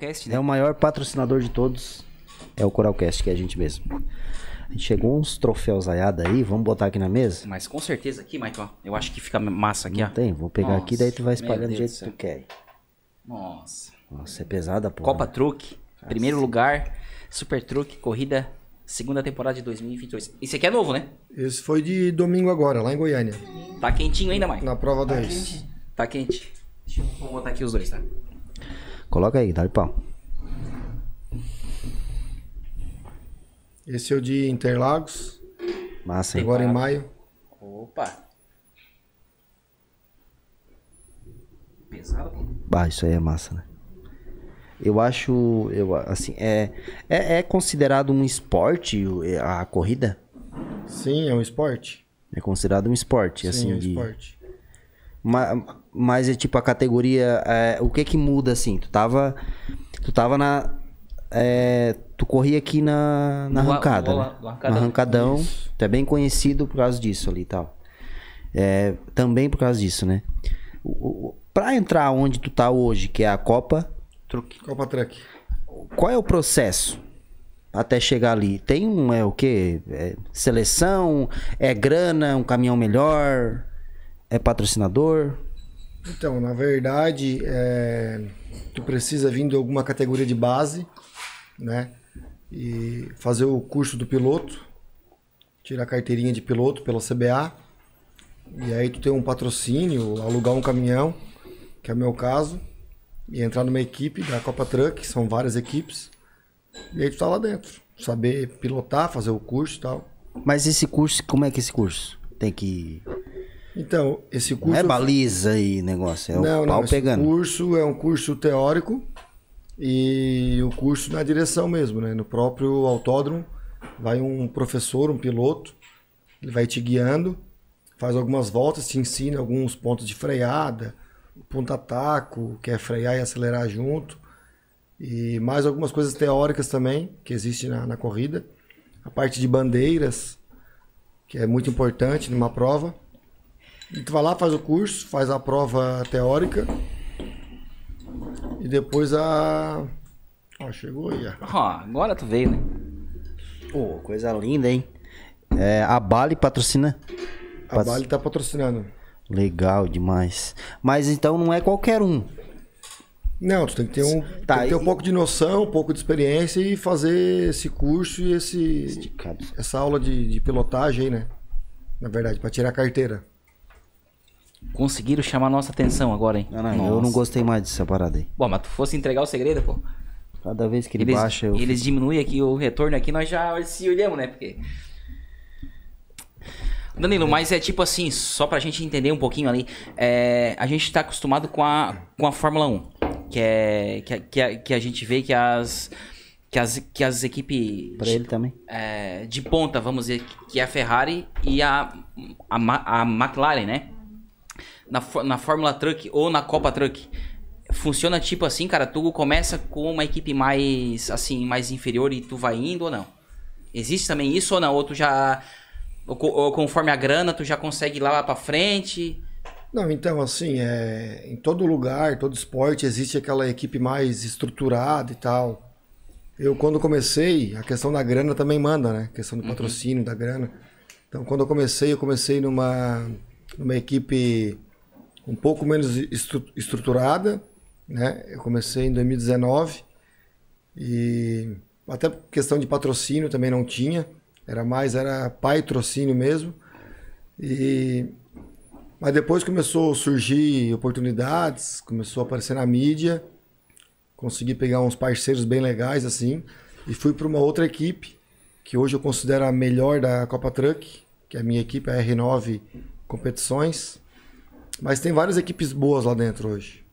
Coralcast, né? É o maior patrocinador de todos. É o Coralcast, que é a gente mesmo. A gente chegou uns troféus aiada aí, vamos botar aqui na mesa? Mas com certeza aqui, ó. Eu acho que fica massa aqui, Não ó. tem, vou pegar aqui, daí tu vai Nossa, espalhando do jeito que tu quer. Nossa. Nossa, é pesada, pô. Copa Truque, primeiro lugar. Super Truque, corrida, segunda temporada de 2022. Esse aqui é novo, né? Esse foi de domingo agora, lá em Goiânia. Tá quentinho ainda, Mike? Na prova 2. Tá quente. Deixa eu vou botar aqui os dois, tá? Coloca aí, dá pau. Esse é o de Interlagos, Massa, hein? agora em maio. Opa. Pesado, pô. Bah, isso aí é massa, né? Eu acho, eu assim, é, é, é considerado um esporte o- a corrida? Sim, é um esporte. É considerado um esporte, Sim, assim, é um de... esporte. Ma- Mas é tipo a categoria. é, o que que muda assim? Tu tava. Tu tava na. é, tu corria aqui na, na arrancada, no- né? no arrancadão. No arrancadão. Tu é bem conhecido por causa disso ali e tal. É, também por causa disso, né? O, o, pra entrar onde tu tá hoje, que é a Copa, Truque. Copa Truck. qual é o processo até chegar ali? Tem um, é o quê? É seleção? É grana? Um caminhão melhor? É patrocinador? Então, na verdade, é, tu precisa vir de alguma categoria de base, né? E fazer o curso do piloto, tirar a carteirinha de piloto pela CBA. E aí tu tem um patrocínio, alugar um caminhão, que é o meu caso, e entrar numa equipe da Copa Truck, são várias equipes. E aí tu tá lá dentro. Saber pilotar, fazer o curso e tal. Mas esse curso, como é que é esse curso? Tem que. Então, esse curso. Não é baliza e negócio, é não, o pau não, esse pegando. curso é um curso teórico e o curso na direção mesmo, né? No próprio autódromo vai um professor, um piloto, ele vai te guiando, faz algumas voltas, te ensina alguns pontos de freada, ponta-taco, que é frear e acelerar junto, e mais algumas coisas teóricas também que existem na, na corrida. A parte de bandeiras, que é muito importante numa prova. E tu vai lá, faz o curso, faz a prova teórica. E depois a. Ó, chegou aí. ó. Agora tu veio, né? Pô, coisa linda, hein? É, a Bali patrocina. A Pat- Bali tá patrocinando. Legal demais. Mas então não é qualquer um. Não, tu tem que ter um, Tá, que ter um e- pouco de noção, um pouco de experiência e fazer esse curso e esse, Esticado. essa aula de, de pilotagem aí, né? Na verdade, para tirar a carteira. Conseguiram chamar nossa atenção agora, hein? Não, não, eu não gostei mais dessa parada aí. Bom, mas tu fosse entregar o segredo, pô. Cada vez que ele Eles, baixa, eu. eles diminuem aqui o retorno aqui, nós já se olhamos, né? Porque. Danilo, mas é tipo assim, só pra gente entender um pouquinho ali, é, a gente tá acostumado com a, com a Fórmula 1, que é que, a- que, a, que a gente vê que as que as, que as equipes Pra ele também. é, de ponta, vamos dizer, que é a Ferrari e a, a, a McLaren, né? Na, na Fórmula Truck ou na Copa Truck. Funciona tipo assim, cara, tu começa com uma equipe mais, assim, mais inferior e tu vai indo ou não? Existe também isso ou não? Ou tu já, ou, ou conforme a grana, tu já consegue ir lá pra frente? Não, então, assim, é, em todo lugar, todo esporte, existe aquela equipe mais estruturada e tal. Eu, quando comecei, a questão da grana também manda, né? A questão do patrocínio, da grana. Então, quando eu comecei, eu comecei numa, numa equipe um pouco menos estru- estruturada, né? Eu comecei em 2019 e até questão de patrocínio também não tinha. Era mais, era patrocínio mesmo. E mas depois começou a surgir oportunidades, começou a aparecer na mídia, consegui pegar uns parceiros bem legais assim, e fui para uma outra equipe, que hoje eu considero a melhor da Copa Truck, que é a minha equipe, a R9 Competições. Mas tem várias equipes boas lá dentro hoje.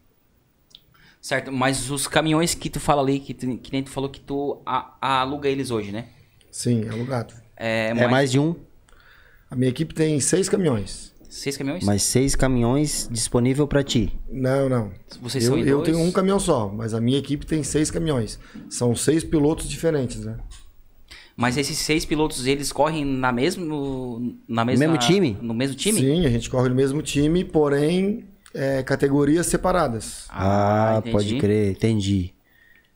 Certo, mas os caminhões que tu fala ali, que, tu, que nem tu falou que tu a- aluga eles hoje, né? Sim, alugado. É, É mais de um, A minha equipe tem seis caminhões. Seis caminhões? mas seis caminhões disponível pra ti. Não, não. Vocês eu, são em eu dois? tenho um caminhão só, mas a minha equipe tem seis caminhões. São seis pilotos diferentes, né? Mas esses seis pilotos, eles correm na mesmo, na mesma, mesmo time? No mesmo time? Sim, a gente corre no mesmo time, porém é, categorias separadas. Ah, entendi. pode crer, entendi.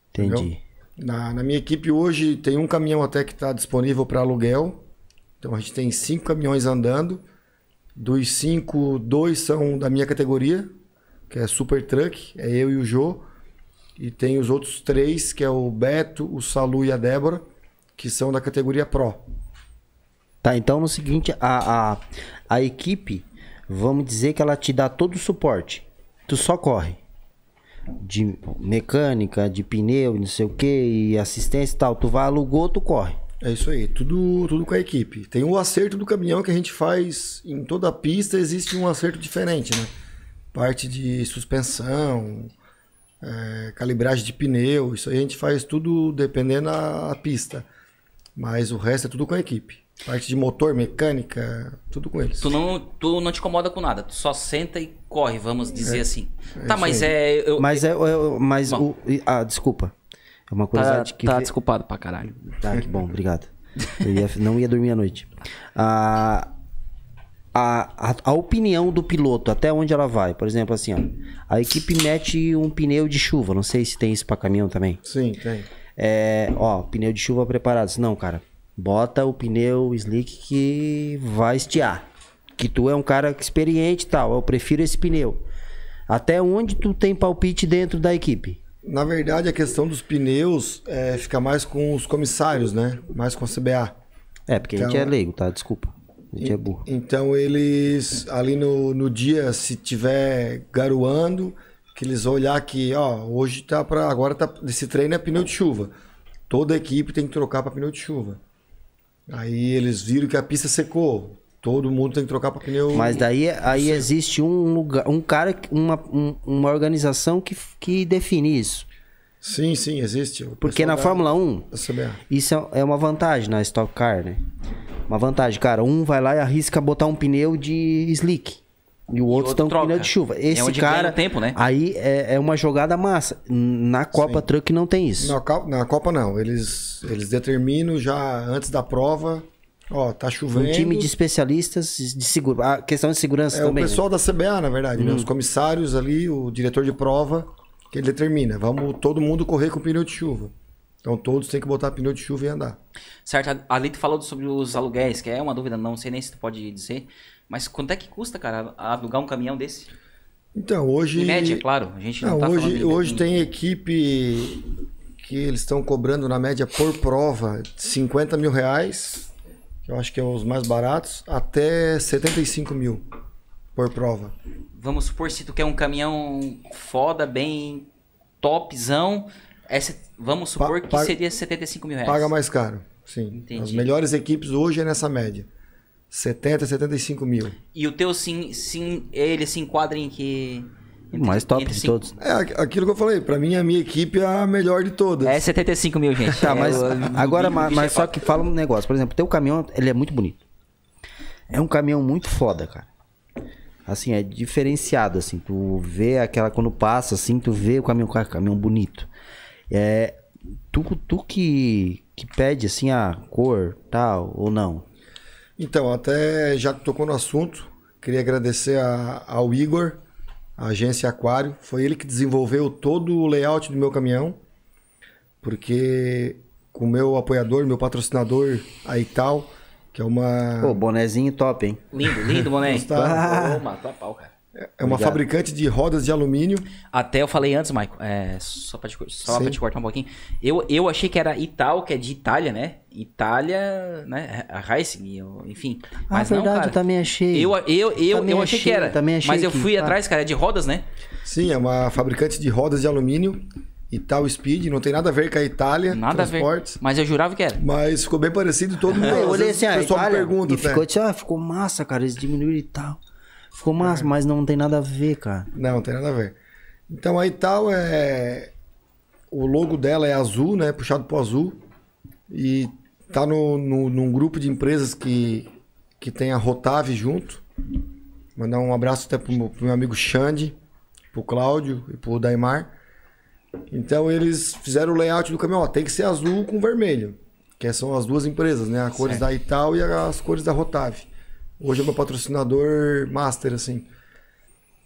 Entendi. Entendeu? Na, na minha equipe hoje tem um caminhão até que está disponível para aluguel. Então a gente tem cinco caminhões andando. Dos cinco, dois são da minha categoria, que é Super Truck, é eu e o Jô. E tem os outros três, que é o Beto, o Salu e a Débora, que são da categoria Pro. Tá, então no seguinte, a, a, a equipe, vamos dizer que ela te dá todo o suporte. Tu só corre. De mecânica, de pneu, não sei o que, e assistência e tal. Tu vai, alugou, tu corre. É isso aí, tudo, tudo com a equipe. Tem o acerto do caminhão que a gente faz em toda a pista, existe um acerto diferente, né? Parte de suspensão, é, calibragem de pneu, isso aí a gente faz tudo dependendo da pista. Mas o resto é tudo com a equipe. Parte de motor, mecânica, tudo com eles. Tu não, tu não te incomoda com nada, tu só senta e corre, vamos dizer assim. tá, isso mas é. Eu, Mas é. é- mas Bom. o. e- Ah, desculpa. É uma tá, curiosidade que. tá desculpado pra caralho. Tá, que bom, obrigado. Eu ia- não ia dormir à noite. A, a, a, a opinião do piloto, até onde ela vai? Por exemplo, assim, ó. A equipe mete um pneu de chuva. Não sei se tem isso pra caminhão também. Sim, tem. É, ó, pneu de chuva preparado. Não, cara. Bota o pneu slick que vai estiar. Que tu é um cara experiente e tal. Eu prefiro esse pneu. Até onde tu tem palpite dentro da equipe? Na verdade, a questão dos pneus é, fica mais com os comissários, né? Mais com a CBA. É, porque a gente Então- é leigo, tá? Desculpa. A gente é burro. Então eles ali no, no dia, se tiver garoando, que eles vão olhar que, ó, hoje tá para agora tá esse treino é pneu de chuva. Toda a equipe tem que trocar para pneu de chuva. Aí eles viram que a pista secou. Todo mundo tem que trocar para pneu. Mas daí aí existe um lugar, um cara, uma, um- uma organização que, que define isso. Sim, sim, existe. Porque na da- Fórmula 1, da CBA. isso é- é uma vantagem na Stock Car, né? Uma vantagem, cara. Um vai lá e arrisca botar um pneu de slick. E o outro outro pneu de chuva. É Esse onde ganha cara. o tempo, né? Aí é, é uma jogada massa. Na Copa Truck não tem isso. Na, Copa- na Copa não, eles eles determinam já antes da prova, ó, tá chovendo. Um time de especialistas de segurança. A questão de segurança É também. o né? pessoal da CBA, na verdade, né? Os comissários ali, o diretor de prova, que ele determina. Vamos todo mundo correr com pneu de chuva. Então todos têm que botar pneu de chuva e andar. Certo, a- ali tu falou sobre os aluguéis, que é uma dúvida, não sei nem se tu pode dizer. Mas quanto é que custa, cara, alugar um caminhão desse? Então, hoje. Em média, claro. A gente não, Não, tá hoje, hoje tem equipe que eles estão cobrando na média por prova 50 mil reais, que eu acho que é os mais baratos, até 75 mil por prova. Vamos supor se tu quer um caminhão foda, bem topzão. Essa, vamos supor Pa- que paga- seria 75 mil reais. Paga mais caro, sim. Entendi. As melhores equipes hoje é nessa média. 70, 75 mil. E o teu sim, sim, ele se enquadra em que. O mais top de todos. É aqu- aquilo que eu falei, pra mim a minha equipe é a melhor de todas. É 75 mil, gente. Tá, É, mas o- agora, mas, é mas só que fala um negócio. Por exemplo, teu caminhão, ele é muito bonito. É um caminhão muito foda, cara. Assim, é diferenciado, assim. Tu vê aquela, quando passa, assim, tu vê o caminhão, cara, caminhão bonito. É, tu, tu que, que pede, assim, a cor, tal, ou não? Então, até já que tocou no assunto, queria agradecer a- ao Igor, a agência Aquário. Foi ele que desenvolveu todo o layout do meu caminhão, porque com o meu apoiador, meu patrocinador, a Ital, que é uma, Pô, bonezinho top, hein? Lindo, lindo, boné. Gostaram? Ô, matou a pau, cara. É uma obrigado. fabricante de rodas de alumínio. Até eu falei antes, Michael, é, só, pra te, só pra te cortar um pouquinho. Eu, eu achei que era Ital, que é de Itália, né? Itália, né? A Racing, eu- enfim. Mas ah, não, verdade, cara. eu também achei. Eu, eu, eu, Também eu achei, que achei, era. também achei mas eu que- fui ah. atrás, cara, é de rodas, né? Sim, é uma fabricante de rodas de alumínio, Ital Speed, não tem nada a ver com a Itália, Nada a transportes. ver. Mas eu jurava que era. Mas ficou bem parecido todo mundo. É, eu olhei assim, ah, pessoal me Itália, pergunta e ficou, assim, ah, ficou massa, cara, eles diminuíram e tal. Ficou massa, mas não tem nada a ver, cara. Não, não tem nada a ver. Então a Ital é. O logo dela é azul, né? Puxado pro azul. E tá no, no, num grupo de empresas que, que tem a Rotave junto. Mandar um abraço até pro meu, pro meu amigo Xande, pro Cláudio e pro Daimar. Então eles fizeram o layout do caminhão. Ó, tem que ser azul com vermelho. Que são as duas empresas, né? As cores da Ital e as cores da Rotave. Hoje é meu patrocinador master, assim.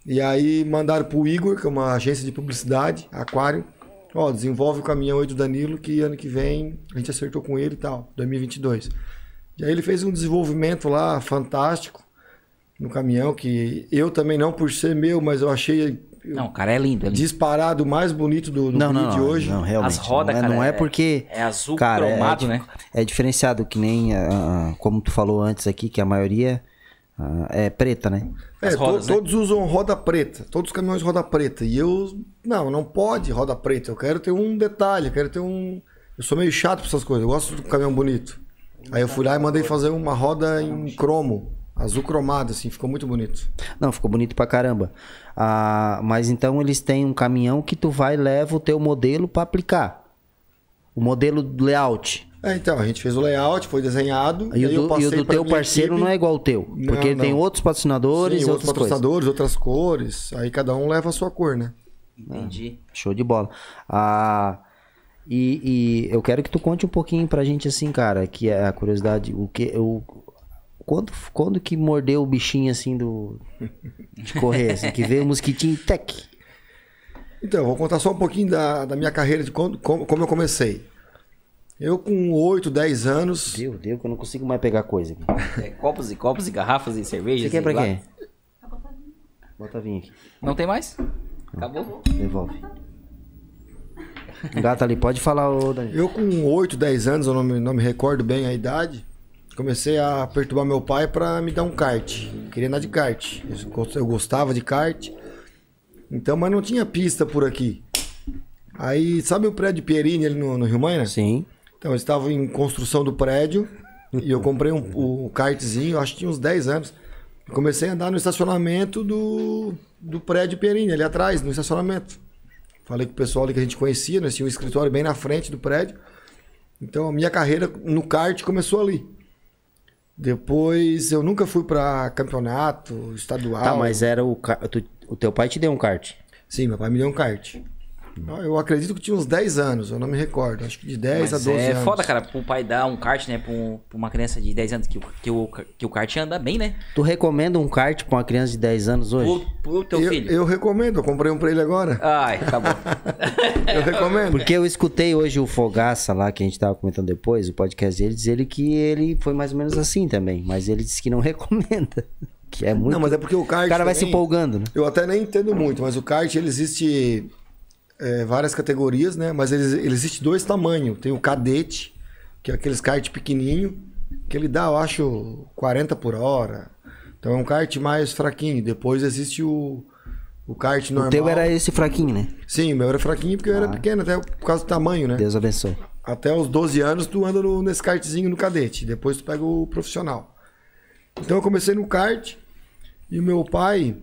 E aí mandaram pro Igor, que é uma agência de publicidade, Aquário. Ó, desenvolve o caminhão aí do Danilo que ano que vem a gente acertou com ele e tal, 2022. E aí ele fez um desenvolvimento lá fantástico no caminhão que eu também não por ser meu, mas eu achei Não, o cara é lindo. É lindo. disparado mais bonito do, do Não, não, de não, hoje. não, realmente. As rodas, não é, cara, não é é- porque... É azul Cara, é cromado, di- né? É diferenciado que nem, ah, como tu falou antes aqui, que a maioria ah, é preta, né? É, As to- rodas, né? todos usam roda preta, todos os caminhões roda preta. E eu, não, não pode roda preta. Eu quero ter um detalhe, eu quero ter um. Eu sou meio chato pra essas coisas, eu gosto do caminhão bonito. Aí eu fui lá e mandei fazer uma roda em cromo, azul cromado, assim, ficou muito bonito. Não, ficou bonito pra caramba. Ah, mas então eles têm um caminhão que tu vai e leva o teu modelo pra aplicar. O modelo do layout. É, então, a gente fez o layout, foi desenhado. E, o eu do, e o do teu parceiro equipe. não é igual ao teu. Não, porque ele tem outros patrocinadores Sim, outros patrocinadores, outras cores. Aí cada um leva a sua cor, né? Entendi. Show de bola. Ah, e, e eu quero que tu conte um pouquinho pra gente assim, cara, que é a curiosidade, o que o quando, quando que mordeu o bichinho assim do de correr, assim, que veio o mosquitinho tec. Então, vou contar só um pouquinho da, da minha carreira, de quando, como, como eu comecei. Eu com 8, 10 anos. Meu Deus, que eu não consigo mais pegar coisa aqui. É copos e copos e garrafas e cervejas. Você quer pra quem? Bota vinho aqui. Não tem mais? Acabou? Devolve. Gata ali, pode falar, ô Danilo. Eu com 8, 10 anos, eu não me, não me recordo bem a idade, comecei a perturbar meu pai pra me dar um kart. Queria andar de kart. Eu gost- Eu gostava de kart. Então, mas não tinha pista por aqui. Aí, sabe o prédio Pierini ali no, no Rio Mãe, né? Sim. Então, eu estava em construção do prédio e eu comprei um, um kartzinho, acho que tinha uns 10 anos. Comecei a andar no estacionamento do, do prédio Pierini, ali atrás, no estacionamento. Falei com o pessoal ali que a gente conhecia, nós tínhamos um escritório bem na frente do prédio. Então, a minha carreira no kart começou ali. Depois, eu nunca fui para campeonato estadual. Tá, mas era o ca- tu- o teu pai te deu um kart. Sim, meu pai me deu um kart. Eu acredito que tinha uns 10 anos, eu não me recordo. Acho que de 10 a Mas 12 é anos. foda, cara, pro pai dar um kart, né, pra, um- pra uma criança de 10 anos que, o- que, o, que o kart anda bem, né? Tu recomenda um kart pra uma criança de 10 anos hoje? Pro, pro teu eu, filho. eu recomendo, eu comprei um pra ele agora. Ai, acabou. Eu recomendo. Porque eu escutei hoje o Fogaça lá, que a gente tava comentando depois, o podcast dele, dizer ele que ele foi mais ou menos assim também. Mas ele disse que não recomenda. Que é muito. Não, mas é porque o kart. O cara vai se também- empolgando, né? Eu até nem entendo muito, mas o kart ele existe é, várias categorias, né? Mas ele, ele existe dois tamanhos. Tem o cadete, que é aqueles kart pequenininho, que ele dá, eu acho, 40 por hora. Então é um kart mais fraquinho. Depois existe o, o kart normal. O teu era esse fraquinho, né? Sim, o meu era fraquinho porque eu era pequeno, até por causa do tamanho, né? Deus abençoe. Até os 12 anos tu anda no- nesse kartzinho no cadete, depois tu pega o profissional. Então eu comecei no kart e o meu pai,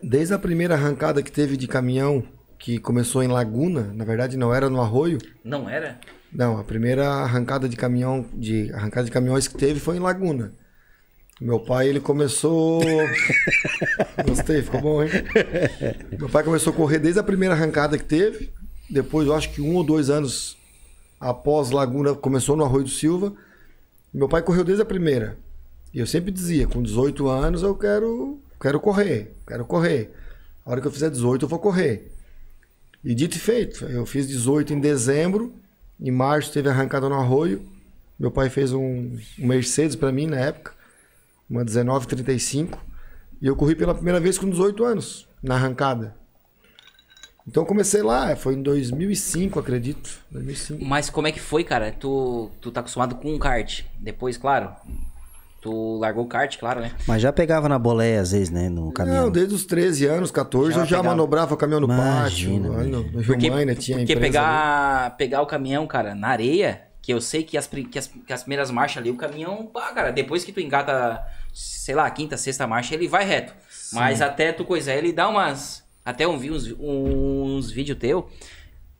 desde a primeira arrancada que teve de caminhão, que começou em Laguna, na verdade não era no Arroio, Não era? não, a primeira arrancada de caminhão, de arrancada de caminhões que teve foi em Laguna. Meu pai, ele começou. Gostei, ficou bom, hein? Meu pai começou a correr desde a primeira arrancada que teve. Depois, eu acho que um ou dois anos após Laguna, começou no Arroio do Silva. Meu pai correu desde a primeira. E eu sempre dizia: com 18 anos eu quero, quero correr, quero correr. A hora que eu fizer 18, eu vou correr. E dito e feito, eu fiz 18 em dezembro. Em março teve arrancada no Arroio. Meu pai fez um, um Mercedes para mim na época, uma 1935. E eu corri pela primeira vez com 18 anos, na arrancada. Então comecei lá, foi em 2005, acredito. 2005. Mas como é que foi, cara? Tu, tu tá acostumado com um kart. Depois, claro, tu largou o kart, claro, né? Mas já pegava na boleia às vezes, né? No caminhão. Não, desde os 13 anos, 14, Já eu já pegava. manobrava o caminhão no Imagina, pátio. lá no, no Porque, Mãe, né, tinha porque empresa ali. pegar, pegar o caminhão, cara, na areia, que eu sei que as, que as, que as primeiras marchas ali, o caminhão, pá, cara, depois que tu engata, sei lá, a quinta, sexta marcha, ele vai reto. Mas até tu coisa, ele dá umas. Até eu vi uns, uns vídeos teu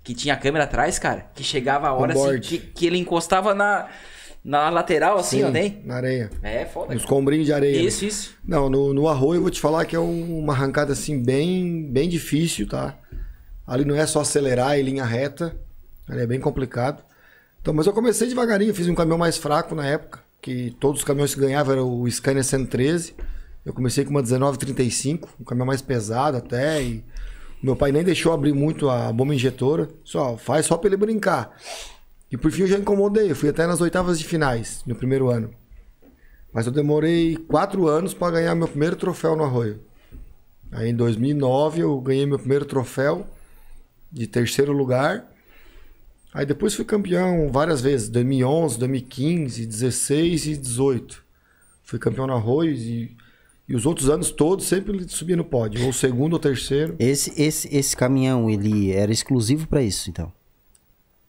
que tinha câmera atrás, cara, que chegava a hora assim, que, que ele encostava na, na lateral, assim, Sim, ó, né? na areia. É foda. Cara. combrinhos de areia. né? Isso, isso. Não, no, no arroio eu vou te falar que é um- uma arrancada assim bem, bem difícil, tá? Ali não é só acelerar em linha reta, ali é bem complicado. Então, mas eu comecei devagarinho, fiz um caminhão mais fraco na época, que todos os caminhões que ganhavam era o Scania 113. Eu comecei com uma 1935, um caminhão mais pesado até, e Meu pai nem deixou abrir muito a bomba injetora. Só faz só pra ele brincar. E por fim eu já incomodei. Eu fui até nas oitavas de finais no primeiro ano. Mas eu demorei quatro anos para ganhar meu primeiro troféu no Arroio. Aí em 2009 eu ganhei meu primeiro troféu de terceiro lugar. Aí depois fui campeão várias vezes, 2011, 2015, 16 e 18. Fui campeão no Arroio e, e os outros anos todos sempre subia no pódio, ou segundo ou terceiro. Esse, esse, esse caminhão, ele era exclusivo para isso, então?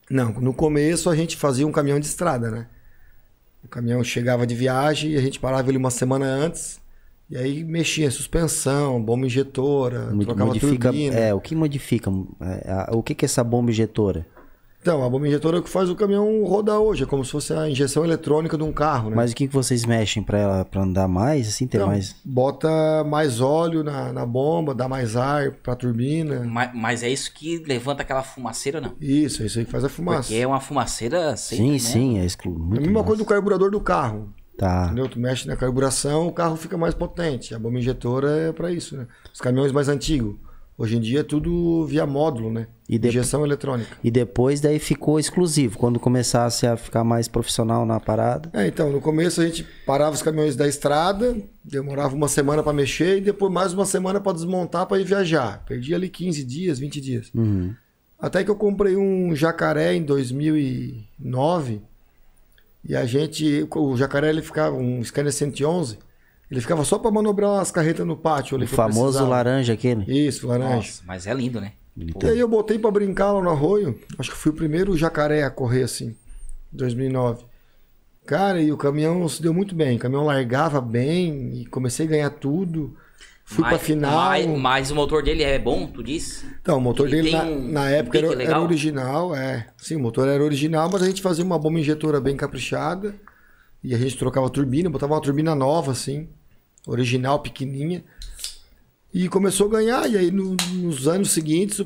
Não, no começo a gente fazia um caminhão de estrada, né? O caminhão chegava de viagem e a gente parava ele uma semana antes. E aí mexia em suspensão, bomba injetora, Mo- trocava modifica, turbina. é, o que modifica? é, o que, que é essa bomba injetora? Então, a bomba injetora é o que faz o caminhão rodar hoje. É como se fosse a injeção eletrônica de um carro, né? Mas o que, que vocês mexem para ela pra andar mais, assim, ter Então, mais... Bota mais óleo na, na bomba, dá mais ar pra turbina. Mas, mas é isso que levanta aquela fumaceira, não? Isso, é isso aí que faz a fumaça. Porque é uma fumaceira sempre, Sim, né? sim, é exclu... É a mesma massa. coisa do carburador do carro. Tá. Entendeu? Tu mexe na carburação, o carro fica mais potente. A bomba injetora é pra isso, né? Os caminhões mais antigos. Hoje em dia é tudo via módulo, né? E de- Injeção eletrônica. E depois daí ficou exclusivo, quando começasse a ficar mais profissional na parada. É, então, no começo a gente parava os caminhões da estrada, demorava uma semana pra mexer e depois mais uma semana pra desmontar pra ir viajar. Perdi ali 15 dias, 20 dias. Uhum. Até que eu comprei um jacaré em 2009 e a gente, o jacaré ele ficava um Scania 111, ele ficava só pra manobrar as carretas no pátio. ali O famoso precisava. laranja aquele. Isso, laranja. Nossa, mas é lindo, né? E aí eu botei pra brincar lá no arroio. Acho que fui o primeiro jacaré a correr assim, em 2009. Cara, e o caminhão se deu muito bem. O caminhão largava bem e comecei a ganhar tudo. Fui pra Mas- final. Mas, mas o motor dele é bom, tu disse? Então, o motor Ele dele na, um- na um época pique era, era original, é. Sim, o motor era original, mas a gente fazia uma bomba injetora bem caprichada. E a gente trocava a turbina, botava uma turbina nova, assim, original, pequenininha. E começou a ganhar, e aí no- nos anos seguintes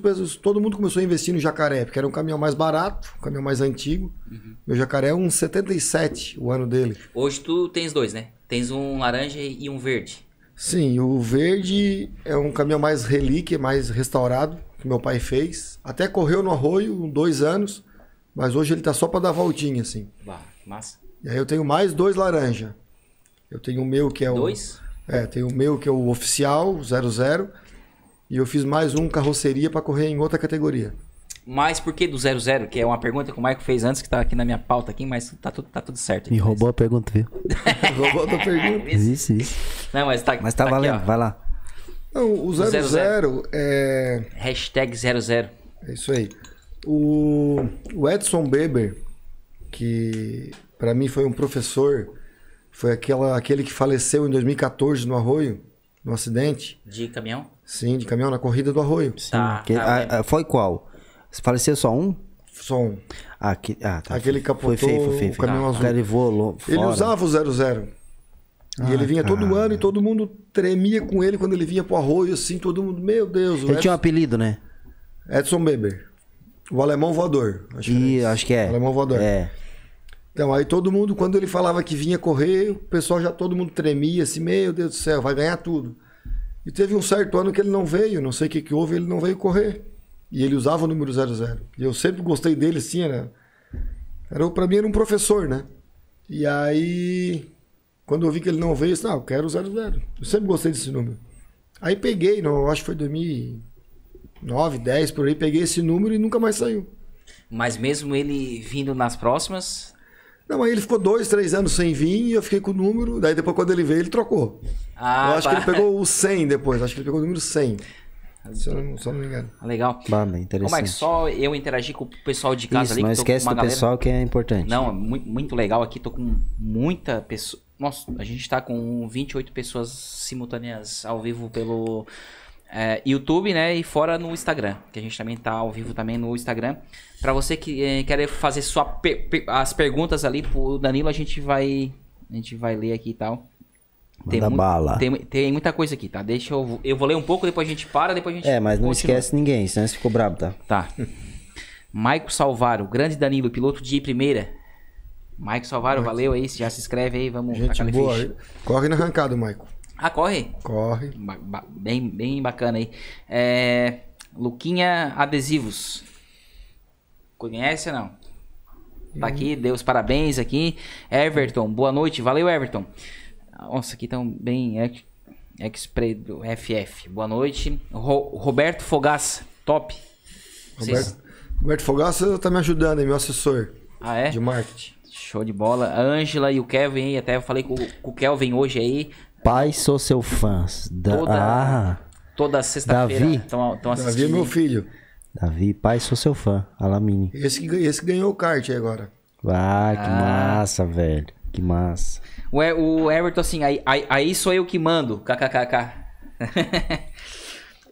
todo mundo começou a investir no jacaré, porque era um caminhão mais barato, um caminhão mais antigo. Uhum. Meu jacaré é um 77, o ano dele. Hoje tu tens dois, né? Tens um laranja e um verde. Sim, o verde é um caminhão mais relíquia, mais restaurado, que meu pai fez. Até correu no arroio, dois anos, mas hoje ele tá só para dar voltinha, assim. Bah, massa. E aí eu tenho mais dois laranja. Eu tenho o meu que é o. Dois? É, tem o meu que é o oficial, 00. E eu fiz mais um carroceria para correr em outra categoria. Mas por que do 00? Que é uma pergunta que o Michael fez antes, que tá aqui na minha pauta aqui, mas tá tudo, tá tudo certo. Me roubou a pergunta, viu? Roubou a pergunta. Isso, isso. Não, mas tá, Mas tá, aqui, valendo, ó. vai lá. Não, o 00 00 é. Hashtag 00. É isso aí. O, o Edson Beber, que para mim foi um professor, foi aquela, aquele que faleceu em 2014 no Arroio, no acidente, De caminhão? sim, de caminhão na corrida do Arroio. Tá, Que- tá, ah, ah, foi qual? Faleceu só um? Só um. Ah, que, ah tá. Aquele Foi capotou feio, foi feio. o caminhão Tá. azul. O ele voou Ele usava o 00. E Ah, ele vinha todo cara. ano e todo mundo tremia com ele quando ele vinha pro arroio, assim, todo mundo, meu Deus, o Ele tinha um Edson, apelido, né? Edson Beber. O alemão voador. Acho E acho que é. Alemão voador. É. Então, aí todo mundo, quando ele falava que vinha correr, o pessoal já todo mundo tremia, assim, meu Deus do céu, vai ganhar tudo. E teve um certo ano que ele não veio, não sei o que, que houve, ele não veio correr. E ele usava o número 00. E eu sempre gostei dele, assim, era. era pra mim era um professor, né? E aí, quando eu vi que ele não veio, eu disse, não, eu quero o 00. Eu sempre gostei desse número. Aí peguei, não, acho que foi 2009, 10, por aí, peguei esse número e nunca mais saiu. Mas mesmo ele vindo nas próximas. Não, aí ele ficou dois, três anos sem vir e eu fiquei com o número. Daí depois, quando ele veio, ele trocou. Ah, eu acho tá. que ele pegou o 100 depois. Acho que ele pegou o número 100. Se eu não, se eu não me engano. Legal. Bah, bem Como é interessante. que só eu interagir com o pessoal de casa Isso, ali? não esquece com uma do galera. pessoal que é importante. Não, é muito, muito legal aqui. Tô com muita pessoa. Nossa, a gente tá com 28 pessoas simultâneas ao vivo pelo é, YouTube, né? E fora no Instagram. Que a gente também tá ao vivo também no Instagram. Pra você que é, quer fazer sua per- per- as perguntas ali pro Danilo, a gente vai. A gente vai ler aqui e tal. Manda mui- bala. Tem, tem muita coisa aqui, tá? Deixa eu. Eu vou ler um pouco, depois a gente para, depois a gente. É, mas não continua. esquece ninguém, senão você ficou brabo, tá? Tá. Maico Salvaro, grande Danilo, piloto de primeira. Maico Salvaro, valeu aí, já se inscreve aí, vamos Gente boa. ficha. Corre na arrancada, Maico. Ah, corre. Corre. Ba- ba- bem, bem bacana aí. É, Luquinha Adesivos. Conhece ou não? Tá aqui, deu os parabéns aqui. Everton, boa noite. Valeu, Everton. Nossa, aqui estão bem ex- expre do FF. Boa noite. Ro- Roberto Fogaça, top. Vocês- Roberto, Roberto Fogaça tá me ajudando, é meu assessor Ah, é? de marketing. Show de bola. A Ângela e o Kevin aí, até eu falei com, com o Kelvin hoje aí. Pai, sou seu fã. Da... Toda- Ah, Toda sexta-feira Davi? estão Davi assistindo. é meu filho. Davi, pai, sou seu fã. Alamine. Esse que, esse ganhou o kart aí agora. Ah, que Ah. massa, velho. Que massa. O, E- o Everton assim, aí, aí, aí sou eu que mando. KKKK.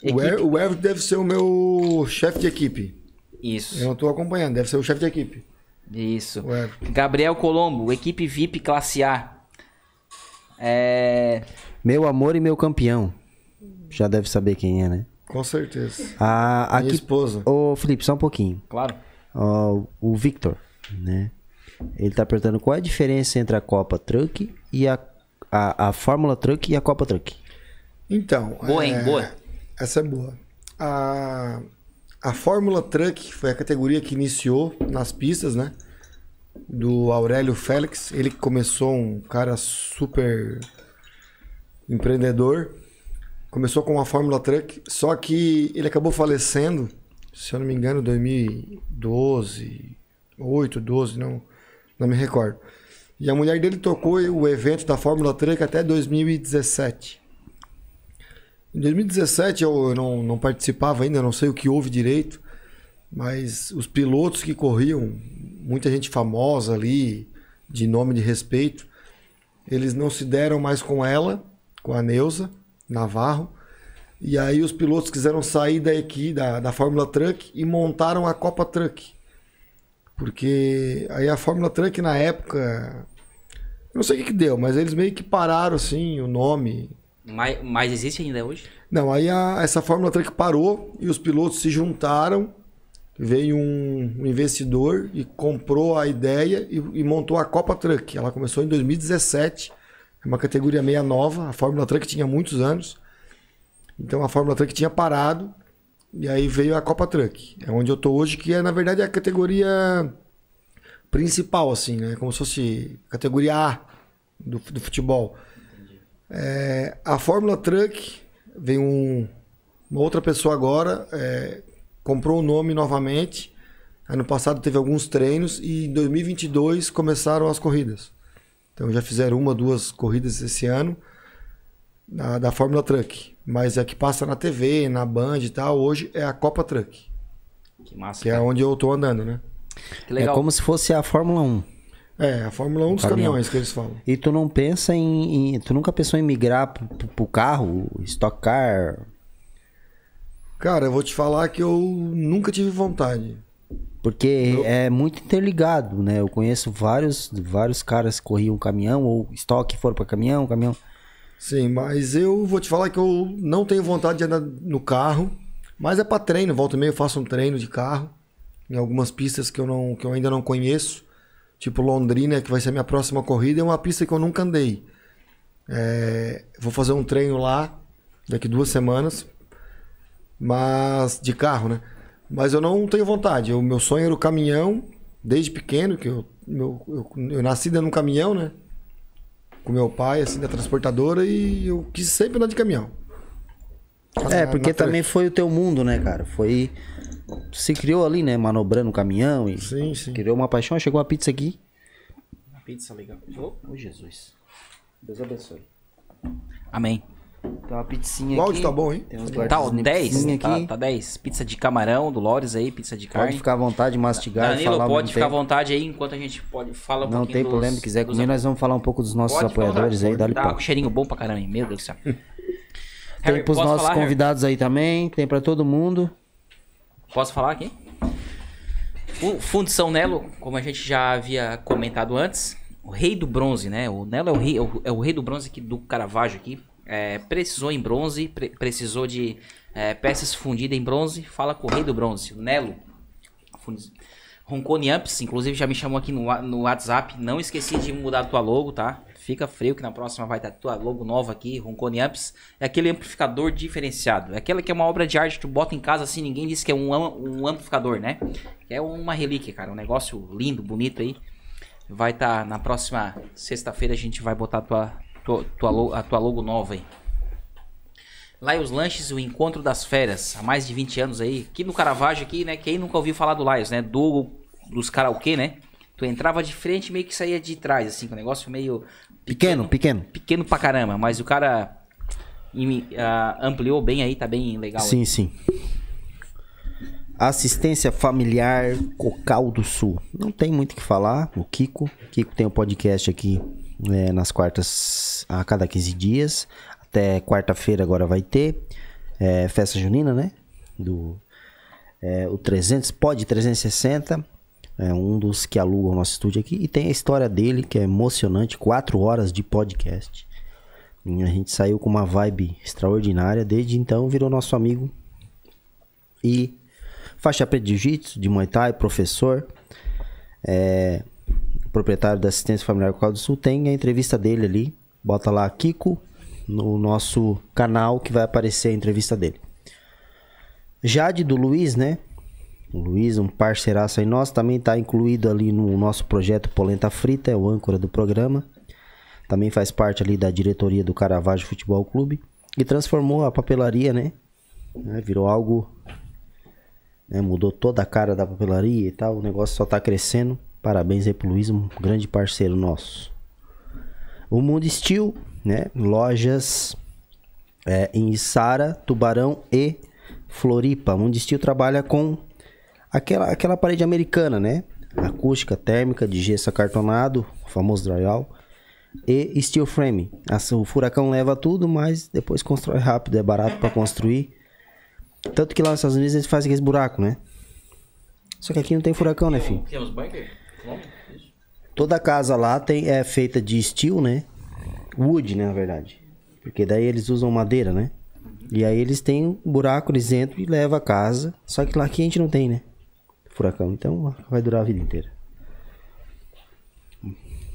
O, Ever, o Everton deve ser o meu chefe de equipe. Isso. Eu não tô acompanhando, deve ser o chefe de equipe. Isso. Gabriel Colombo, equipe VIP classe A. É. Meu amor e meu campeão. Já deve saber quem é, né? Com certeza. Ah, Minha aqui. esposa. Ô, Felipe, só um pouquinho. Claro. Ó, o Victor, né? Ele tá perguntando qual é a diferença entre a Copa Truck e a, a, a Fórmula Truck e a Copa Truck. Então. Boa, hein? é, Boa. Essa é boa. A, a Fórmula Truck foi a categoria que iniciou nas pistas, né? Do Aurélio Félix. Ele que começou um cara super empreendedor. Começou com uma Fórmula Truck, só que ele acabou falecendo, se eu não me engano, 2012, 8, 12, não, não me recordo. E a mulher dele tocou o evento da Fórmula Truck até 2017. Em 2017 eu não, não participava ainda, não sei o que houve direito, mas os pilotos que corriam, muita gente famosa ali, de nome de respeito, eles não se deram mais com ela, com a Neuza Navarro, e aí os pilotos quiseram sair daqui da, da Fórmula Truck e montaram a Copa Truck. Porque aí a Fórmula Truck na época, não sei o que, que deu, mas eles meio que pararam assim o nome, Mas, mas existe ainda hoje? não, aí a- essa Fórmula Truck parou e os pilotos se juntaram. Veio um, um investidor e comprou a ideia e, e montou a Copa Truck. Ela começou em 2017, é uma categoria meia nova. A Fórmula Truck tinha muitos anos, então a Fórmula Truck tinha parado e aí veio a Copa Truck. É onde eu tô hoje, que é na verdade a categoria principal, assim, né? Como se fosse categoria A do, do futebol. É, a Fórmula Truck veio um- uma outra pessoa agora, é, comprou o nome novamente. Ano passado teve alguns treinos e em 2022 começaram as corridas. Então já fizeram uma, duas corridas esse ano da, da Fórmula Truck. Mas é que passa na TV, na Band e tal. Hoje é a Copa Truck, Que massa. que é cara. onde eu tô andando, né? Que legal. É como se fosse a Fórmula 1. É, a Fórmula 1 dos Caminhão. caminhões que eles falam. E tu não pensa em. em- tu nunca pensou em migrar pro, pro- pro carro, Stock Car? Cara, eu vou te falar que eu nunca tive vontade. Porque é muito interligado, né? Eu conheço vários, vários caras que corriam caminhão, ou estoque foram pra caminhão, caminhão. Sim, mas eu vou te falar que eu não tenho vontade de andar no carro, mas é para treino, volta e meia eu faço um treino de carro em algumas pistas que eu não que eu ainda não conheço, tipo Londrina, que vai ser a minha próxima corrida, é uma pista que eu nunca andei. É, vou fazer um treino lá daqui duas semanas, mas de carro, né? Mas eu não tenho vontade. O meu sonho era o caminhão desde pequeno, que eu meu, eu, eu nasci dentro de um caminhão, né? com meu pai, assim, da transportadora, e eu quis sempre andar de caminhão. É, Na- porque na também foi o teu mundo, né, cara? Foi. Se criou ali, né? Manobrando o caminhão e Sim, sim. criou uma paixão. Chegou a pizza aqui. Pizza legal. Ô, Jesus. Deus abençoe. Amém. Tem uma pizzinha O aqui. áudio tá bom, hein? Tem uns Tá, ó, guardinhos 10? pizzinha Tá, aqui. tá 10. Pizza de camarão do Lores aí, pizza de carne. Pode ficar à vontade de mastigar e Danilo, falar pode ficar à tempo. vontade aí enquanto a gente pode falar um Não tem dos- problema, quiser comer, nós vamos falar um pouco dos nossos Pode à apoiadores vontade. aí, dá-lhe Tá com cheirinho bom pra caramba, hein? meu Deus do céu. Tem Harry, pros nossos falar, Harry? convidados aí também, tem pra todo mundo. Posso falar aqui? O Fundição Nelo, como a gente já havia comentado antes, o rei do bronze, né? O Nelo é o rei, é o, é o rei do bronze aqui do Caravaggio aqui. É, precisou em bronze, pre- precisou de é, peças fundidas em bronze. Fala com o rei do bronze, o Nelo. Roncone Amps, inclusive já me chamou aqui no, no WhatsApp. Não esqueci de mudar a tua logo, tá? Fica frio que na próxima vai estar tua logo nova aqui, Roncone Amps. É aquele amplificador diferenciado. É aquela que é uma obra de arte que tu bota em casa assim, ninguém diz que é um, um amplificador, né? É uma relíquia, cara. Um negócio lindo, bonito aí. Vai estar na próxima sexta-feira a gente vai botar tua, tua, a tua logo nova aí. Lá os Lanches, o Encontro das Feras, há mais de 20 anos aí. Aqui no Caravaggio, aqui, né? Quem nunca ouviu falar do Laios, né? Do, dos karaokê, né? Tu entrava de frente meio que saía de trás, assim, com um negócio meio... Pequeno, pequeno. Pequeno pra caramba, mas o cara imi- ah, ampliou bem aí, tá bem legal. Sim, sim. Assistência familiar Cocal do Sul. Não tem muito o que falar. O Kiko. Kiko tem um podcast aqui é, nas quartas a cada 15 dias. Até quarta-feira agora vai ter. É, festa junina, né? Do é, o 300, pode 360. É um dos que aluga o nosso estúdio aqui. E tem a história dele, que é emocionante. Quatro horas de podcast. E a gente saiu com uma vibe extraordinária. Desde então virou nosso amigo. E faixa preta de jiu-jitsu, de muay thai, professor. É, proprietário da assistência familiar Cocal do Sul. Tem a entrevista dele ali. Bota lá Kiko no nosso canal que vai aparecer a entrevista dele. Jade do Luiz, né? O Luiz, um parceiraço aí nosso, também está incluído ali no nosso projeto Polenta Frita, é o âncora do programa. Também faz parte ali da diretoria do Caravaggio Futebol Clube. E transformou a papelaria, né? Né, Virou algo. né, Mudou toda a cara da papelaria e tal. O negócio só tá crescendo. Parabéns aí pro Luiz, um grande parceiro nosso. O Mundo Steel, né? Lojas é, em Sara, Tubarão e Floripa. O Mundo Steel trabalha com aquela, aquela parede americana, né? Acústica, térmica, de gesso acartonado, o famoso drywall. E steel frame. O furacão leva tudo, mas depois constrói rápido, é barato para construir. Tanto que lá nos Estados Unidos eles fazem aqueles buracos, né? Só que aqui não tem furacão, né, filho? Temos bunker? Toda casa lá tem, é feita de steel, né? Wood, né, na verdade. Porque daí eles usam madeira, né? E aí eles têm um buraco, eles entram e levam a casa. Só que lá aqui a gente não tem, né? Furacão. Então vai durar a vida inteira.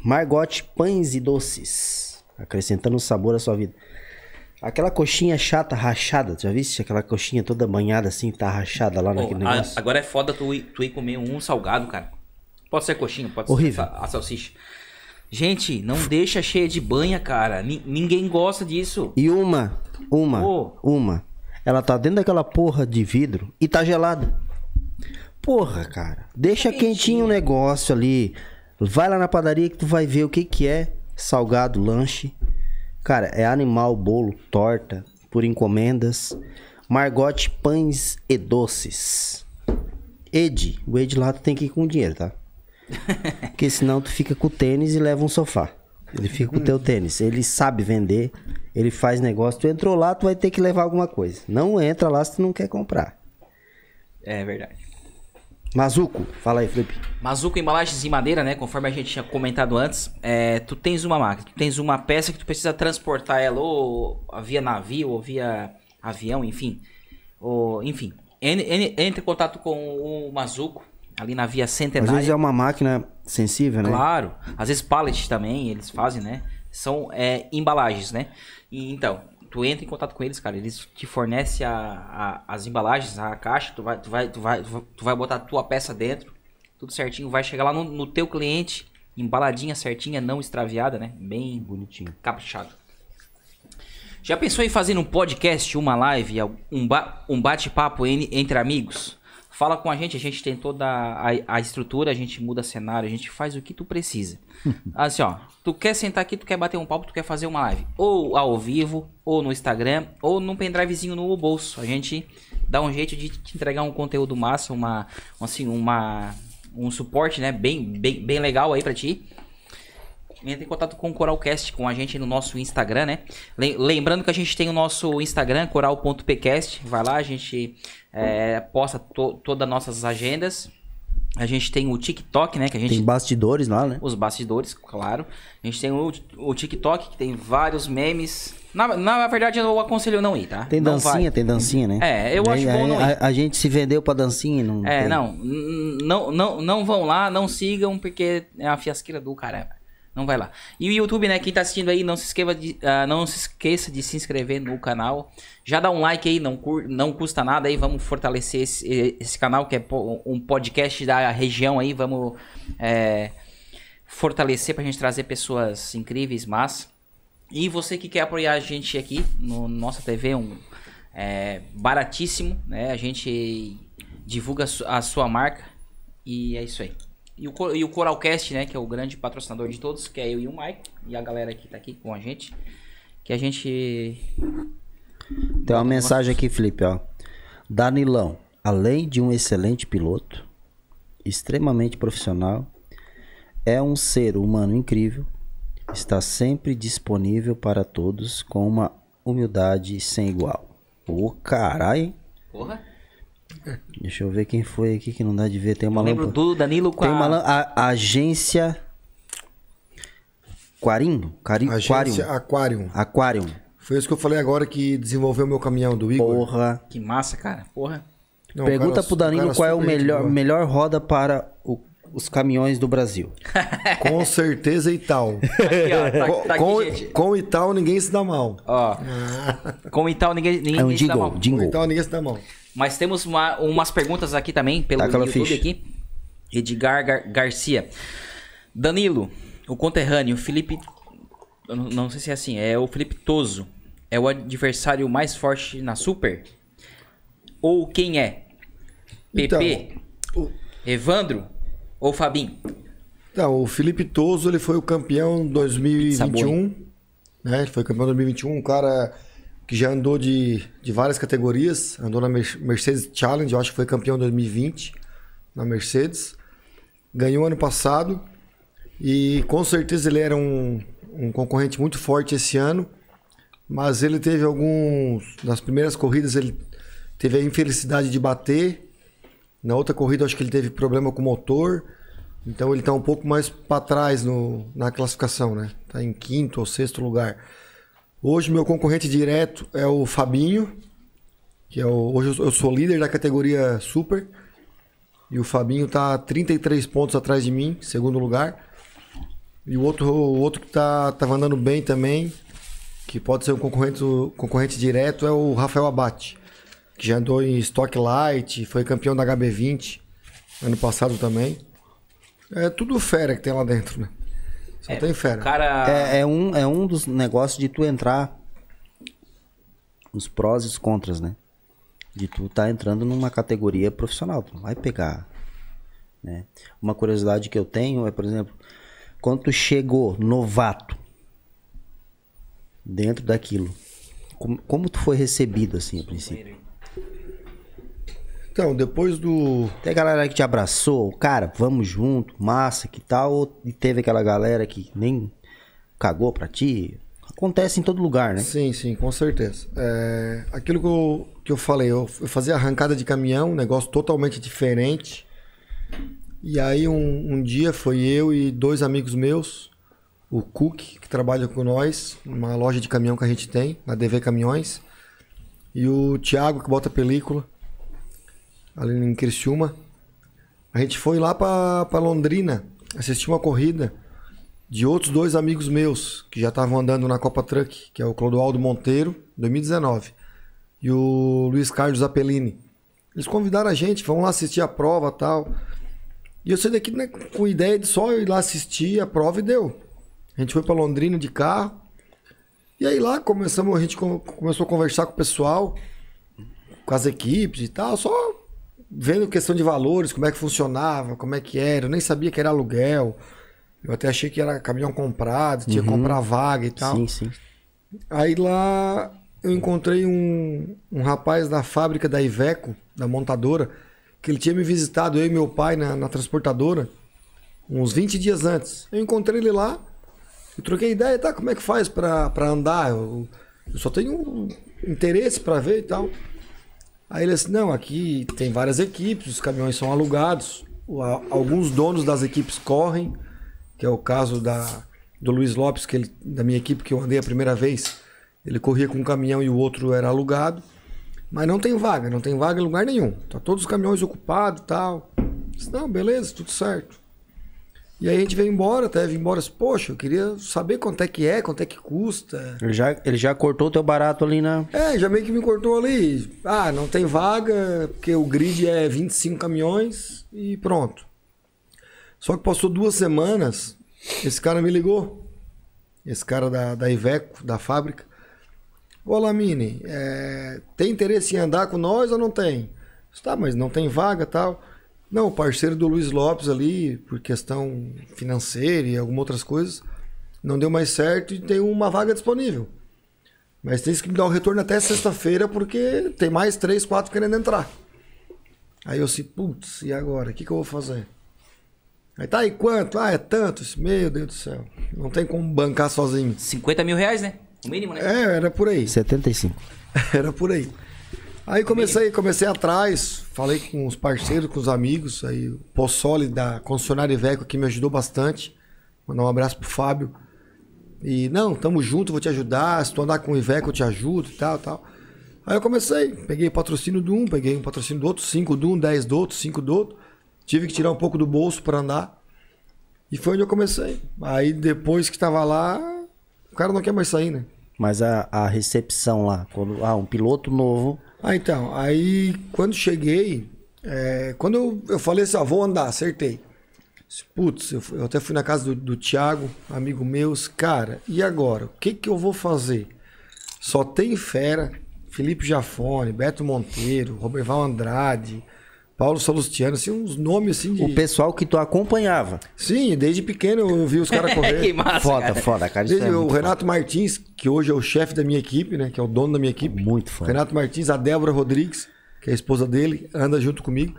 Margot Pães e Doces. Acrescentando sabor à sua vida. Aquela coxinha chata, rachada. Já viste aquela coxinha toda banhada assim, tá rachada lá naquele a- negócio? agora é foda tu, ir- tu ir comer um salgado, cara. Pode ser coxinha, pode Horrível. ser a, a salsicha. Gente, não deixa cheia de banha, cara. Ni- ninguém gosta disso. E uma, uma, uma. Ela tá dentro daquela porra de vidro e tá gelada. Porra, cara. Deixa quentinho o negócio ali. Vai lá na padaria que tu vai ver o que que é salgado, lanche. Cara, é animal, bolo, torta, por encomendas. Margote Pães e Doces. Ed, o Ed lá tu tem que ir com dinheiro, tá? Porque senão tu fica com o tênis e leva um sofá. Ele fica com o teu tênis. Ele sabe vender, ele faz negócio. Tu entrou lá, tu vai ter que levar alguma coisa. Não entra lá se tu não quer comprar. É verdade. Mazuco, fala aí, Felipe. Mazuco embalagens em madeira, né? Conforme a gente tinha comentado antes, é, tu tens uma máquina, tu tens uma peça que tu precisa transportar ela ou via navio ou via avião, enfim. Ou, enfim, en- en- entre em contato com o Mazuco ali na via Às Centenária. vezes é uma máquina sensível, né? Claro. Às vezes pallet também, eles fazem, né? São é, embalagens, né? E, então, tu entra em contato com eles, cara. Eles te fornecem a, a- as embalagens, a caixa, tu vai, tu, vai, tu, vai, tu vai botar a tua peça dentro, tudo certinho. Vai chegar lá no, no teu cliente, embaladinha certinha, não extraviada, né? Bem Bonitinho. caprichado. Já pensou em fazer um podcast, uma live, um, ba- um bate-papo en- entre amigos? Fala com a gente, a gente tem toda a, a estrutura, a gente muda cenário, a gente faz o que tu precisa. Assim, ó, tu quer sentar aqui, tu quer bater um papo, tu quer fazer uma live, ou ao vivo, ou no Instagram, ou num pendrivezinho no bolso. A gente dá um jeito de te entregar um conteúdo massa, uma, assim, uma, um suporte, né, bem, bem, bem legal aí pra ti. Entra em contato com o Coralcast, com a gente no nosso Instagram, né? Lem- Lembrando que a gente tem o nosso Instagram, coral.pcast. Vai lá, a gente é, posta to todas as nossas agendas. A gente tem o TikTok, né? Que a gente Tem bastidores lá, né? os bastidores, claro. A gente tem o, o TikTok, que tem vários memes. Na, na verdade, eu aconselho não ir, tá? Tem Não dancinha, vai. tem dancinha, né? É, eu acho Aí- bom não ir. a, a gente se vendeu pra dancinha e não. É, tem. não, não, não vão lá, não sigam, porque é uma fiasqueira do caramba. Não vai lá. E o YouTube, né? Quem tá assistindo aí, não se esqueça de, ah, não se esqueça de se inscrever no canal. Já dá um like aí, não, cur- não custa nada aí. Vamos fortalecer esse, esse canal, que é um podcast da região aí. Vamos é, fortalecer pra gente trazer pessoas incríveis, mas. E você que quer apoiar a gente aqui no nossa TV, um é, baratíssimo, né? A gente divulga a sua marca e é isso aí. E o, e o Coralcast, né? Que é o grande patrocinador de todos, que é eu e o Mike e a galera que tá aqui com a gente. Que a gente. Tem uma mensagem aqui, Felipe, ó. Danilão, além de um excelente piloto, extremamente profissional, é um ser humano incrível, está sempre disponível para todos com uma humildade sem igual. Ô, caralho, hein? Porra! Deixa eu ver quem foi aqui que não dá de ver. Tem uma Eu lembro do Danilo com Tem a... uma lã- a, agência Quarim? Cari... Agência Aquarium. Aquarium. Aquarium. Foi isso que eu falei agora que desenvolveu o meu caminhão do Igor. Porra. Que massa, cara. Porra. Não, Pergunta cara- pro Danilo qual é o melhor, boa. melhor roda para o- os caminhões do Brasil. Com certeza e tal. Aqui, ó. Tá, com, tá com, gente. com e tal ninguém se dá mal. Ó. Com e tal, ninguém, ninguém É um se dá mal. jingle, Com jingle. e tal ninguém se dá mal. Mas temos uma- umas perguntas aqui também pelo Tá YouTube ficha. aqui. Edgar Gar- Garcia. Danilo, o conterrâneo, Felipe. não, não sei se é assim, é o Felipe Toso. É o adversário mais forte na Super? Ou quem é? PP, O- Evandro ou Fabinho? Então, o Felipe Toso, ele foi o campeão 2021, né? Ele foi campeão 2021, um cara que já andou de, de várias categorias, andou na Mer- Mercedes Challenge, eu acho que foi campeão 2020 na Mercedes. Ganhou ano passado e com certeza ele era um, um concorrente muito forte esse ano, mas ele teve alguns nas primeiras corridas ele teve a infelicidade de bater. Na outra corrida, acho que ele teve problema com o motor. Então ele está um pouco mais para trás no, na classificação, né? Tá em quinto ou sexto lugar. Hoje meu concorrente direto é o Fabinho, que é o, hoje eu sou líder da categoria Super. E o Fabinho tá 33 pontos atrás de mim, segundo lugar. E o outro, o outro que tá tava andando bem também, que pode ser um concorrente, concorrente direto, é o Rafael Abate, que já andou em Stock Light, foi campeão da HB20 ano passado também. É tudo fera que tem lá dentro, né? Só tem fera. Cara. É, é um, é um dos negócios de tu entrar os prós e os contras, né? De tu tá entrando numa categoria profissional, tu não vai pegar, né? Uma curiosidade que eu tenho é, por exemplo, quando tu chegou novato dentro daquilo, como, como tu foi recebido assim a princípio? Então, depois do. Tem galera que te abraçou, cara, vamos junto, massa, que tal? E teve aquela galera que nem cagou pra ti? Acontece em todo lugar, né? Sim, sim, com certeza. É, aquilo que eu, que eu falei, eu, eu fazia arrancada de caminhão, um negócio totalmente diferente. E aí um, um dia foi eu e dois amigos meus, o Cook, que trabalha com nós, numa loja de caminhão que a gente tem, na DV Caminhões, e o Thiago, que bota película, ali em Criciúma. A gente foi lá pra Londrina assistir uma corrida de outros dois amigos meus que já estavam andando na Copa Truck, que é o Clodoaldo Monteiro, 2019, e o Luiz Carlos Apellini. Eles convidaram a gente, vamos lá assistir a prova tal. E eu saí daqui né, com ideia de só ir lá assistir a prova e deu. A gente foi para Londrina de carro. E aí lá começamos, a gente com- começou a conversar com o pessoal, com as equipes e tal, só vendo questão de valores, como é que funcionava, como é que era. Eu nem sabia que era aluguel. Eu até achei que era caminhão comprado, tinha que comprar vaga e tal. Sim, sim. Aí lá eu encontrei um, um rapaz da fábrica da Iveco, da montadora, que ele tinha me visitado, eu e meu pai, na, na transportadora, uns 20 dias antes. Eu encontrei ele lá, eu troquei ideia, tá? Como é que faz pra, pra andar? Eu, eu só tenho interesse pra ver e tal. Aí ele disse, não, aqui tem várias equipes, os caminhões são alugados. alguns donos das equipes correm, que é o caso da, do Luiz Lopes, que ele, da minha equipe que eu andei a primeira vez. Ele corria com um caminhão e o outro era alugado. Mas não tem vaga, não tem vaga em lugar nenhum. Tá todos os caminhões ocupados e tal. Disse, não, beleza, tudo certo. E aí a gente veio embora, até veio embora. Poxa, eu queria saber quanto é que é, quanto é que custa. Ele já, ele já cortou o teu barato ali na. É, já meio que me cortou ali. Ah, não tem vaga, porque o grid é 25 caminhões e pronto. Só que passou duas semanas, esse cara me ligou. Esse cara da, da Iveco, da fábrica. Ô Lamine, é, tem interesse em andar com nós ou não tem? Tá, mas não tem vaga tal. Não, o parceiro do Luiz Lopes ali, por questão financeira e algumas outras coisas, não deu mais certo e tem uma vaga disponível. Mas tem que me dar o retorno até sexta-feira, porque tem mais três, quatro querendo entrar. Aí eu assim, putz, e agora? O que, que eu vou fazer? Aí tá, e quanto? Ah, é tanto. Disse, Meu Deus do céu. Não tem como bancar sozinho. 50 mil reais, né? O mínimo, né? É, era por aí. 75. Era por aí. Aí comecei, comecei atrás, falei com os parceiros, com os amigos. Aí o Possoli da concessionária Iveco que me ajudou bastante. Mandar um abraço pro Fábio. E, não, tamo junto, vou te ajudar. Se tu andar com o Iveco, eu te ajudo e tal, tal. Aí eu comecei, peguei patrocínio do um, peguei um patrocínio do outro, cinco do um, dez do outro, cinco do outro. Tive que tirar um pouco do bolso para andar. E foi onde eu comecei. Aí depois que tava lá, o cara não quer mais sair, né? Mas a, a recepção lá, quando ah, um piloto novo. Ah, então, aí quando cheguei, é, quando eu, eu falei assim, ó, vou andar, acertei. Putz, eu, eu até fui na casa do, do Thiago, amigo meu, cara, e agora? O que que eu vou fazer? Só tem fera, Felipe Jafone, Beto Monteiro, Roberval Andrade, Paulo Salustiano, assim, uns nomes assim de... O pessoal que tu acompanhava. Sim, desde pequeno eu vi os caras que correr. massa, foda, cara. foda, cara. Desde é o Renato Martins, que hoje é o chefe da minha equipe, né? Que é o dono da minha equipe. Muito foda. Renato Martins, a Débora Rodrigues, que é a esposa dele, anda junto comigo.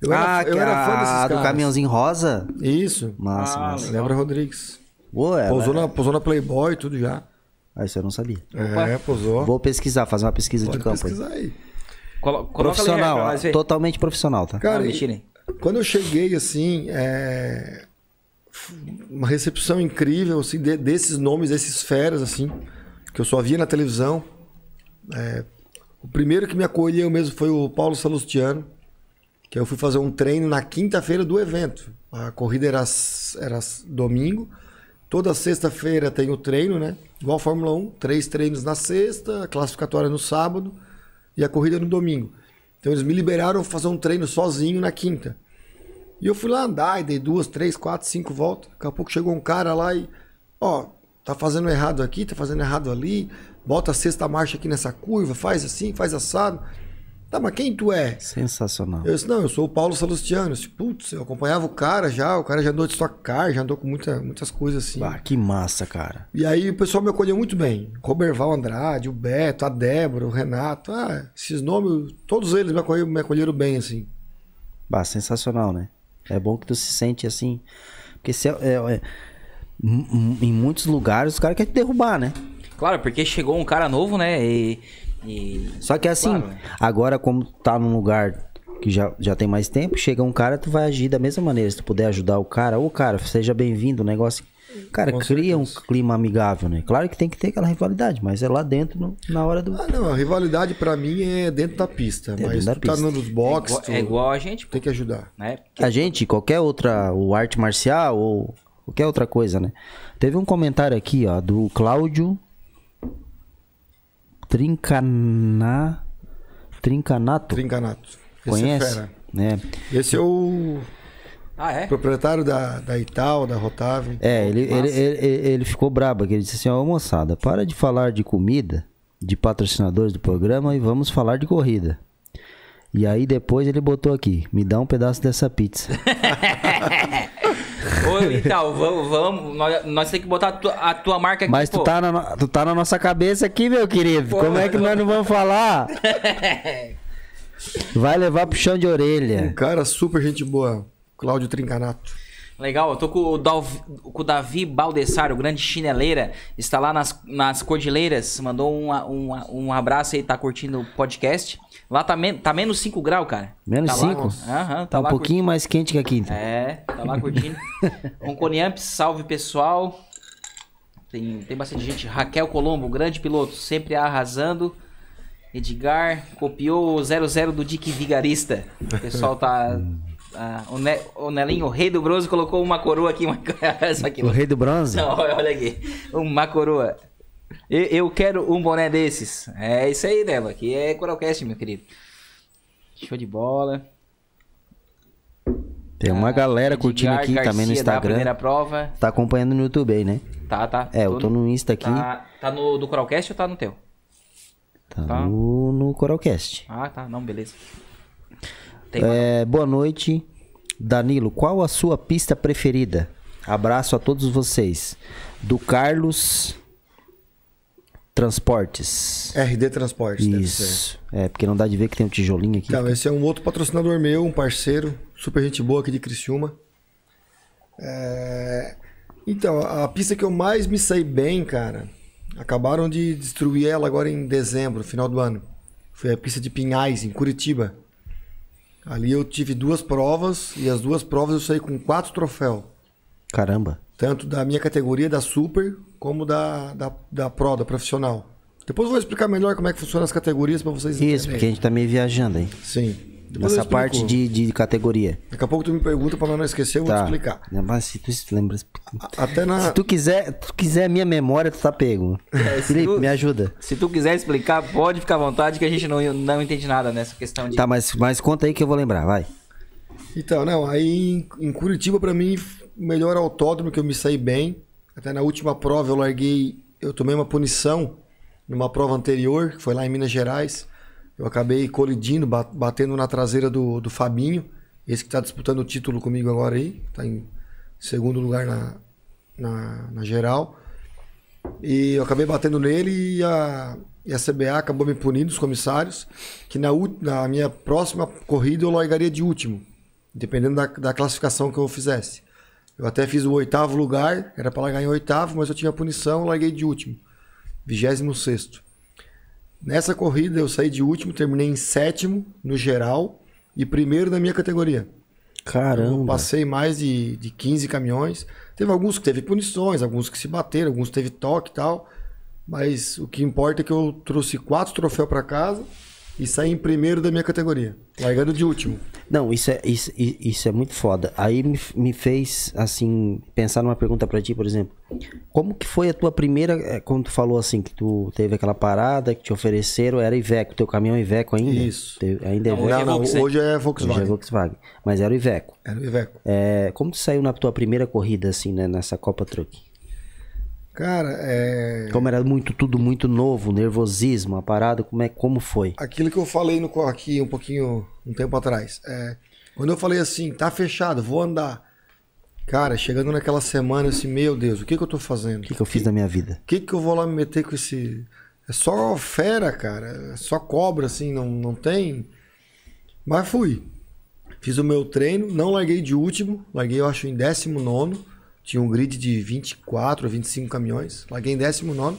Eu foda. ah, era, que eu era fã desses a do caras. caminhãozinho rosa. Isso. Massa, Ah, massa. Débora Rodrigues. Boa, ela- Pousou, na, pousou na Playboy, tudo já. Ah, isso eu não sabia. É, pousou. Vou pesquisar, fazer uma pesquisa Pode de campo aí. pesquisar aí. Colo Profissional, totalmente profissional, tá? Cara, Ah, e- quando eu cheguei, assim, é, uma recepção incrível, assim, de- desses nomes, desses feras, assim, que eu só via na televisão. É, o primeiro que me acolheu mesmo foi o Paulo Salustiano, que eu fui fazer um treino na quinta-feira do evento. A corrida era, era domingo. Toda sexta-feira tem o treino, né? Igual a Fórmula 1, três treinos na sexta, classificatória no sábado e a corrida no domingo. Então eles me liberaram fazer um treino sozinho na quinta. E eu fui lá andar e dei duas, três, quatro, cinco voltas. Daqui a pouco chegou um cara lá e, ó, tá fazendo errado aqui, tá fazendo errado ali, bota a sexta marcha aqui nessa curva, faz assim, faz assado. Tá, mas quem tu é? Sensacional. Eu disse, não, eu sou o Paulo Salustiano. Eu disse, Putz, eu acompanhava o cara já, o cara já andou de Stock Car, já andou com muita, muitas coisas assim. Ah, que massa, cara. E aí o pessoal me acolheu muito bem. Roberval Andrade, o Beto, a Débora, o Renato. Ah, esses nomes, todos eles me acolheram, me acolheram bem, assim. Bah, sensacional, né? É bom que tu se sente assim. Porque se é, é- é- em muitos lugares os caras querem te derrubar, né? Claro, porque chegou um cara novo, né? E. e- Só que assim, Claro, né? agora como tá num lugar que já, já tem mais tempo, chega um cara, tu vai agir da mesma maneira. Se tu puder ajudar o cara, ô cara, seja bem-vindo, o negócio. Cara, Com cria um certeza. clima amigável, né? Claro que tem que ter aquela rivalidade, mas é lá dentro, no- na hora do. Ah, não, a rivalidade pra mim é dentro da pista. Dentro mas da tu tá pista. nos boxes, igual- é igual a gente, pô, tem que ajudar. né? A gente, qualquer outra, o arte marcial ou qualquer outra coisa, né? Teve um comentário aqui, ó, do Cláudio Trincana... Trincanato. Trincanato. Esse Conhece? é fera. né? Esse é o Ah, é? proprietário da, da Ital, da Rotave. É, ele, ele, ele, ele ficou brabo, que ele disse assim, ó, moçada, para de falar de comida, de patrocinadores do programa e vamos falar de corrida. E aí depois ele botou aqui, me dá um pedaço dessa pizza. Ô, então, vamos, vamos nós, nós temos que botar a tua, a tua marca aqui, Mas pô. tu tá, na, tu tá na nossa cabeça aqui, meu querido. Pô, Como é que nós não vamos falar? Vai levar pro chão de Um orelha. cara super gente boa, Cláudio Trincanato. Legal, eu tô com o, Dalvi- com o Davi Baldessar, o grande chineleira, está lá nas, nas Cordilheiras, mandou um, um, um abraço aí, tá curtindo o podcast. Lá tá, men tá menos 5 graus, cara. Menos tá lá- 5? Aham, tá, Tá um pouquinho mais quente que aqui, então. É, tá lá curtindo. Ronconiamps, salve pessoal. Tem, tem bastante gente. Raquel Colombo, grande piloto, sempre arrasando. Edgar copiou o 00 do Dick Vigarista. O pessoal tá. ah, o, ne o Nelinho, o rei do bronze, colocou uma coroa aqui. Uma... Aqui O rei do bronze? não, olha aqui. Uma coroa. Eu, eu quero um boné desses. É isso aí, Nelo. Aqui é Coralcast, meu querido. Show de bola. Tem uma galera curtindo Edgar aqui também no Garcia, Instagram. primeira prova. Tá acompanhando no YouTube aí, né? Tá, tá. É, eu tô no Insta aqui. Tá, tá no do Coralcast ou tá no teu? Tá tá. no, no Coralcast. Ah, tá. Não, beleza. Tem É, boa noite. Danilo, qual a sua pista preferida? Abraço a todos vocês. Do Carlos Transportes. RD Transportes, deve ser. Isso. É, porque não dá de ver que tem um tijolinho aqui. Então, esse é um outro patrocinador meu, um parceiro, super gente boa aqui de Criciúma. É, Então, a pista que eu mais me saí bem, cara, acabaram de destruir ela agora em dezembro, final do ano. Foi a pista de Pinhais, em Curitiba. Ali eu tive duas provas e as duas provas eu saí com quatro troféus. Caramba. Tanto da minha categoria, da Super, como da, da, da Pro, da profissional. Depois eu vou explicar melhor como é que funcionam as categorias para vocês entenderem. Isso, porque a gente tá meio viajando aí. Sim. Depois eu Nessa parte de, de categoria. Daqui a pouco tu me pergunta para não esquecer, eu vou te Tá. explicar. Mas se tu se lembra. Até na. Se tu quiser, tu quiser a minha memória, tu tá pego. Felipe, tu- me ajuda. Se tu quiser explicar, pode ficar à vontade que a gente não, não entende nada nessa questão de. Tá, mas, mas conta aí que eu vou lembrar, vai. Então, não, aí em, em Curitiba, para mim, o melhor autódromo que eu me saí bem. Até na última prova eu larguei, eu tomei uma punição numa prova anterior, que foi lá em Minas Gerais. Eu acabei colidindo, ba- batendo na traseira do, do Fabinho, esse que está disputando o título comigo agora aí, está em segundo lugar na, na, na geral. E eu acabei batendo nele e a, e a CBA acabou me punindo, os comissários, que na, na minha próxima corrida eu largaria de último, dependendo da, da classificação que eu fizesse. Eu até fiz o oitavo lugar, era para largar em oitavo, mas eu tinha punição, larguei de último, vigésimo sexto. Nessa corrida eu saí de último, terminei em sétimo no geral e primeiro na minha categoria. Eu Caramba. passei mais de, de 15 caminhões. Teve alguns que teve punições, alguns que se bateram, alguns teve toque e tal. Mas o que importa é que eu trouxe quatro troféus para casa e saí em primeiro da minha categoria, largando de último. Não, isso é, isso, isso é muito foda. Aí me, me fez, assim, pensar numa pergunta pra ti, por exemplo. Como que foi a tua primeira, eh, quando tu falou assim, que tu teve aquela parada, que te ofereceram, era Iveco, teu caminhão é Iveco ainda? Isso. Te- ainda é Não, Iveco? Hoje é não, não, Volkswagen. hoje é Hoje é Volkswagen. Volkswagen. Mas era o Iveco. Era o Iveco. É, como tu saiu na tua primeira corrida, assim, né, nessa Copa Truck? Cara, é... Como era muito, tudo muito novo, nervosismo, a parada, como é, como foi? aquilo que eu falei no, aqui um pouquinho, um tempo atrás. É, quando eu falei assim, tá fechado, vou andar. Cara, chegando naquela semana, assim, meu Deus, o que que eu tô fazendo? O que, que eu fiz na minha vida? O que que eu vou lá me meter com esse... É só fera, cara. É só cobra, assim, não, não tem... Mas fui. Fiz o meu treino, não larguei de último. Larguei, eu acho, em 19 Tinha um grid de 24 ou 25 caminhões. Larguei em 19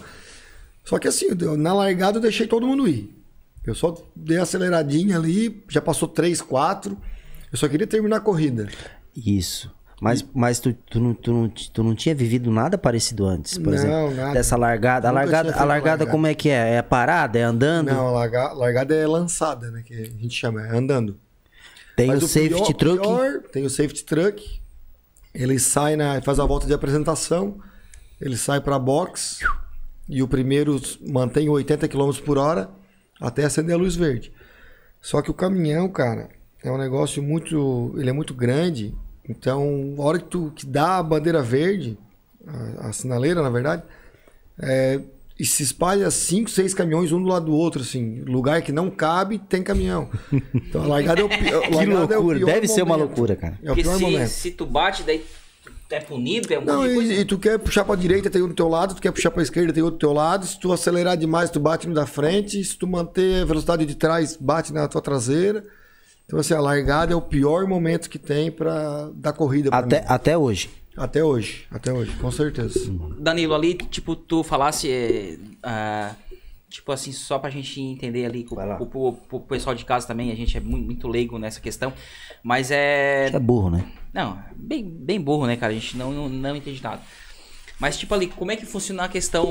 Só que assim, eu- na largada eu deixei todo mundo ir. Eu só dei a aceleradinha ali, já passou 3, 4. Eu só queria terminar a corrida. Isso. Mas, mas tu, tu, não, tu, não, tu não tinha vivido nada parecido antes, por Não, exemplo? nada. Dessa largada. A largada, a largada como é que é? É parada? É andando? Não, a larga- largada é lançada, né? Que a gente chama, é andando. Tem Mas o safety pior- truck. pior, tem o safety truck. Ele sai na, faz a volta de apresentação. Ele sai para box e o primeiro mantém 80 km por hora até acender a luz verde. Só que o caminhão, cara, é um negócio muito, ele é muito grande. Então, a hora que tu que dá a bandeira verde, a, a sinaleira, na verdade, é, e se espalha cinco, seis caminhões um do lado do outro, assim, lugar que não cabe tem caminhão. Então a largada é o, pi- a Que largada é o loucura. pior Deve ser uma momento. loucura, cara. É o Porque pior se, momento. se tu bate, daí é punido, é um Não, e, e tu quer puxar pra direita, tem um do teu lado, tu quer puxar pra esquerda, tem outro do teu lado. Se tu acelerar demais, tu bate no da frente. Se tu manter a velocidade de trás, bate na tua traseira. Então, assim, a largada é o pior momento que tem para da corrida pra Até, mim. até hoje. Até hoje, até hoje, com certeza. Danilo, ali, tipo, tu falasse. é, ah, tipo assim, só pra gente entender ali, lá. pro, pro- pro pessoal de casa também, a gente é muito, muito leigo nessa questão. Mas é. É burro, né? Não, bem, bem burro, né, cara? A gente não, não, não entende nada. Mas, tipo ali, como é que funciona a questão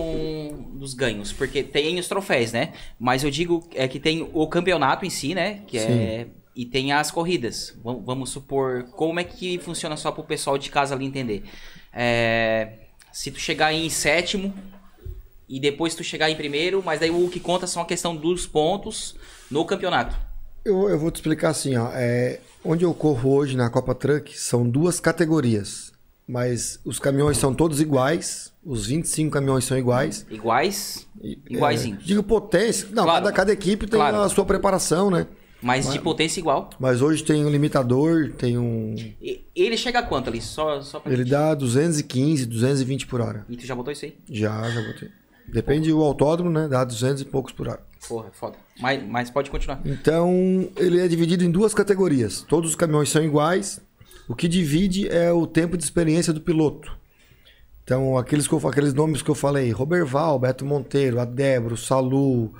dos ganhos? Porque tem os troféus, né? Mas eu digo é que tem o campeonato em si, né? Que é. E tem as corridas. Vam- Vamos supor. Como é que funciona só pro pessoal de casa ali entender? É, se tu chegar em sétimo e depois tu chegar em primeiro, mas daí o que conta são a questão dos pontos no campeonato. Eu, eu vou te explicar assim, ó. É, onde eu corro hoje na Copa Truck são duas categorias. Mas os caminhões são todos iguais. Os 25 caminhões são iguais. Iguais. E, Iguaizinhos. é, digo potência. Não, Claro. cada, cada equipe tem Claro. a sua preparação, né? Mas de potência igual. Mas hoje tem um limitador, tem um. Ele chega a quanto ali? Só, só Ele gente- dá 215, 220 por hora. E tu já botou isso aí? Já, já botei. Depende do autódromo, né? Dá 200 e poucos por hora. Porra, foda. Mas, mas pode continuar. Então, ele é dividido em duas categorias. Todos os caminhões são iguais. O que divide é o tempo de experiência do piloto. Então, aqueles, que eu- aqueles nomes que eu falei, Roberval, Beto Monteiro, Adebro, Salu,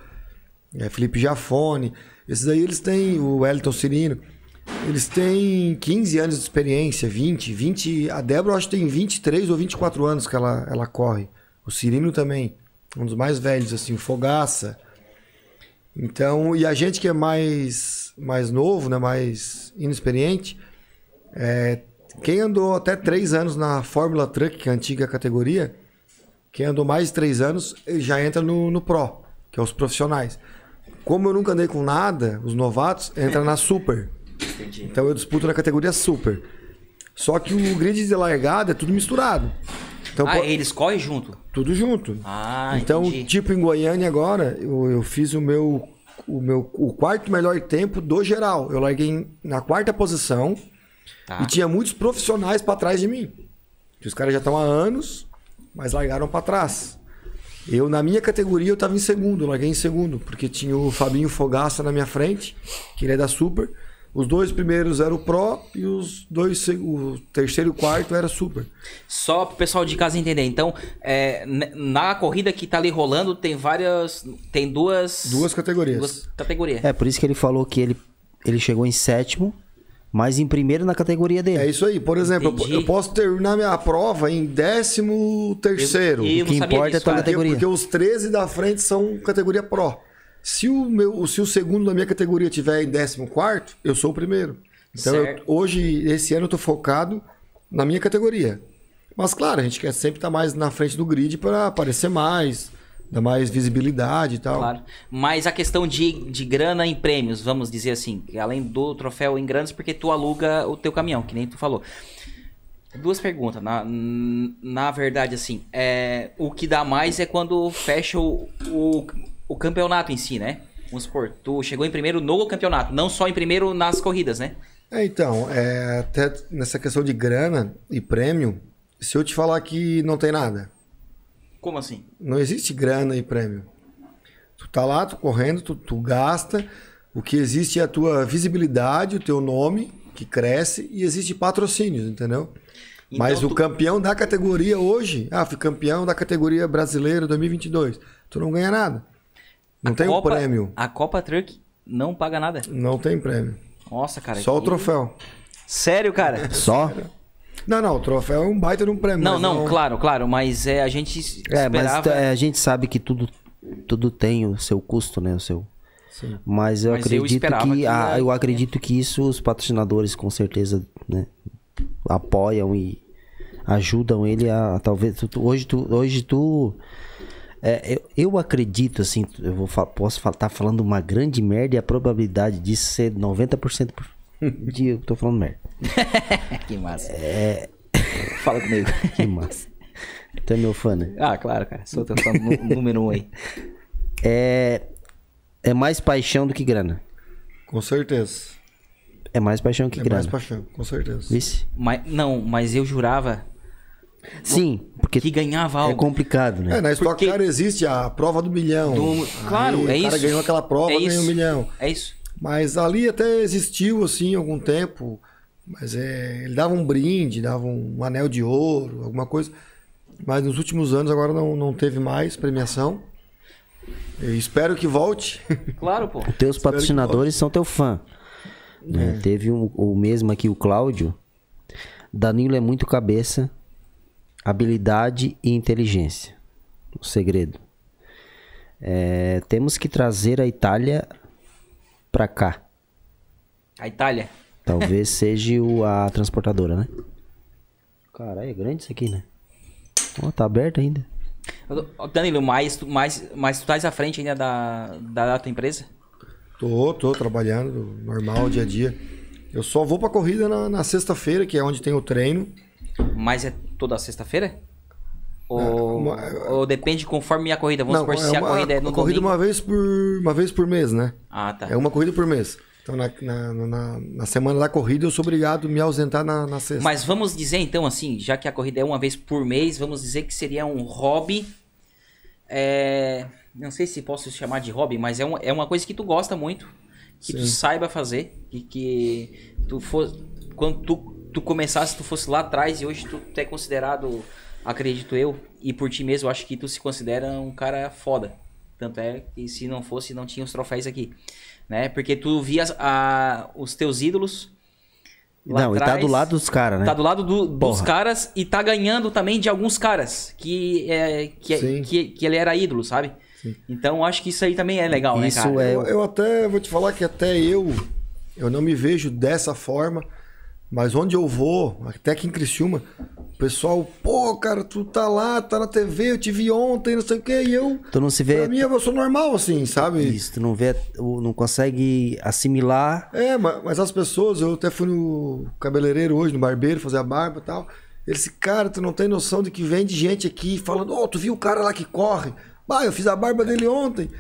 é, Felipe Jafone, esses aí eles têm, o Wellington Cirino, eles têm 15 anos de experiência, 20, 20, a Débora acho que tem 23 ou 24 anos que ela, ela corre. O Cirino também, um dos mais velhos, assim, Fogaça. Então, e a gente que é mais, mais novo, né, mais inexperiente, é, quem andou até três anos na Fórmula Truck, que é a antiga categoria, quem andou mais de três anos ele já entra no, no Pro, que é os profissionais. Como eu nunca andei com nada, os novatos entram na Super. Entendi. Então eu disputo na categoria Super. Só que o grid de largada é tudo misturado. Então, ah, eles correm junto. tudo junto. Ah, Então, entendi. tipo em Goiânia agora, eu, eu fiz o meu, o meu o quarto melhor tempo do geral. Eu larguei na quarta posição Tá. e tinha muitos profissionais para trás de mim. Que os caras já estão há anos, mas largaram para trás. Eu na minha categoria eu estava em segundo, eu larguei em segundo, porque tinha o Fabinho Fogaça na minha frente, que ele é da Super. Os dois primeiros eram o Pro e os dois o terceiro e o quarto era Super. Só pro pessoal de casa entender. Então, é, na corrida que tá ali rolando, tem várias. Tem duas. Duas categorias. Duas categorias. É, por isso que ele falou que ele, ele chegou em sétimo, mas em primeiro na categoria dele. É isso aí. Por exemplo, eu, Entendi. eu posso terminar minha prova em décimo terceiro. Eu- eu O que importa é disso, tua cara. Porque, categoria. porque os 13 da frente são categoria Pro. Se o, meu, se o segundo da minha categoria tiver em décimo quarto, eu sou o primeiro. Então, eu- hoje, esse ano, eu tô focado na minha categoria. Mas, claro, a gente quer sempre estar mais na frente do grid para aparecer mais, dar mais visibilidade e tal. Claro. Mas a questão de, de grana em prêmios, vamos dizer assim, além do troféu em grandes, porque tu aluga o teu caminhão, que nem tu falou. Duas perguntas. Na, na verdade, assim, é, o que dá mais é quando fecha o, o, o campeonato em si, né? Vamos supor, tu chegou em primeiro no campeonato, não só em primeiro nas corridas, né? É, então, é, até nessa questão de grana e prêmio, se eu te falar que não tem nada, Como assim? Não existe grana e prêmio. Tu tá lá, tu correndo, tu, tu gasta. O que existe é a tua visibilidade, o teu nome, que cresce, e existe patrocínios, entendeu? Então Mas o tu- campeão da categoria hoje, ah, fui campeão da categoria brasileira 2022. Tu não ganha nada. Não A tem Copa- um prêmio. A Copa Truck não paga nada. Não tem prêmio. Nossa, cara. Só o que- troféu. Sério, cara? Só? Não, não, o troféu é um baita de um prêmio. Não, mas não, claro, claro, mas é, a gente É, mas esperava... é, a gente sabe que tudo, tudo tem o seu custo, né? O seu. Sim. Mas eu Mas eu acredito esperava que, que ah, eu acredito que isso os patrocinadores com certeza, né, apoiam e ajudam ele a talvez tu- tu- hoje tu hoje tu é, eu, eu acredito assim, eu vou posso estar falando uma grande merda e a probabilidade disso ser 90% por- de eu tô falando merda. que massa. Fala comigo. Que massa. Tu é meu fã, né? ah, claro, cara. Sou teu fã número um aí. É é mais paixão do que grana. Com certeza. É mais paixão que É grana. mais paixão, com certeza. Vice? Mas, não, mas eu jurava Sim, porque que ganhava é algo. complicado, né? É, na Stock Porque- Car existe a prova do milhão. Do- Claro, Aí é o cara isso. ganhou aquela prova, é ganhou isso. um milhão. É isso. Mas ali até existiu, assim, algum tempo. Mas é, ele dava um brinde, dava um anel de ouro, alguma coisa. Mas nos últimos anos agora não, não teve mais premiação. Eu espero que volte. Claro, pô. Teus patrocinadores são teu fã. né? Teve um- o mesmo aqui, o Cláudio. Danilo é muito cabeça, habilidade e inteligência. O segredo. É, temos que trazer a Itália pra cá. A Itália. Talvez seja o- a transportadora, né? Caralho, é grande isso aqui, né? Ó, tá aberto ainda. Danilo, mas, tu- mas, mas tu estás à frente ainda da, da, da tua empresa? Tô, tô trabalhando, normal, dia a dia. Eu só vou pra corrida na, na sexta-feira, que é onde tem o treino. Mas é toda sexta-feira? Ou, É, uma- ou depende conforme a corrida? Vamos supor, se a uma, corrida é no uma corrida domingo. uma vez, por, uma vez por mês, né? Ah, tá. É uma corrida por mês. Então, na, na, na, na semana da corrida, eu sou obrigado a me ausentar na, na sexta. Mas vamos dizer então assim, já que a corrida é uma vez por mês, vamos dizer que seria um hobby. é, Não sei se posso chamar de hobby, mas é uma, é uma coisa que tu gosta muito, que tu Sim. saiba fazer, e que tu for, quando tu, tu começasse, tu fosse lá atrás e hoje tu é considerado, acredito eu, e por ti mesmo, acho que tu se considera um cara foda. Tanto é que se não fosse, não tinha os troféus aqui. Né? Porque tu via a, os teus ídolos. lá Não, e tá atrás, do lado dos caras, né? Tá do lado do- dos caras e tá ganhando também de alguns caras que, é, que, é- Sim. que, que ele era ídolo, sabe? Então acho que isso aí também é legal, né, Isso cara? é- Eu, eu até vou te falar que até eu, eu não me vejo dessa forma, mas onde eu vou, até aqui em Criciúma, pessoal, pô, cara, tu tá lá, tá na TV, eu te vi ontem, não sei o quê, e eu, Tu não se vê. pra mim, eu sou normal, assim, sabe? Isso, tu não vê, não consegue assimilar. É, ma- mas as pessoas, eu até fui no cabeleireiro hoje, no barbeiro, fazer a barba e tal. Ele disse, cara, tu não tem noção de que vem de gente aqui falando, ô, tu viu o cara lá que corre? Bah, eu fiz a barba dele ontem.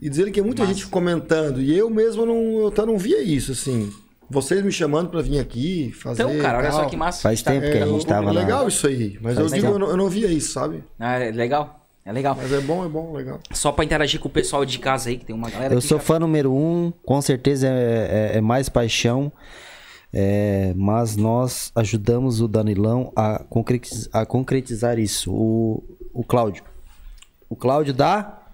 E dizer que é muita gente comentando. E eu mesmo não, eu até não via isso, assim. Vocês me chamando pra vir aqui, fazer. Então, cara, olha tal. só que massa. Faz Tá- tempo que a É, gente eu- tava legal na... isso aí. Mas Faz eu digo, eu não, eu não via isso, sabe? Ah, é legal, é legal. Mas é bom, é bom, legal. Só pra interagir com o pessoal de casa aí, que tem uma galera Eu sou já- fã número um, com certeza é, é- é mais paixão. é, mas nós ajudamos o Danilão a concretizar, a concretizar isso. O, o Cláudio. O Cláudio da,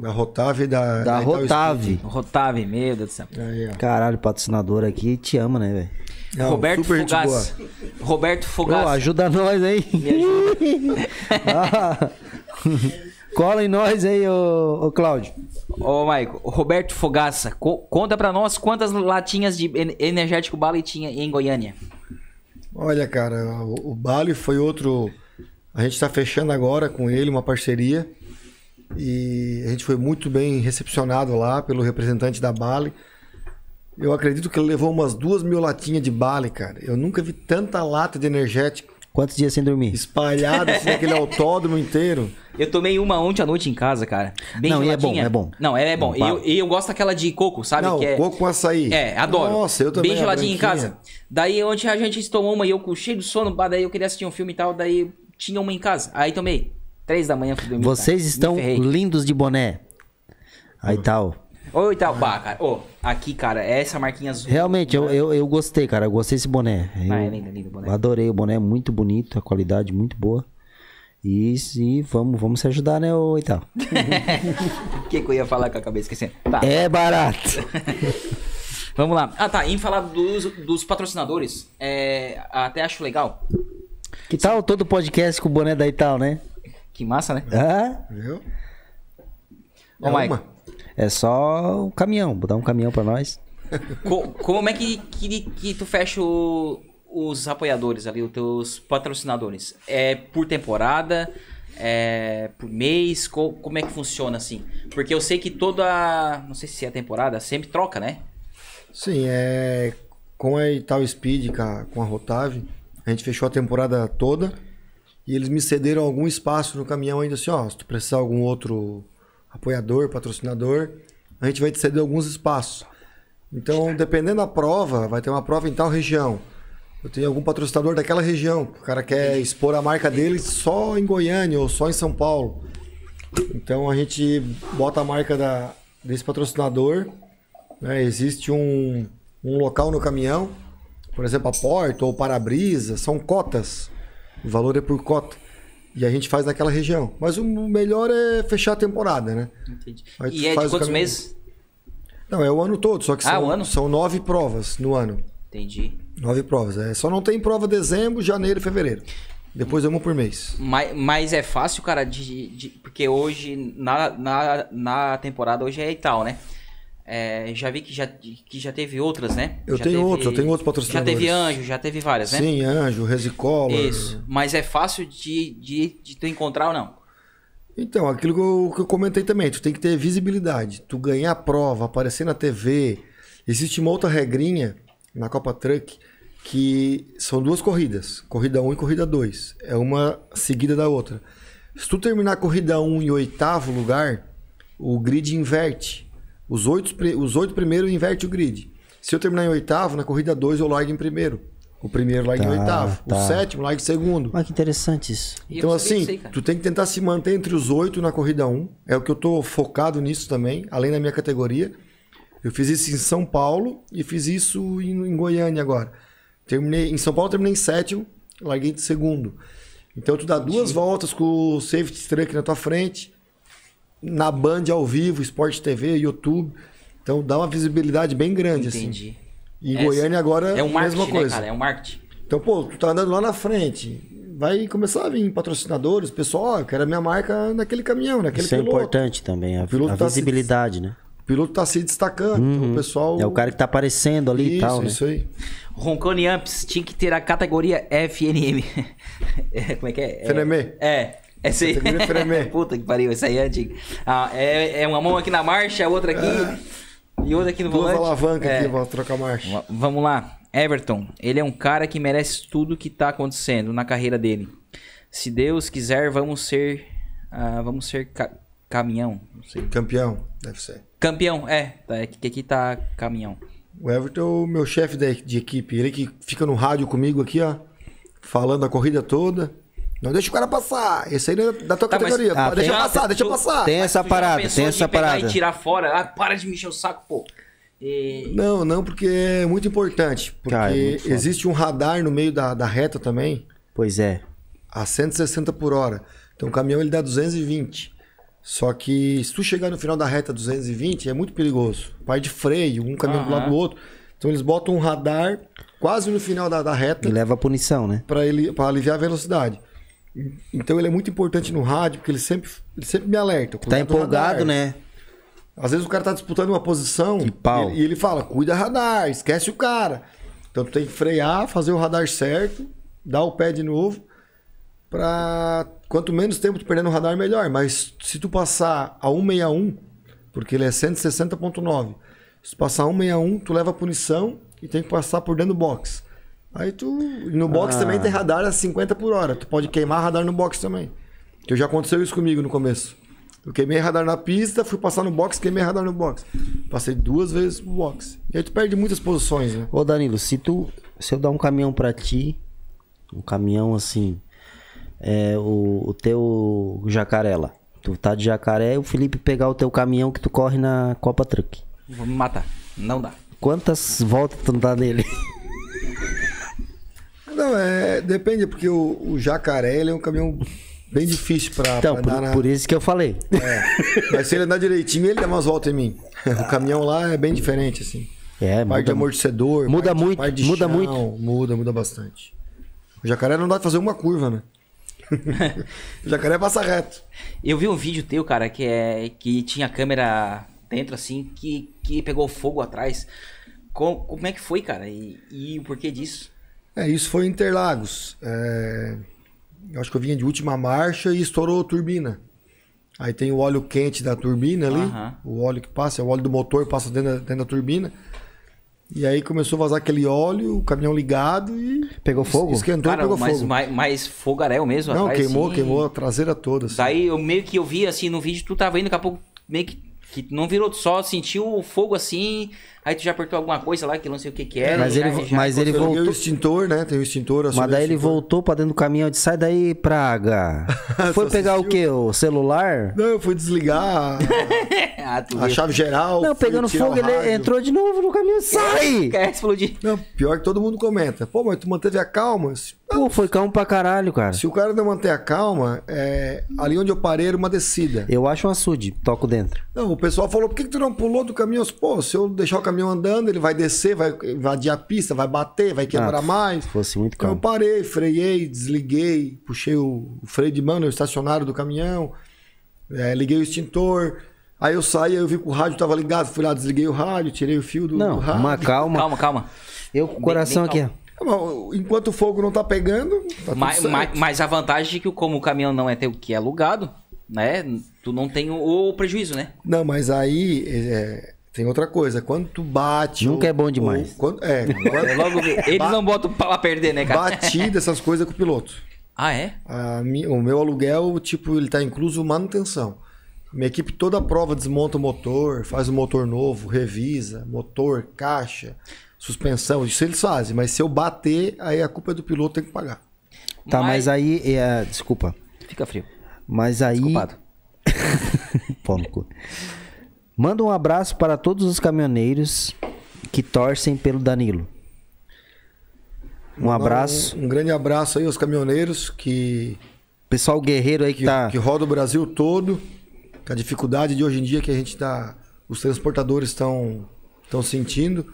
Da Rotave e da. da Rotave. Rotave, meu Deus do céu. Aí, ó. Caralho, patrocinador aqui te ama, né, velho? Não, Roberto Fogás. Roberto Ô, Fogás. ajuda nós aí. Ah, Cola em nós aí, ô, ô Cláudio. Ô, Maico, Roberto Fogaça, co- conta pra nós quantas latinhas de en- energético Bali tinha em Goiânia. Olha, cara, o, o Bali foi outro. A gente está fechando agora com ele uma parceria. E a gente foi muito bem recepcionado lá pelo representante da Bali. Eu acredito que ele levou umas duas mil latinhas de Bali, cara. Eu nunca vi tanta lata de energético Quantos dias sem dormir? espalhada assim naquele autódromo inteiro. Eu tomei uma ontem à noite em casa, cara. Bem Não, e é geladinha. bom, é bom. Não, é, é bom. Não, E eu, e eu gosto daquela de coco, sabe? Não, que é... coco com açaí. É, adoro. Nossa, eu também. Bem a geladinho em casa. Daí ontem a gente tomou uma e eu com cheio de sono, daí eu queria assistir um filme e tal, daí tinha uma em casa. Aí tomei. Três da manhã fui dormir. Vocês estão lindos de boné. Aí tal. Oi, tal. Bah, cara. Ô, aqui, cara, é essa marquinha azul. Realmente, eu, eu, eu gostei, cara. Eu gostei desse boné. Eu Ah, é lindo, lindo o boné. Adorei o boné, muito bonito, a qualidade muito boa. E, e vamos, vamos se ajudar, né, ô. O que, que eu ia falar que eu acabei esquecendo? Tá, É barato. vamos lá. Ah, tá. Em falar dos, dos patrocinadores, é, até acho legal. Que tal todo podcast com o boné da Ital, né? Que massa, né? Ah, Viu? Ô, É uma. é só um caminhão, botar um caminhão pra nós. Co- como é que, que, que tu fecha o- os apoiadores ali, os teus patrocinadores? É por temporada? É por mês? Co- como é que funciona assim? Porque eu sei que toda. Não sei se é temporada, sempre troca, né? Sim, é. Com a Itaú Speed, com a, com a Rotave, a gente fechou a temporada toda e eles me cederam algum espaço no caminhão ainda assim, ó, se tu precisar de algum outro apoiador, patrocinador, a gente vai te ceder alguns espaços. Então, dependendo da prova, vai ter uma prova em tal região. Eu tenho algum patrocinador daquela região. O cara quer expor a marca dele só em Goiânia ou só em São Paulo. Então a gente bota a marca da, desse patrocinador né? Existe um, um local no caminhão, por exemplo, a porta ou para-brisa, são cotas. O valor é por cota. E a gente faz naquela região. Mas o melhor é fechar a temporada, né? Entendi. E é de quantos meses? Não, é o ano todo, só que Ah, são, ano? são nove provas no ano. Entendi. Nove provas. É, só não tem prova dezembro, janeiro e fevereiro. Depois é uma por mês. Mas, mas é fácil, cara, de, de- porque hoje, na, na, na temporada, hoje é e tal, né? É, já vi que já, que já teve outras, né? Eu Já tenho teve- outros, eu tenho outros Já patrocinadores. teve Anjo, já teve várias, né? Sim, Anjo, Resicola. Isso. Mas é fácil de, de, de tu encontrar ou não? Então, aquilo que eu, que eu comentei também, tu tem que ter visibilidade. Tu ganhar a prova, aparecer na TV. Existe uma outra regrinha na Copa Truck que são duas corridas, corrida 1 e corrida 2. É uma seguida da outra. Se tu terminar a corrida 1 em oitavo lugar, o grid inverte. Os oito, os oito primeiros inverte o grid. Se eu terminar em oitavo, na corrida 2 eu largo em primeiro. O primeiro larga em Tá, oitavo. tá. O sétimo larga em segundo. Mas que interessante isso. Então, assim, cara. tu tem que tentar se manter entre os oito na corrida 1. É o que eu tô focado nisso também, além da minha categoria. Eu fiz isso em São Paulo e fiz isso em, em Goiânia agora. Terminei, em São Paulo eu terminei em sétimo, larguei de segundo. Então tu dá duas voltas com o safety truck na tua frente, na Band ao vivo, Sport TV, YouTube. Então dá uma visibilidade bem grande, assim. Entendi. E em É- Goiânia agora É um marketing, mesma coisa. né, cara? É um marketing. Então, pô, tu tá andando lá na frente. Vai começar a vir patrocinadores, pessoal, ó, eu quero a minha marca naquele caminhão, naquele Isso é piloto. importante também, a, a tá se- visibilidade, né? O piloto tá se destacando, então o pessoal. É o cara que tá aparecendo ali isso, e tal, né? Isso aí. Roncone Amps tinha que ter a categoria FNM. É, Como é que é? É- FNM. É. Essa aí. Puta que pariu, essa aí é antiga. Ah, é, é uma mão aqui na marcha, outra aqui. E outra aqui no Duas volante. alavancas É. aqui pra trocar marcha. Va- Vamos lá. Everton, ele é um cara que merece tudo que tá acontecendo na carreira dele. Se Deus quiser, vamos ser. ah, vamos ser ca- caminhão. Não sei. Campeão, deve ser. Campeão, é. Tá, é que aqui tá caminhão. O Everton é o meu chefe de equipe. Ele que fica no rádio comigo aqui, ó. Falando a corrida toda. Não deixa o cara passar. Esse aí é da tua Tá, mas- categoria. Ah, deixa tem- passar, deixa tu- passar. Tem essa parada, tem de essa pegar parada. E tirar fora. Ah, para de me encher o saco, pô. E- Não, não, porque é muito importante. Porque Cara, é muito existe um radar no meio da, da reta também. Pois é. a 160 por hora. Então o caminhão ele dá 220. Só que se tu chegar no final da reta 220 é muito perigoso. Par de freio, um caminhão do Aham. lado do outro. Então eles botam um radar quase no final da, da reta E leva a punição, né? para ele para aliviar a velocidade. Então ele é muito importante no rádio porque ele sempre ele sempre me alerta. Tá empolgado, né? Às vezes o cara tá disputando uma posição Que pau. E, ele, e fala, cuida radar, esquece o cara. Então tu tem que frear, fazer o radar certo, dar o pé de novo, pra quanto menos tempo tu perder no radar, melhor. Mas se tu passar a 161, porque ele é 160.9, se tu passar a 161, tu leva punição e tem que passar por dentro do box. Aí tu. No box Ah. também tem radar a 50 por hora. Tu pode queimar radar no box também. Que já aconteceu isso comigo no começo. Eu queimei radar na pista, fui passar no box, queimei radar no box. Passei duas vezes pro box. E aí tu perde muitas posições, né? Ô Danilo, se tu. Se eu dar um caminhão pra ti, um caminhão assim. É o, o teu jacaré lá. Tu tá de jacaré e o Felipe pegar o teu caminhão que tu corre na Copa Truck. Vou me matar. Não dá. Quantas voltas tu dá nele? Não, é. Depende, porque o, o jacaré ele é um caminhão bem difícil pra, Então, pra por, andar na. por isso que eu falei. É. Mas se ele andar direitinho, ele dá umas voltas em mim. O caminhão lá é bem diferente, assim. É, Parte de muda, amortecedor. muda parte- muito, parte de muda chão, muito. Muda, muda bastante. O jacaré não dá pra fazer uma curva, né? o jacaré passa reto. Eu vi um vídeo teu, cara, que é que tinha câmera dentro assim, que, que pegou fogo atrás. Com- como é que foi, cara? E, e o porquê disso? É, isso foi em Interlagos. É, eu acho que eu vinha de última marcha e estourou a turbina. Aí tem o óleo quente da turbina ali, Aham. o óleo que passa, é o óleo do motor passa dentro da, dentro da turbina. E aí começou a vazar aquele óleo, o caminhão ligado e. Pegou fogo? Esquentou cara, e pegou mas, fogo. mais, mais fogaréu mesmo Não, atrás, queimou, assim. queimou a traseira toda. assim. Daí eu meio que eu vi assim no vídeo, tu tava indo, daqui a pouco meio que, que não virou só, sentiu o fogo assim, aí tu já apertou alguma coisa lá que não sei o que que era. Mas já- ele- já- mas ele Eu liguei o voltou- extintor, né? Tem o extintor. Mas daí ele voltou pra dentro do caminhão e disse, sai daí, praga. Foi pegar o quê? O celular? Não, eu fui desligar. A chave geral. Não, pegando fogo, o ele entrou de novo no caminhão. Sai! Quer explodir. Não, pior que todo mundo comenta. Pô, mas tu manteve a calma? Pô, foi calmo pra caralho, cara. Se o cara não manter a calma, é, ali onde eu parei era uma descida. Eu acho um açude, toco dentro. Não, o pessoal falou, por que, que tu não pulou do caminhão? Pô, se eu deixar o caminhão andando, ele vai descer, vai invadir a pista, vai bater, vai quebrar Ah, mais. Se fosse muito Então eu calmo. parei, freiei, desliguei, puxei o, o freio de mão no estacionário do caminhão, é, liguei o extintor. Aí eu saí, aí eu vi que o rádio tava ligado, fui lá, desliguei o rádio, tirei o fio do, do Não, rádio. uma calma. Calma, calma. Eu com o coração bem aqui, ó. Enquanto o fogo não tá pegando, tá tudo Mas, certo. mas, mas a vantagem é que como o caminhão não é teu que é alugado, né? Tu não tem o, o prejuízo, né? Não, mas aí é, tem outra coisa. Quando tu bate. Nunca ou- é bom demais. ou quando- é, quando- É logo eles não botam pra lá perder, né, cara? bati dessas coisas com o piloto. Ah, é? A o meu aluguel, tipo, ele tá incluso manutenção. Minha equipe toda prova desmonta o motor, faz o motor novo, revisa, motor, caixa, suspensão, isso eles fazem. Mas se eu bater, aí a culpa é do piloto, tem que pagar. Tá, mas aí. É, desculpa. Fica frio. Mas aí. Culpado. Pau no cu. Manda um abraço para todos os caminhoneiros que torcem pelo Danilo. Um abraço. Um, um grande abraço aí aos caminhoneiros que, Pessoal guerreiro aí que que, tá. que roda o Brasil todo. Com a dificuldade de hoje em dia que a gente tá. Os transportadores estão estão sentindo.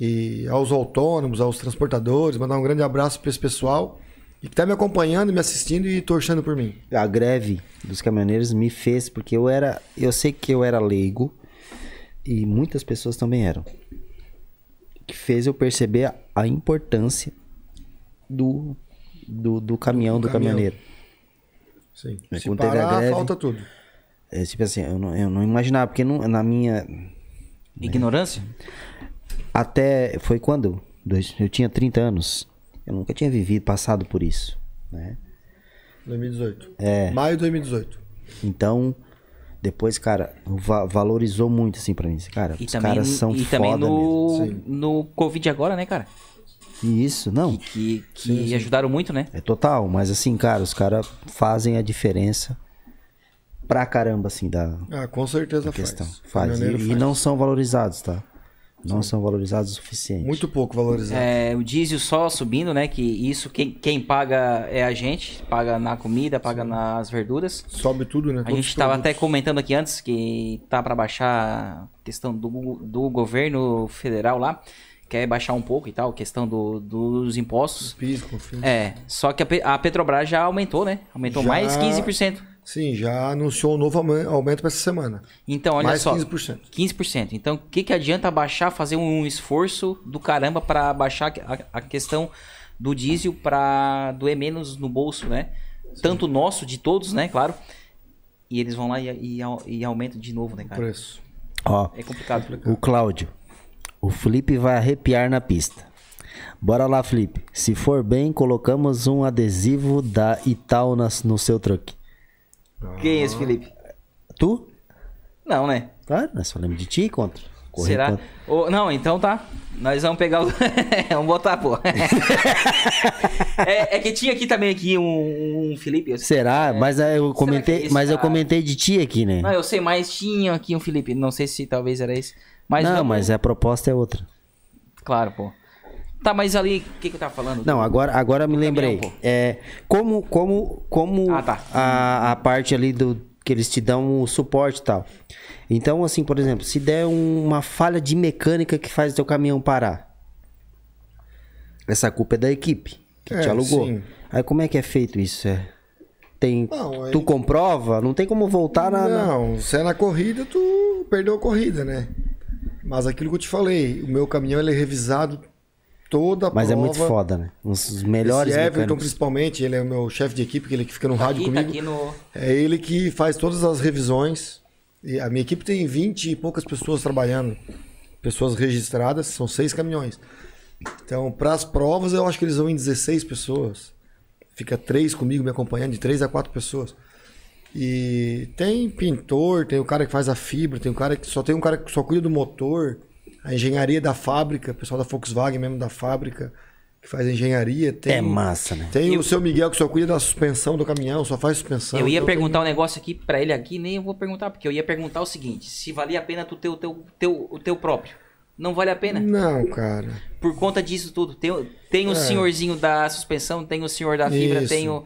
E aos autônomos, aos transportadores, mandar um grande abraço para esse pessoal. E que tá me acompanhando, me assistindo e torcendo por mim. A greve dos caminhoneiros me fez, porque eu era. Eu sei que eu era leigo. E muitas pessoas também eram. Que fez eu perceber a, a importância do, do, do caminhão, do, caminhão. caminhoneiro. Sim. É, Se parar, greve- falta tudo. É, tipo assim, eu não, eu não imaginava, porque não- na minha. Ignorância? Até. Foi quando? Dois, eu tinha 30 anos. Eu nunca tinha vivido, passado por isso. Né? 2018. É. Maio de 2018. Então, depois, cara, va- valorizou muito assim pra mim. Cara, E os também, caras são e foda também mesmo. no, Sim. no Covid agora, né, cara? E Isso, não. Que, que ajudaram muito, né? É total, mas assim, cara, os caras fazem a diferença pra caramba, assim, da Ah, com certeza da faz. questão. Faz. E, Caminhoneiro e não são valorizados, tá? Não são valorizados o suficiente. Muito pouco valorizado. É, o diesel só subindo, né? Que isso, quem, quem paga é a gente. Paga na comida, paga nas verduras. Sobe tudo, né? A Todos gente estava até comentando aqui antes que tá para baixar a questão do, do governo federal lá. Quer baixar um pouco e tal, questão do, dos impostos. Confins. É, só que a, a Petrobras já aumentou, né? Aumentou Já- mais 15%. Sim, já anunciou um novo aumen- aumento para essa semana. Então, olha Mais só. 15%. 15%. Então, o que, que adianta baixar, fazer um esforço do caramba para baixar a, a questão do diesel para doer menos no bolso, né? Tanto nosso, de todos, né? Claro. E eles vão lá e, e, e aumentam de novo, né, O cara? preço. Ó, É complicado. o Cláudio. O Felipe vai arrepiar na pista. Bora lá, Felipe. Se for bem, colocamos um adesivo da Itaú nas- no seu truck. Quem é esse, Felipe? Tu? Não, né? Claro, nós falamos de ti contra. Correr Será? contra. Ô, não, então tá. Nós vamos pegar o. vamos botar, pô. é, é que tinha aqui também aqui um, um Felipe. Será? mas aí eu comentei, mas eu comentei de ti aqui, né? Não, eu sei, mas tinha aqui um Felipe. Não sei se talvez era esse. Mas não, vamos- mas a proposta é outra. Claro, pô. Tá, mas ali, o que, que eu tava falando? Não, agora, agora me lembrei. caminhão. É, como como, como Ah, tá. a, a parte ali do que eles te dão o suporte e tal. Então, assim, por exemplo, se der um- uma falha de mecânica que faz teu caminhão parar, essa culpa é da equipe que É, te alugou. sim. Aí como é que é feito isso? É, tem, Não, aí- tu comprova? Não tem como voltar na, na- Não, se é na corrida, tu perdeu a corrida, né? Mas aquilo que eu te falei, o meu caminhão ele é revisado toda a Mas é muito foda, né? Uns dos melhores Esse Everton, mecânicos. principalmente, ele é o meu chefe de equipe, que ele que fica no rádio aqui, tá comigo. aqui no. É ele que faz todas as revisões. E a minha equipe tem 20 e poucas pessoas trabalhando. Pessoas registradas, são seis caminhões. Então, para as provas, eu acho que eles vão em 16 pessoas. Fica três comigo me acompanhando, de três a quatro pessoas. E tem pintor, tem o cara que faz a fibra, tem o cara que só tem um cara que só cuida do motor, a engenharia da fábrica, o pessoal da Volkswagen mesmo da fábrica. que faz engenharia. Tem, É massa, né? Tem o seu Miguel que só cuida da suspensão do caminhão, só faz suspensão. Eu ia Então, perguntar um negócio aqui pra ele aqui, nem eu vou perguntar, porque eu ia perguntar o seguinte: se valia a pena tu ter o teu, teu, o teu próprio. Não vale a pena. tem- Não, cara. Por conta disso tudo. Tem, o- tem o É. senhorzinho da suspensão, tem o senhor da fibra, Isso. tem o.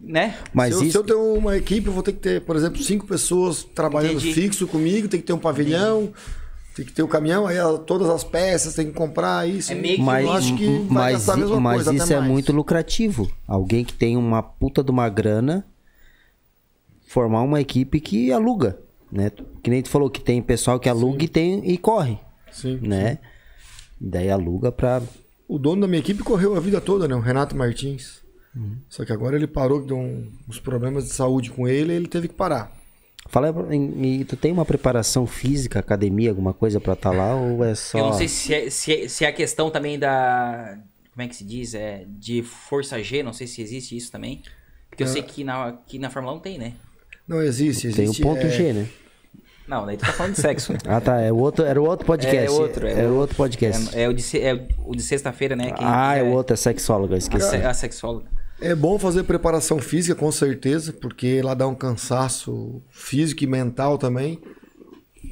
Né? Mas se, eu, se isso. eu tenho uma equipe, eu vou ter que ter, por exemplo, cinco pessoas trabalhando Entendi. fixo comigo, tem que ter um pavilhão, tem que ter o caminhão, aí todas as peças tem que comprar isso. É meio que Mas, eu acho que vai mas, a mesma mas coisa, isso é mais. muito lucrativo. Alguém que tem uma puta de uma grana formar uma equipe que aluga, né? Que nem tu falou que tem pessoal que aluga e tem e corre, Sim. né? Daí aluga pra O dono da minha equipe correu a vida toda, né? O Renato Martins. Uhum. Só que agora ele parou, deu um- uns problemas de saúde com ele e ele teve que parar. Fala e tu tem uma preparação física, academia, alguma coisa pra estar lá ou é só Eu não sei se é, se, é, se é a questão também da. Como é que se diz? É, de força G, não sei se existe isso também. Porque eu sei que na, que na Fórmula 1 tem, né? Não existe, tem o existe. ponto é, G, né? Não, daí tu tá falando de sexo. Ah, tá, é o outro, era o outro podcast. É outro, é era o outro. outro podcast. É, é o de, é o de sexta-feira, né? Quem ah, é quiser- o outro, é sexóloga, eu esqueci. A, a sexóloga. É bom fazer preparação física, com certeza, porque lá dá um cansaço físico e mental também.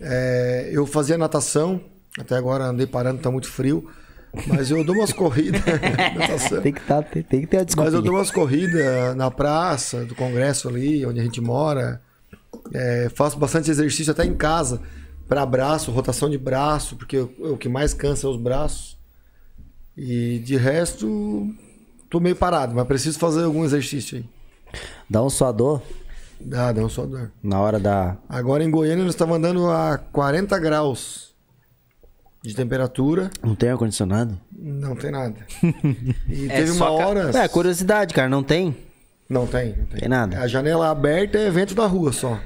É, eu fazia natação, até agora andei parando, tá muito frio, mas eu dou umas corridas. Tem que, tá, tem, tem que ter a Mas desculpa. eu dou umas corridas na praça do congresso ali, onde a gente mora. É, faço bastante exercício até em casa, para braço, rotação de braço, porque o, o que mais cansa é os braços. E de resto, tô meio parado, mas preciso fazer algum exercício aí. Dá um suador Dá, dá um só dor. na hora da. Agora em Goiânia nós estamos andando a 40 graus de temperatura, Não tem ar-condicionado? não tem nada. E É, teve uma hora. É, curiosidade, cara, não tem? Não tem, não tem. Tem nada. A janela aberta é vento da rua só.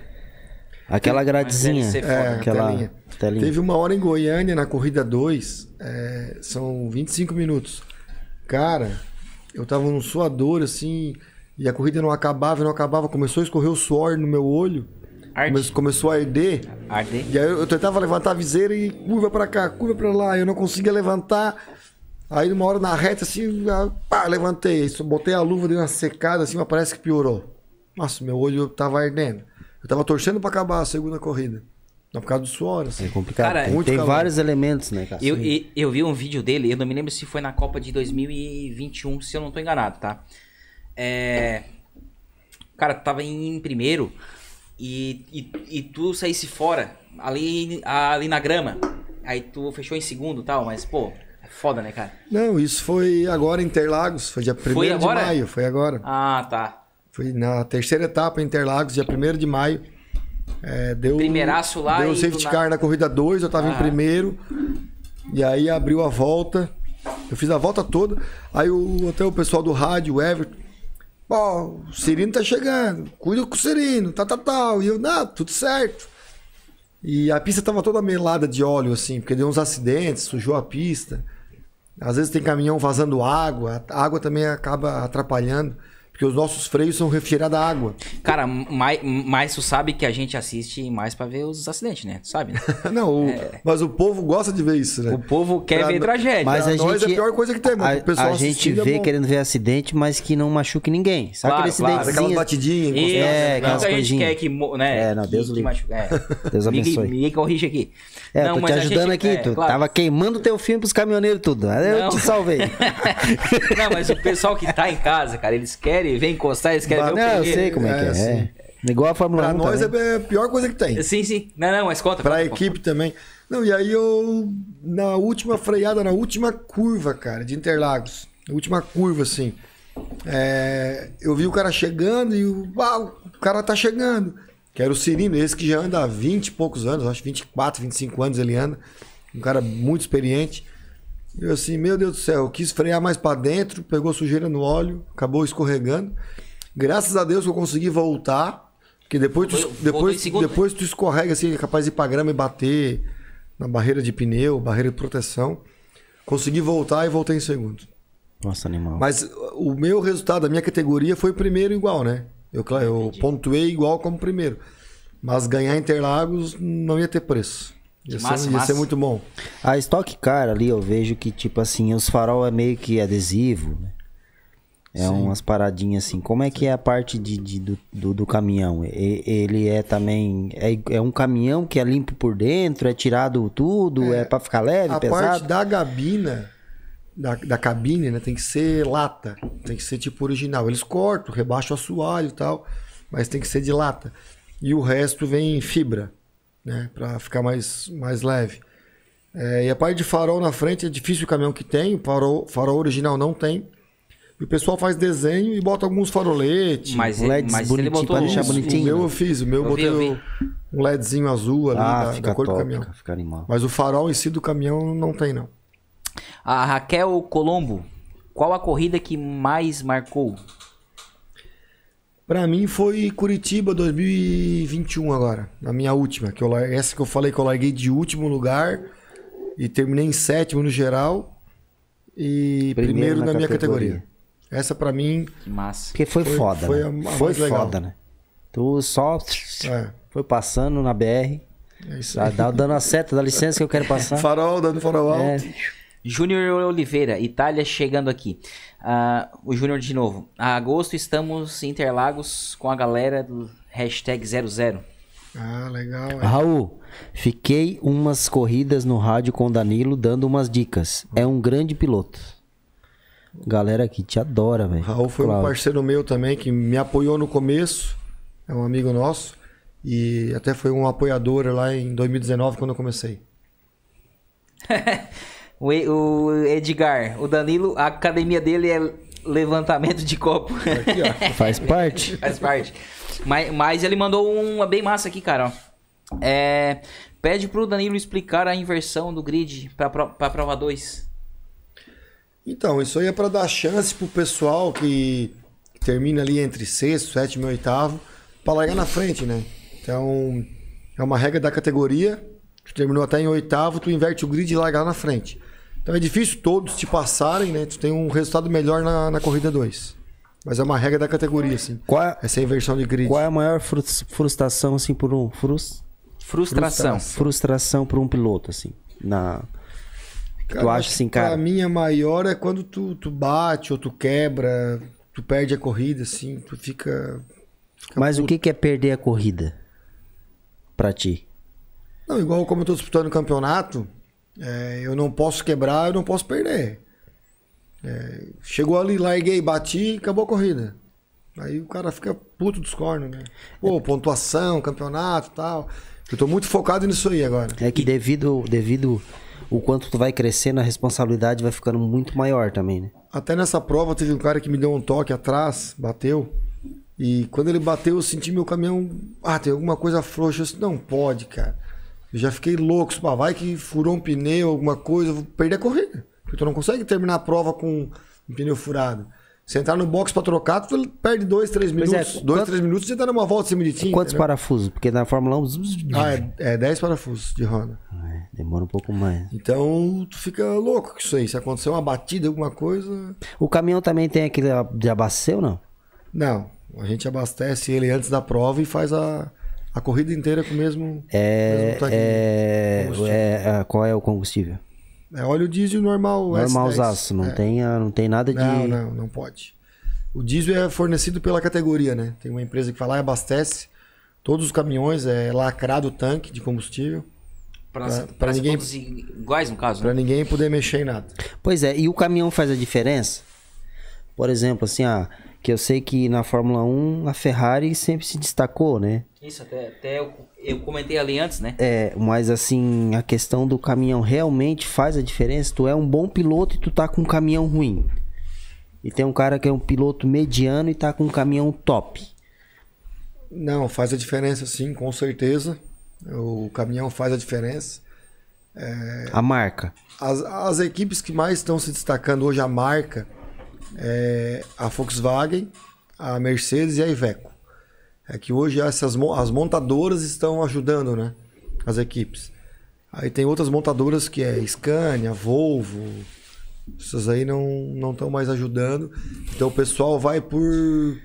Aquela gradezinha. ser foda. É, Aquela telinha. telinha. Teve uma hora em Goiânia, na corrida 2, é, são 25 minutos. Cara, eu tava num suador assim, e a corrida não acabava não acabava. Começou a escorrer o suor no meu olho, come- começou a arder. Arder. E aí eu, tentava levantar a viseira e curva pra cá, curva pra lá, eu não conseguia levantar. Aí uma hora na reta assim, ah, pá, levantei, botei a luva, dei uma secada assim, mas parece que piorou. Nossa, meu olho tava ardendo. Eu tava torcendo pra acabar a segunda corrida. Não, por causa do suor, assim. É complicado. Cara, tem muito tem calor. vários elementos, né, cara? Eu, e- eu vi um vídeo dele, eu não me lembro se foi na Copa de 2021, se eu não tô enganado, tá? É. Cara, tu tava em primeiro e, e, e tu saísse fora, ali, ali na grama. Aí tu fechou em segundo e tal, mas, pô, é foda, né, cara? Não, isso foi agora em Interlagos, foi dia 1 Foi de maio, foi agora. Ah, tá. Foi na terceira etapa em Interlagos, dia 1 de maio. É, deu, Primeiraço lá Deu safety car na corrida 2, eu tava Ah. em primeiro. E aí abriu a volta. Eu fiz a volta toda. Aí o, até o pessoal do rádio, o Everton. Pô, o Cirino tá chegando. Cuida com o Cirino, tal, tal, tal. E eu, não, tudo certo. E a pista tava toda melada de óleo, assim, porque deu uns acidentes, sujou a pista. Às vezes tem caminhão vazando água, a água também acaba atrapalhando, porque os nossos freios são refrigerados a água. Cara, mais, mais tu sabe que a gente assiste mais pra ver os acidentes, né? Tu sabe, né? Não, o- mas o povo gosta de ver isso, né? O povo quer Pra ver no- tragédia. Mas Pra a nós gente, é a pior coisa que tem, mas a, a gente é vê bom. querendo ver acidente, mas que não machuque ninguém. Sabe Claro, aquele claro. acidentezinho? Aquelas batidinhas. Isso. É, não aquelas que a gente quer que, né? É, não, Deus que, o que livre. machuca, é. Deus ninguém, abençoe. ninguém corrige aqui. É, Não, tô mas te ajudando gente- aqui, é, tu claro. tava queimando teu filme pros caminhoneiros tudo. Aí eu Não. te salvei. Não, mas o pessoal que tá em casa, cara, eles querem, vem encostar, eles querem ver o não, eu primeiro. sei como é, que É, é. sim. É. Igual a Fórmula Pra 1 nós também. é a pior coisa que tem. Sim, sim. Não, não, mas conta. Pra conta, equipe também. Não, e aí eu, na última freada, na última curva, cara, de Interlagos, na última curva, assim, é, eu vi o cara chegando e o, ah, o cara tá chegando. Que era o Cirino, esse que já anda há 20 e poucos anos, acho que 24, 25 anos ele anda. Um cara muito experiente. Eu assim, meu Deus do céu, eu quis frear mais pra dentro, pegou sujeira no óleo, acabou escorregando. Graças a Deus que eu consegui voltar. Porque depois tu, depois, segundo? depois tu escorrega assim, é capaz de ir pra grama e bater na barreira de pneu, barreira de proteção. Consegui voltar e voltei em segundo. Nossa, animal. Mas o meu resultado, a minha categoria foi primeiro igual, né? Eu, claro, eu pontuei igual como primeiro. Mas ganhar Interlagos não ia ter preço. Massa, massa. ser muito bom. A Stock Car ali eu vejo que, tipo assim, os farol é meio que adesivo, né? É umas paradinhas assim. Como é que é a parte de, de- do, do, do caminhão? E- ele é também. É, é um caminhão que é limpo por dentro? É tirado tudo? É, pra ficar leve, A pesado? parte da gabina, da, da cabine, né, tem que ser lata. Tem que ser tipo original. Eles cortam, rebaixam o assoalho e tal, mas tem que ser de lata. E o resto vem em fibra, né, pra ficar mais, mais leve. É, e a parte de farol na frente é difícil o caminhão que tem, o farol, farol original não tem. E o pessoal faz desenho e bota alguns faroletes. Mas, ele, LEDs mas ele bonitinho botou pra deixar bonitinho. o meu eu fiz, o meu Eu vi, botei eu vi. um LEDzinho azul ali Ah, da, fica da cor do top, caminhão. cara, fica animal. Mas o farol em si do caminhão não tem, não. A Raquel Colombo, qual a corrida que mais marcou? Pra mim foi Curitiba 2021 agora, a minha última, que eu essa que eu falei que eu larguei de último lugar e terminei em sétimo no geral e Primeiro primeiro, na na, minha categoria. categoria. Essa pra mim, Que massa. Porque foi, Foi- foda, foi né? a- a foi mais legal. foda, né? Tu só é, foi passando na BR, é isso tá aí. dando a seta, dá licença que eu quero passar. Farol, dando farol alto. É, Júnior Oliveira, Itália chegando aqui. Ah, o Júnior de novo. A agosto estamos em Interlagos com a galera do hashtag 00. Ah, legal. é. Raul, fiquei umas corridas no rádio com o Danilo dando umas dicas. É um grande piloto. Galera aqui te adora, velho. Raul foi um parceiro meu também que me apoiou no começo, é um amigo nosso e até foi um apoiador lá em 2019 quando eu comecei. O, o Edgar, o Danilo, a academia dele é levantamento de copo. Aqui, ó. Faz parte. Faz parte. Mas, mas ele mandou uma bem massa aqui, cara. É, pede pro Danilo explicar a inversão do grid pra, pro- pra prova 2. Então, isso aí é para dar chance pro pessoal que termina ali entre sexto, sétimo e oitavo para largar na frente, né? Então, é uma regra da categoria. Tu terminou até em oitavo, tu inverte o grid e larga lá na frente. Então é difícil todos te passarem, né? Tu tem um resultado melhor na, na corrida 2. Mas é uma regra da categoria, assim. Qual é, Essa inversão de grid. qual é a maior frus- frustração, assim, por um... Frus, Frustração. frustração por um piloto, assim, na... que tu acha assim, Pra cara... mim, a maior é quando tu, tu bate ou tu quebra, tu perde a corrida, assim, tu fica. fica Mas o puto. que que é perder a corrida? Pra ti? Não, igual como eu tô disputando o campeonato, é, eu não posso quebrar, eu não posso perder. É, chegou ali, larguei, bati, acabou a corrida. Aí o cara fica puto dos cornos, né? Pô, pontuação, campeonato e tal. Eu tô muito focado nisso aí agora. É que devido, devido o quanto tu vai crescendo, a responsabilidade vai ficando muito maior também, né? Até nessa prova teve um cara que me deu um toque atrás, bateu. E quando ele bateu, eu senti meu caminhão. Ah, tem alguma coisa frouxa. Eu disse, não pode, cara. Eu já fiquei louco. "Pá, vai que furou um pneu, alguma coisa, eu vou perder a corrida. Porque tu não consegue terminar a prova com um pneu furado. Se entrar no box pra trocar, tu perde dois, três é, minutos. dois, quanto- três minutos você tá numa volta sem meditinho. Quantos entendeu? parafusos? Porque na Fórmula 1 zzz, Ah, é, é 10 parafusos de roda. é, demora um pouco mais. Então, tu fica louco com isso aí. Se acontecer uma batida, alguma coisa. O caminhão também tem aquele de abastecer ou não? Não, a gente abastece ele antes da prova e faz a, a corrida inteira com o mesmo. É, mesmo tanque de é, combustível. é, é, qual é o combustível? É óleo diesel normal. Normal S10. zaço, não, É. tem, ah, não tem nada de... Não, não, não pode. O diesel é fornecido pela categoria, né? Tem uma empresa que vai lá e abastece todos os caminhões, é lacrado o tanque de combustível, pra ninguém- iguais, no caso, para né? ninguém poder mexer em nada. Pois é, e o caminhão faz a diferença? Por exemplo, assim, ah, que eu sei que na Fórmula 1 a Ferrari sempre se destacou, né? Isso, até, até eu, eu comentei ali antes, né? É, mas assim, a questão do caminhão realmente faz a diferença? Tu é um bom piloto e tu tá com um caminhão ruim. E tem um cara que é um piloto mediano e tá com um caminhão top. Não, faz a diferença sim, com certeza. O caminhão faz a diferença. A marca. As, as equipes que mais estão se destacando hoje, a marca, é a Volkswagen, a Mercedes e a Iveco. É que hoje essas, as montadoras estão ajudando né, as equipes. Aí tem outras montadoras que é Scania, Volvo, essas aí não não estão mais ajudando. Então o pessoal vai por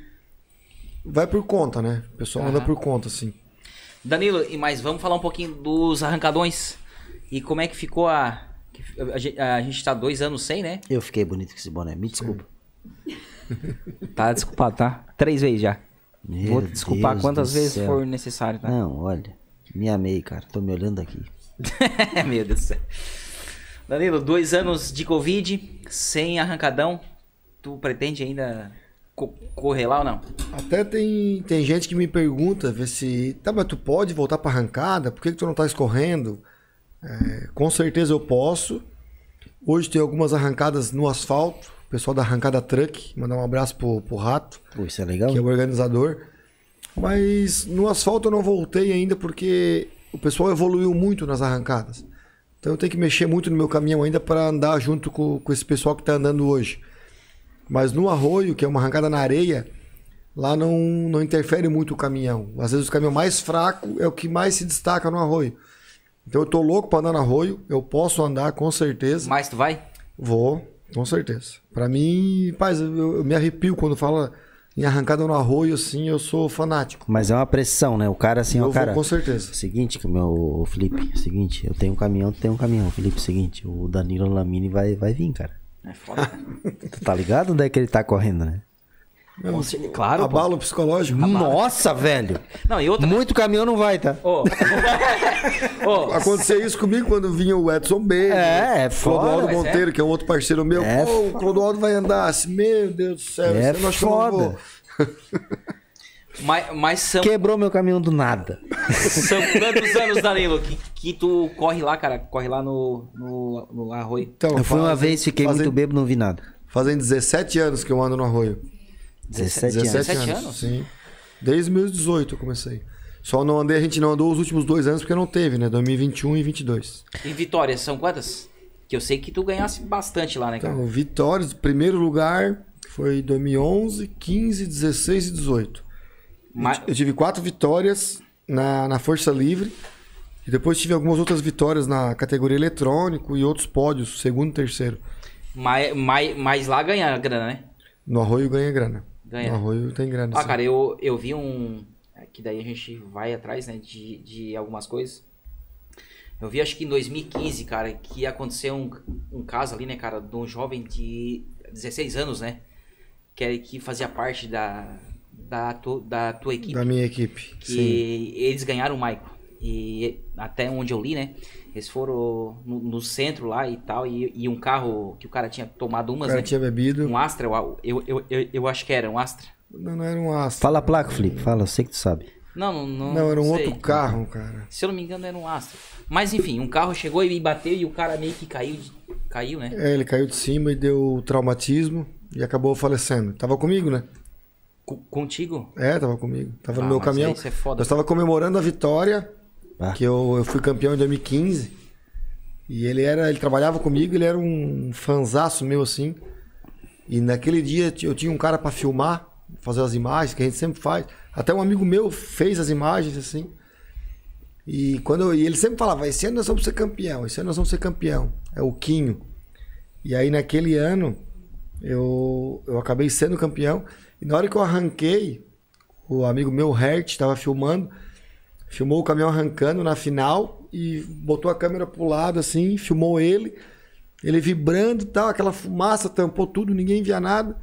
vai por conta, né? O pessoal anda Aham. por conta, assim. Danilo, e mais vamos falar um pouquinho dos arrancadões. E como é que ficou a. A gente, a gente tá dois anos sem, né? Eu fiquei bonito com esse boné, me desculpa. Tá desculpado, tá? Três vezes já. Meu Vou te desculpar Deus quantas vezes céu. for necessário, tá? Não, olha, me amei, cara. Tô me olhando aqui. Meu Deus do céu. Danilo, dois anos de Covid, sem arrancadão. Tu pretende ainda co- correr lá ou não? Até tem, tem gente que me pergunta, vê se. Tá, mas tu pode voltar pra arrancada? Por que, que tu não tá escorrendo? É, com certeza eu posso. Hoje tem algumas arrancadas no asfalto. Pessoal da Arrancada Truck, mandar um abraço pro, pro Rato, Pô, isso é legal? que é o organizador. Mas no asfalto eu não voltei ainda porque o pessoal evoluiu muito nas arrancadas. Então eu tenho que mexer muito no meu caminhão ainda para andar junto com, com esse pessoal que está andando hoje. Mas no arroio, que é uma arrancada na areia, lá não, não interfere muito o caminhão. Às vezes o caminhão mais fraco é o que mais se destaca no arroio. Então eu tô louco para andar no arroio, eu posso andar com certeza. Mas tu vai? Vou, com certeza. Pra mim, paz, eu, eu me arrepio quando fala em arrancada no arroio, assim, eu sou fanático. Mas é uma pressão, né? O cara assim, eu ó, cara. vou com certeza. Seguinte, que o meu o Felipe, seguinte, eu tenho um caminhão, tu tem um caminhão, Felipe, seguinte, o Danilo Lamini vai, vai vir, cara. É foda, cara. Tu tá ligado onde é que ele tá correndo, né? Cer- Claro, pô. Abalo psicológico. Nossa, velho! Não, e outra. Muito caminhão não vai, tá? Ô. Ô, Acontecia isso comigo quando vinha o Edson B. É, é foda, Clodoaldo mas Monteiro, que é um outro parceiro meu. É Pô, o Clodoaldo vai andar assim, meu Deus do céu. É não foda. mas, mas são, Quebrou meu caminhão do nada. são quantos anos, Danilo, que, que tu corre lá, cara? Corre lá no, no, no arroio. Então, Eu fui uma vez, fiquei fazem, muito bêbado, não vi nada. Fazem 17 anos que eu ando no arroio. 17, anos. 17 17 anos. anos? Sim. Desde meus 18 eu comecei. Só não andei, a gente não andou os últimos dois anos porque não teve, né? 2021 e 22. E vitórias, são quantas? Que eu sei que tu ganhasse bastante lá, né, cara? Então, vitórias, primeiro lugar foi 2011, 15, 16 e 18. Mas- Eu tive quatro vitórias na, na Força Livre. E depois tive algumas outras vitórias na categoria eletrônico e outros pódios, segundo e terceiro. Mas, mas, mas lá ganha grana, né? No Arroio ganha grana. No Arroio tem grana. Ah, cara, eu, eu vi um. é Que daí a gente vai atrás, né? De, de algumas coisas. Eu vi, acho que em 2015, cara, que aconteceu um, um caso ali, né, cara, de um jovem de 16 anos, né? Que, que fazia parte da, da, tu, da tua equipe. Da minha equipe. que Sim. eles ganharam o Maico. E até onde eu li, né? Eles foram no, no centro lá e tal. E, e um carro que o cara tinha tomado O umas, cara né? tinha bebido. Um Astra, eu, eu, eu, eu, eu acho que era um Astra. Não, não era um Astra. Fala a placa, Felipe, fala, eu sei que tu sabe. Não, não, não. Não, era um sei. outro carro, cara. Se eu não me engano, era um Astra. Mas enfim, um carro chegou e me bateu e o cara meio que caiu. Caiu, né? É, ele caiu de cima e deu traumatismo e acabou falecendo. Tava comigo, né? Co- contigo? É, tava comigo. Tava Ah, no meu caminhão. isso é foda. Eu estava comemorando a vitória, Ah. que eu, eu fui campeão em 2015. E ele era, ele trabalhava comigo, ele era um fanzaço meu assim. E naquele dia eu tinha um cara para filmar, fazer as imagens que a gente sempre faz. Até um amigo meu fez as imagens assim. E quando eu- e ele sempre falava: "Esse ano nós vamos ser campeão, esse ano nós vamos ser campeão". É o Quinho. E aí naquele ano eu, eu acabei sendo campeão. E na hora que eu arranquei, o amigo meu, Hert, estava filmando, filmou o caminhão arrancando na final e botou a câmera pro lado assim, filmou ele, ele vibrando e tal, aquela fumaça tampou tudo, ninguém via nada.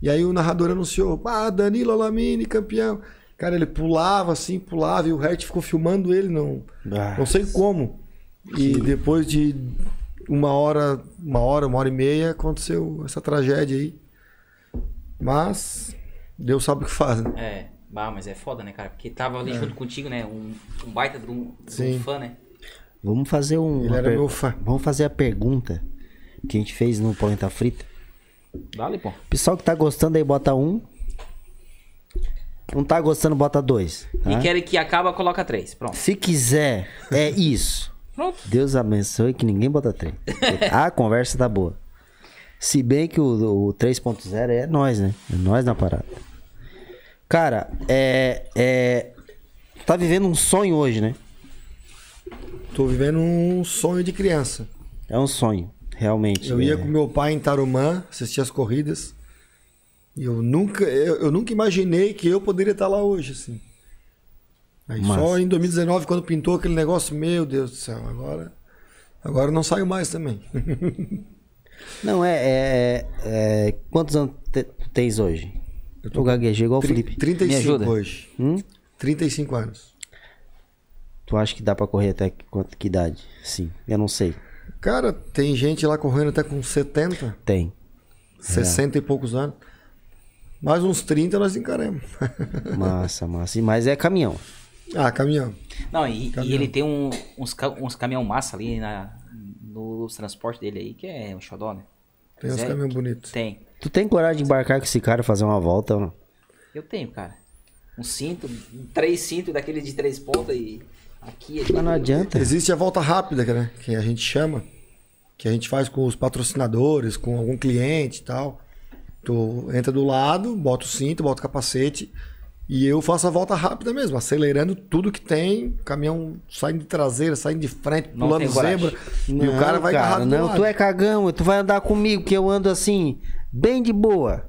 E aí o narrador anunciou: Ah, Danilo Alamini, campeão. Cara, ele pulava assim, pulava, e o Hert ficou filmando ele, não, Ah, não sei como. E depois de uma hora, uma hora, uma hora e meia, aconteceu essa tragédia aí. Mas Deus sabe o que faz, né? É. Bah, mas é foda, né, cara? Porque tava ali junto contigo, né? Um, um baita de um, de um fã, né? Vamos fazer um. Ele era meu fã. Vamos fazer a pergunta que a gente fez no Polenta Frita. Dale, pô. Pessoal que tá gostando aí, bota um. Não tá gostando, bota dois. tá? E quer que acaba, coloca três. Pronto. Se quiser, é isso. Pronto. Deus abençoe que ninguém bota três. A conversa tá boa. Se bem que o, o 3.0 é nós, né? É nós na parada. Cara, é, é. Tá vivendo um sonho hoje, né? Tô vivendo um sonho de criança. É um sonho, realmente. Eu ia é. com meu pai em Tarumã, assistir as corridas. E eu nunca, eu, eu nunca imaginei que eu poderia estar lá hoje, assim. Aí Massa. só em 2019, quando pintou aquele negócio, meu Deus do céu, agora Agora não saio mais também. Não, é. é- é- quantos anos te- tens hoje? Eu tô gaguejei igual o Felipe. 35 ajuda? hoje. Hum? 35 anos. Tu acha que dá pra correr até que, quanto, que idade? Sim, eu não sei. Cara, tem gente lá correndo até com 70, Tem. 60 e poucos anos. Mais uns 30 nós encaramos. Massa, massa. E Mas é caminhão. ah, caminhão. Não, e, e Caminhão. ele tem um- uns, uns caminhão massa ali na, no transporte dele aí, que é um xodó, né? Tem uns Zé- caminhões bonitos. Tem. Tu tem coragem de embarcar com esse cara e fazer uma volta ou não? Eu tenho, cara. Um cinto, um três cintos daquele de três pontas e aqui. aqui. Mas não adianta. Existe a volta rápida, né? Que a gente chama. Que a gente faz com os patrocinadores, com algum cliente e tal. Tu entra do lado, bota o cinto, bota o capacete. E eu faço a volta rápida mesmo, acelerando tudo que tem. Caminhão saindo de traseira, saindo de frente, Não pulando zebra. e o cara vai cara, agarrado do Não, lado. tu é cagão, tu vai andar comigo, que eu ando assim, bem de boa.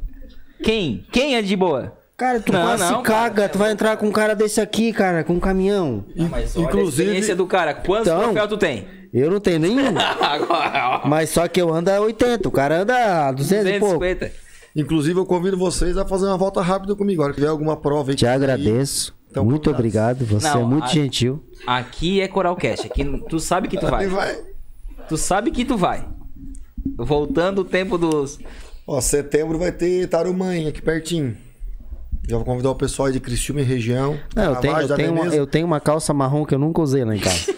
Quem? Quem é de boa? Cara, tu Não, quase não, se caga, tu vai entrar com um cara desse aqui, cara, com um caminhão. Não, mas olha inclusive- a experiência do cara. Quantos Então- troféus tu tem? Eu não tenho nenhum. Agora, mas só que eu ando a 80, o cara anda a 200 e pouco. 250. Inclusive, eu convido vocês a fazer uma volta rápida comigo. Agora que tiver alguma prova aí. Te que- agradeço. Então, muito obrigado, você Não, é muito a- gentil. Aqui é Coralcast. Aqui tu sabe que tu Aí vai. vai. Tu sabe que tu vai. Voltando o tempo dos. Ó, setembro vai ter Tarumã aqui pertinho. Já vou convidar o pessoal aí de Criciúma e região. Não, eu, tenho, eu, tenho uma, eu tenho uma calça marrom que eu nunca usei lá em casa.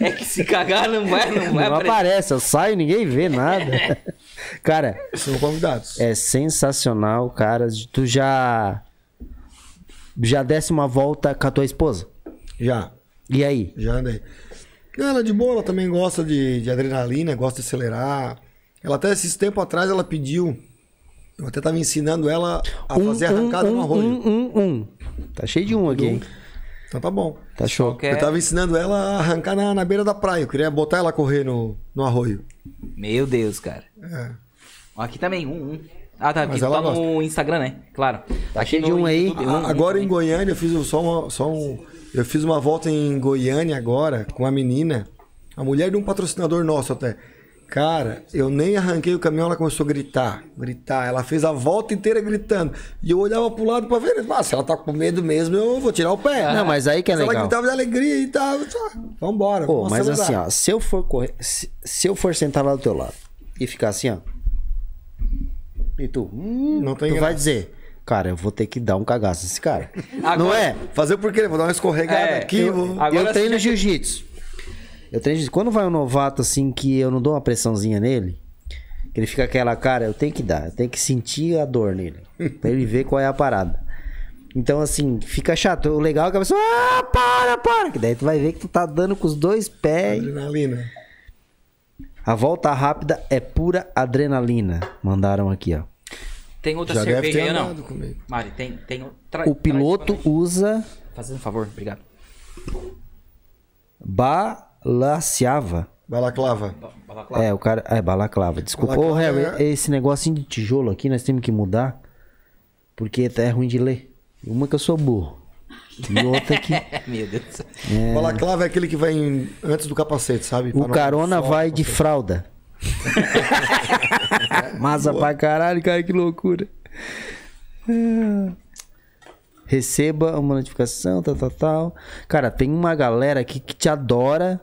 É que se cagar não vai, não vai Não aparecer. aparece, eu saio, ninguém vê nada. Cara, São convidados. é sensacional, cara. Tu já. Já desse uma volta com a tua esposa? Já, E aí? já andei. Ela é de boa, ela também gosta de, de adrenalina, gosta de acelerar. Ela até esses tempos atrás ela pediu. Eu até tava ensinando ela a fazer arrancada um, no arroio. um, um, um. Tá cheio de um aqui, hein? Então tá bom. Tá show. Quer- Eu tava ensinando ela a arrancar na, na beira da praia. Eu queria botar ela a correr no, no arroio. Meu Deus, cara. É. Aqui também, um, um. Ah, tá. Aqui Mas tá no Instagram, né? Claro. Tá cheio de um aí. A- agora em Goiânia eu fiz só, uma, só um. Eu fiz uma volta em Goiânia agora com a menina, a mulher de um patrocinador nosso até. Cara, eu nem arranquei o caminhão, ela começou a gritar, gritar. Ela fez a volta inteira gritando. E eu olhava pro lado pra ver, ah, se ela tá com medo mesmo, eu vou tirar o pé. Não, mas aí que é Se ela legal. gritava de alegria e tal, só, vambora. Pô, mas acelerar. assim, ó, se eu for correr, se, se eu for sentar lá do teu lado e ficar assim, ó. E tu, hum, Não tem tu vai graça. dizer, cara, eu vou ter que dar um cagaço nesse cara. Agora- Não é? Fazer por quê? Vou dar uma escorregada É, aqui, eu- vou... Agora eu treino jiu-jitsu. Eu treino. Quando vai um novato assim que eu não dou uma pressãozinha nele, que ele fica aquela cara, eu tenho que dar, eu tenho que sentir a dor nele, pra ele ver qual é a parada. Então assim, fica chato. O legal é que a pessoa, ah, para, para, que daí tu vai ver que tu tá dando com os dois pés. Adrenalina. A volta rápida é pura adrenalina. Mandaram aqui, ó. Tem outra Já deve cerveja ter aí ou não? comigo. Mari, tem, tem outra. O piloto usa Fazendo um favor, obrigado. Balaciava. Balaclava. É, o cara. É, balaclava. Desculpa. Ô, Balaclava Harry, esse negocinho de tijolo aqui nós temos que mudar. Porque é ruim de ler. Uma que eu sou burro. E outra que. Meu Deus do céu. Balaclava é aquele que vai em- antes do capacete, sabe? O Pra não- carona vai de fralda. Massa pra caralho, cara, que loucura. Receba uma notificação, tal, tal, tal. Cara, tem uma galera aqui que te adora.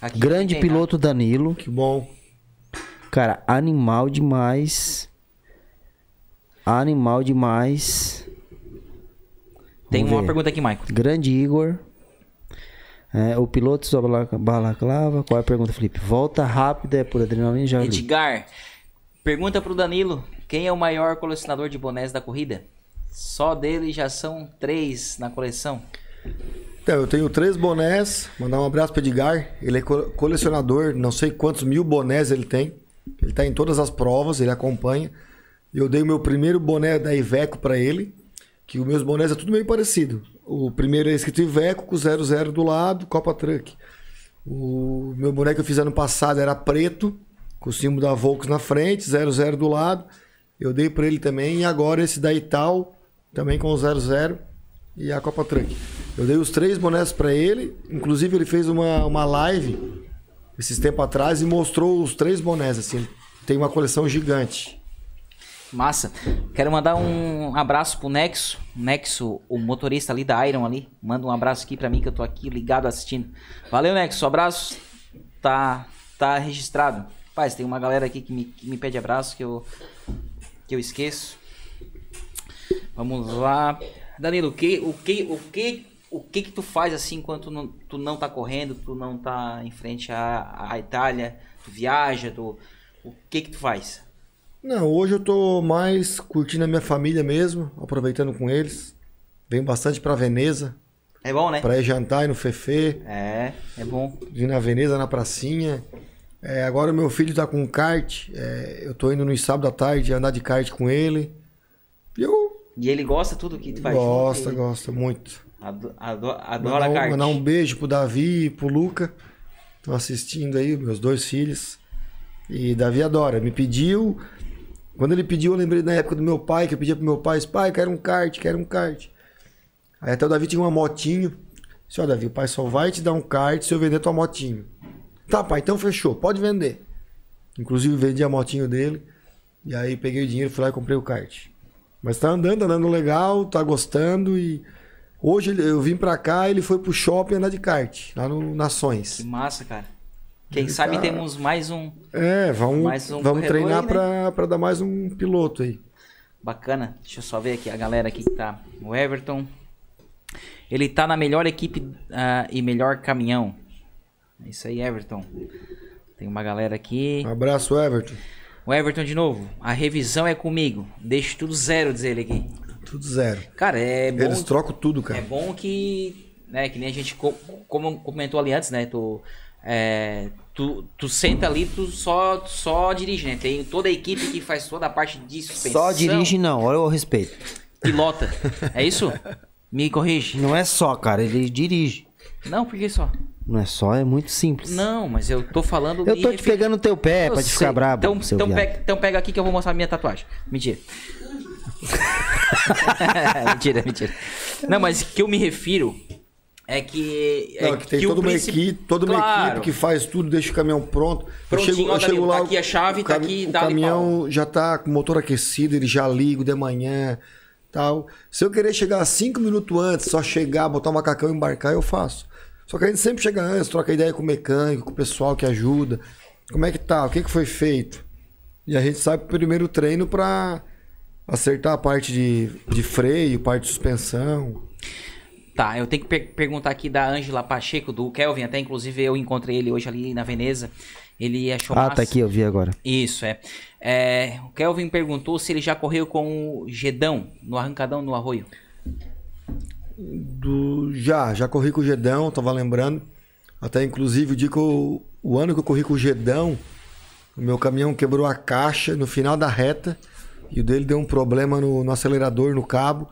Aqui Grande piloto Danilo. Que bom. Cara, animal demais. Animal demais. Tem Vamos uma ver. pergunta aqui, Michael. Grande Igor. É, o piloto só bala- balaclava. Qual é a pergunta, Felipe? Volta rápida é por adrenalina já li. Edgar, pergunta pro Danilo: quem é o maior colecionador de bonés da corrida? Só dele já são três na coleção. Então, eu tenho três bonés. Mandar um abraço pro Edgar. Ele é co- colecionador, não sei quantos mil bonés ele tem. Ele tá em todas as provas, ele acompanha. Eu dei o meu primeiro boné da Iveco para ele, que os meus bonés é tudo meio parecido. O primeiro é escrito Iveco com 00 do lado, Copa Truck. O meu boné que eu fiz ano passado era preto, com o símbolo da Volks na frente, 00 do lado. Eu dei para ele também. E agora esse da Ital, também com o 00 e a Copa Truck. Eu dei os três bonés para ele. Inclusive, ele fez uma, uma live esses tempos atrás e mostrou os três bonés. Assim, tem uma coleção gigante. Massa. Quero mandar um abraço pro Nexo. Nexo, o motorista ali da Iron ali. Manda um abraço aqui pra mim que eu tô aqui ligado assistindo. Valeu, Nexo. Abraço. Tá, tá registrado. Paz, tem uma galera aqui que me, que me pede abraço que eu, que eu esqueço. Vamos lá. Danilo, o que, o que, o que, o que que tu faz assim enquanto tu não, tu não tá correndo, tu não tá em frente à, à Itália, tu viaja, tu, o que que tu faz? Não, hoje eu tô mais curtindo a minha família mesmo, aproveitando com eles. Venho bastante pra Veneza, É bom, né? pra ir jantar aí no Fefe, É, é bom. ir na Veneza, na pracinha. É, agora o meu filho tá com kart, é, eu tô indo no sábado à tarde andar de kart com ele. E eu E ele gosta tudo que tu faz gosto, junto, gosto muito. ele ado- ado- adora Mandar mandar um beijo pro Davi e pro Luca. Estão assistindo aí, meus dois filhos. E Davi adora. Me pediu. Quando ele pediu, eu lembrei da época do meu pai, que eu pedia pro meu pai, pai, quero um kart, quero um kart. Aí até o Davi tinha uma motinho. Disse, ó, Davi, o pai só vai te dar um kart se eu vender tua motinho. Tá, pai, então fechou, pode vender. Inclusive vendi a motinho dele. E aí peguei o dinheiro, fui lá e comprei o kart. Mas tá andando, andando legal, tá gostando e hoje eu vim pra cá, ele foi pro shopping andar de kart, lá no Nações. Que massa, cara. Quem Ele sabe tá- temos mais um É, vamos, Mais um vamos treinar aí, né? pra, pra dar mais um piloto aí. bacana. Deixa eu só ver aqui a galera aqui que tá. O Everton. Ele tá na melhor equipe ah, e melhor caminhão. É isso aí, Everton. Tem uma galera aqui. Um abraço, Everton. O Everton de novo. A revisão é comigo. Deixa tudo zero, diz ele aqui. Tudo zero. Cara, é bom. Eles trocam tudo, É cara. bom que, né, que nem a gente co- como comentou ali antes, né, tu, é, tu, tu senta ali, tu só, só dirige, né, tem toda a equipe que faz toda a parte de suspensão. Só dirige não, olha o respeito. Pilota, é isso? Me corrige. Não é só, cara, ele dirige. Não, por que só? Não é só, é muito simples. Não, mas eu tô falando... Eu tô te referi- pegando no teu pé Eu pra te sei. ficar brabo, Então, seu então, pega, então pega aqui que eu vou mostrar minha tatuagem. Mentira. mentira, mentira. Não, mas que eu me refiro é que... é Não, que tem o toda uma princip- equipe, toda uma Claro. equipe que faz tudo, deixa o caminhão pronto. Prontinho, ó, Danilo, tá o- aqui a chave, o tá aqui, O caminhão já tá com o motor aquecido, ele já liga de manhã, tal. Se eu querer chegar cinco minutos antes, só chegar, botar o macacão e embarcar, eu faço. Só que a gente sempre chega antes, troca ideia com o mecânico, com o pessoal que ajuda. Como é que tá? O que, que foi feito? E a gente sai pro primeiro treino pra acertar a parte de, de freio, parte de suspensão. Tá, eu tenho que per- perguntar aqui da Ângela Pacheco, do Kelvin, até inclusive eu encontrei ele hoje ali na Veneza. Ele achou Ah, massa. tá aqui, eu vi agora. Isso, é. é. O Kelvin perguntou se ele já correu com o Gedão, no arrancadão no arroio. Do, já, já corri com o Gedão, tava lembrando. Até inclusive o dia que eu, o ano que eu corri com o Gedão, o meu caminhão quebrou a caixa no final da reta e o dele deu um problema no, no acelerador, no cabo.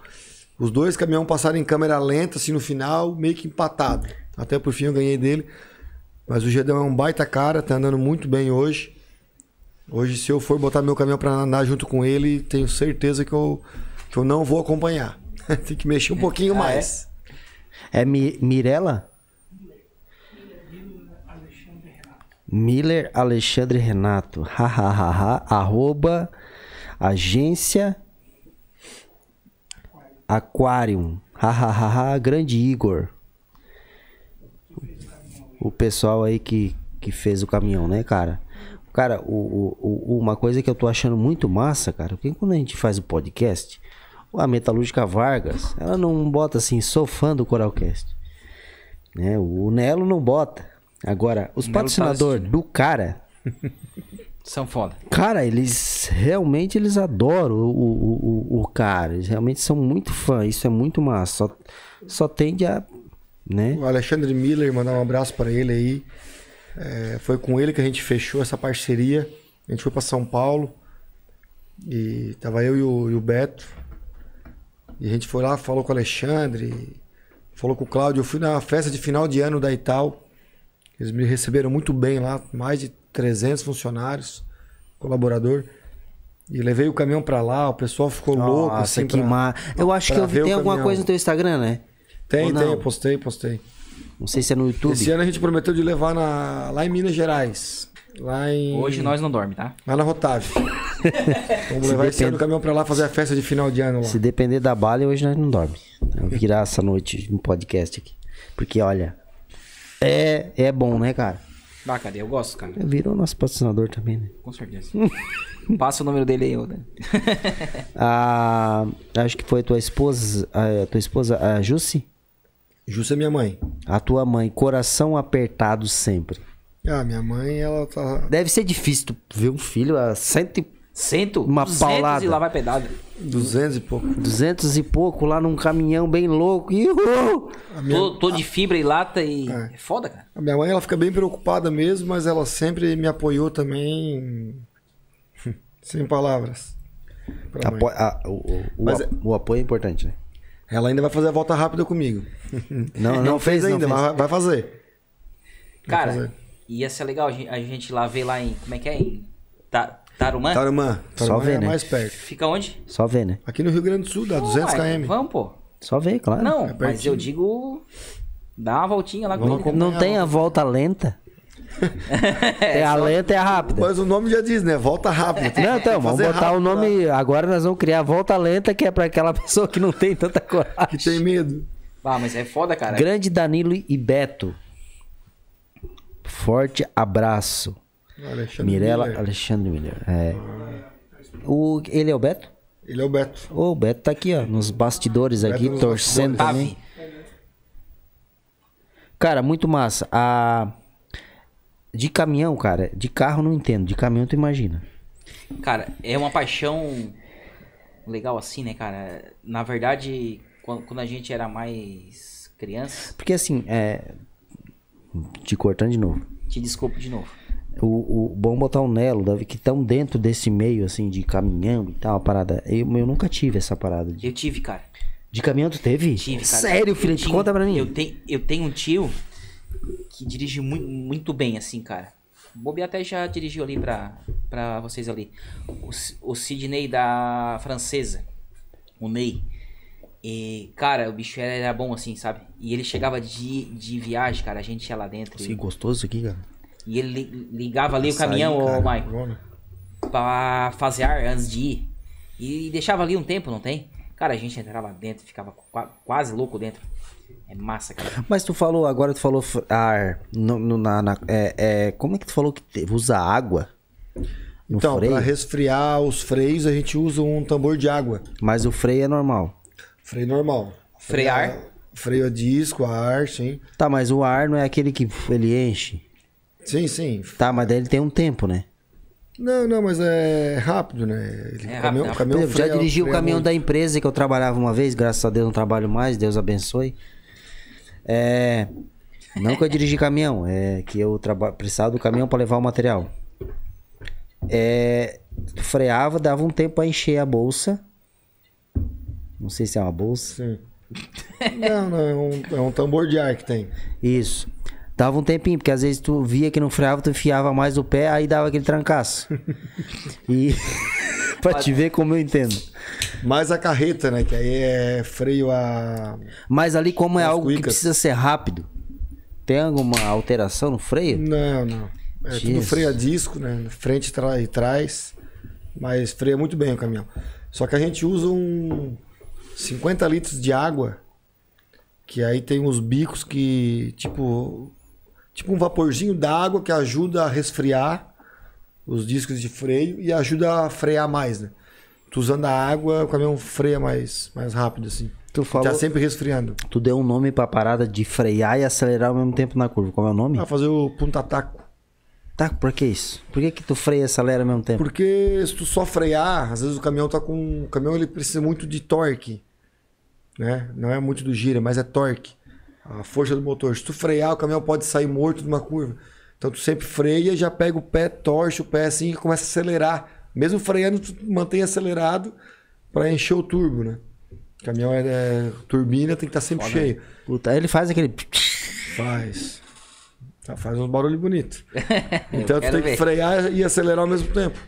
Os dois caminhões passaram em câmera lenta, assim, no final, meio que empatado. Até por fim eu ganhei dele. Mas o Gedão é um baita cara, tá andando muito bem hoje. Hoje, se eu for botar meu caminhão para andar junto com ele, tenho certeza que eu, que eu não vou acompanhar. Tem que mexer um pouquinho Ah, mais. É Mi Mirella? Miller Alexandre Renato. Hahaha. Arroba agência Aquarium. Hahaha. Grande Igor. O pessoal aí que, que fez o caminhão, né, cara? Cara, o, o, o- uma coisa que eu tô achando muito massa, cara, porque quando a gente faz o podcast, a Metalúrgica Vargas, ela não bota assim, sou fã do Coralcast. Né? O Nelo não bota. Agora, os tá patrocinadores assistindo. do cara, São foda. cara, eles realmente eles adoram o, o, o, o cara. Eles realmente são muito fãs. Isso é muito massa. Só, só tende a. Né? O Alexandre Miller, mandar um abraço para ele aí. É, foi com ele que a gente fechou essa parceria. A gente foi para São Paulo e tava eu e o, e o Beto. E a gente foi lá, falou com o Alexandre, falou com o Cláudio. Eu fui na festa de final de ano da Ital. Eles me receberam muito bem lá, mais de 300 funcionários, colaborador. E levei o caminhão para lá, o pessoal ficou louco Nossa, assim que pra- ma... Eu acho que eu vi, tem alguma coisa no teu Instagram, né? Tem, tem, eu postei, postei. Não sei se é no YouTube. Esse ano a gente prometeu de levar na, lá em Minas Gerais. Lá em. Hoje nós não dorme, tá? Lá na Rotave. Vamos levar esse ano o caminhão pra lá fazer a festa de final de ano lá. Se depender da bala, hoje nós não dorme. Eu vou virar essa noite no podcast aqui. Porque, olha, é, é bom, né, cara? Ah, cadê? Eu gosto, cara. Virou nosso patrocinador também, né? Com certeza. Passa o número dele aí, Oda. A, acho que foi a tua esposa, a tua esposa, a Jussi? Justa é minha mãe. A tua mãe, coração apertado sempre. Ah, minha mãe, ela tá. Deve ser difícil tu ver um filho a cento e Cento, Uma 200 paulada. e lá vai pedrada. 200 e pouco. 200 e pouco lá num caminhão bem louco. Ihu! A minha, Tô, tô de fibra e lata e... É. É foda, cara. a minha mãe, ela fica bem preocupada mesmo, mas ela sempre me apoiou também. Sem palavras. Apo- a- o, o- ap- o apoio é importante, né? Ela ainda vai fazer a volta rápida comigo. Não, não, fez, não ainda, fez. mas vai fazer. Cara, fazer. Ia ser legal a gente, a gente lá ver lá em... Como é que é? Em Ta, Tarumã? Tarumã. Só Tarumã ver, é né? mais perto. Fica onde? Só ver, né? Aqui no Rio Grande do Sul, dá 200 Uai, km. Vamos, pô. Só ver, claro. Não, É mas eu digo... Dá uma voltinha lá com Vamos ele. acompanhar. Não tem a volta lenta. é a lenta e a rápida. Mas o nome já diz, né? Volta rápida. Não, então, vamos botar o rápido, nome. Agora nós vamos criar a volta lenta, que é pra aquela pessoa que não tem tanta coragem. Que tem medo. Ah, mas é foda, cara. Grande Danilo e Beto. Forte abraço. Alexandre Mirela Miller. Alexandre Miller. É. O, ele é o Beto? Ele é o Beto. O Beto tá aqui, ó, nos bastidores Beto aqui, nos torcendo bastidores. também. Cara, muito massa. A... De caminhão, cara, de carro não entendo. De caminhão tu imagina. Cara, é uma paixão legal assim, né, cara? Na verdade, quando a gente era mais criança, Porque assim, é. Te cortando de novo. te desculpo de novo. O, o bom botar o Nelo, Davi, que estão dentro desse meio, assim, de caminhão e tal, a parada. Eu, eu nunca tive essa parada. De, Eu tive, cara. de caminhão tu teve? Tive, cara. Sério, Felipe? tinha- Conta pra mim. Eu, tenho eu tenho um tio que dirige muito, muito bem, assim, cara. O Bobi até já dirigiu ali pra, pra vocês ali. O, o Sidney da francesa. O Ney. E, cara, o bicho era, era bom assim, sabe? E ele chegava de, de viagem, cara. A gente ia lá dentro. Que gostoso isso aqui, cara. E ele li- ligava ali o caminhão, ô cara. Michael, Bom, pra fazer ar antes de ir. E deixava ali um tempo, não tem? Cara, a gente entrava dentro, ficava qua- quase louco dentro. É massa, cara. Mas tu falou, agora tu falou ar. No, no- na, na- é, é, como é que tu falou que te- usa água? No Então, freio? para resfriar os freios, a gente usa um tambor de água. Mas o freio é normal. Freio normal. Frear? Freio a- Freio a disco, a ar, sim. Tá, mas o ar não é aquele que ele enche. Sim, sim. Tá, mas daí ele tem um tempo, né? Não, não, mas é rápido, né? Ele, É o rápido, caminhão, é caminhão exemplo, já freia- dirigi o caminhão muito. da empresa que eu trabalhava uma vez, graças a Deus não trabalho mais, Deus abençoe. É. Não que eu dirigi caminhão, é que eu traba... precisava do caminhão para levar o material. É. Freava, dava um tempo para encher a bolsa. Não sei se é uma bolsa. Sim. Não, não, é um, é um tambor de ar que tem. Isso. Dava um tempinho, porque às vezes tu via que não freava, tu enfiava mais o pé, aí dava aquele trancaço. e. pra te ver como eu entendo. Mais a carreta, né? Que aí é freio a. Mas ali, como é algo que cuicas. precisa ser rápido, tem alguma alteração no freio? Não, não. É tudo Jesus. freio a disco, né? Frente e trás. Mas freia muito bem o caminhão. Só que a gente usa um 50 litros de água. Que aí tem uns bicos que, tipo. Tipo um vaporzinho d'água que ajuda a resfriar os discos de freio e ajuda a frear mais, né? Tu usando a água, o caminhão freia mais, mais rápido, assim. Tu falou, Tá sempre resfriando. tu deu um nome pra parada de frear e acelerar ao mesmo tempo na curva. Qual é o nome? Pra fazer o punta-taco. Tá, por que isso? Por que que tu freia e acelera ao mesmo tempo? Porque se tu só frear, às vezes o caminhão tá com. O caminhão ele precisa muito de torque. Né? Não é muito do gira, mas é torque. A força do motor. Se tu frear, o caminhão pode sair morto de uma curva. Então tu sempre freia, já pega o pé, torce o pé assim e começa a acelerar. Mesmo freando, tu mantém acelerado para encher o turbo, né? O caminhão é, é- turbina, tem que estar sempre cheio. Puta, aí ele faz aquele. Faz. Tá, Faz um barulho bonito. Então tu tem que ver. frear e acelerar ao mesmo tempo.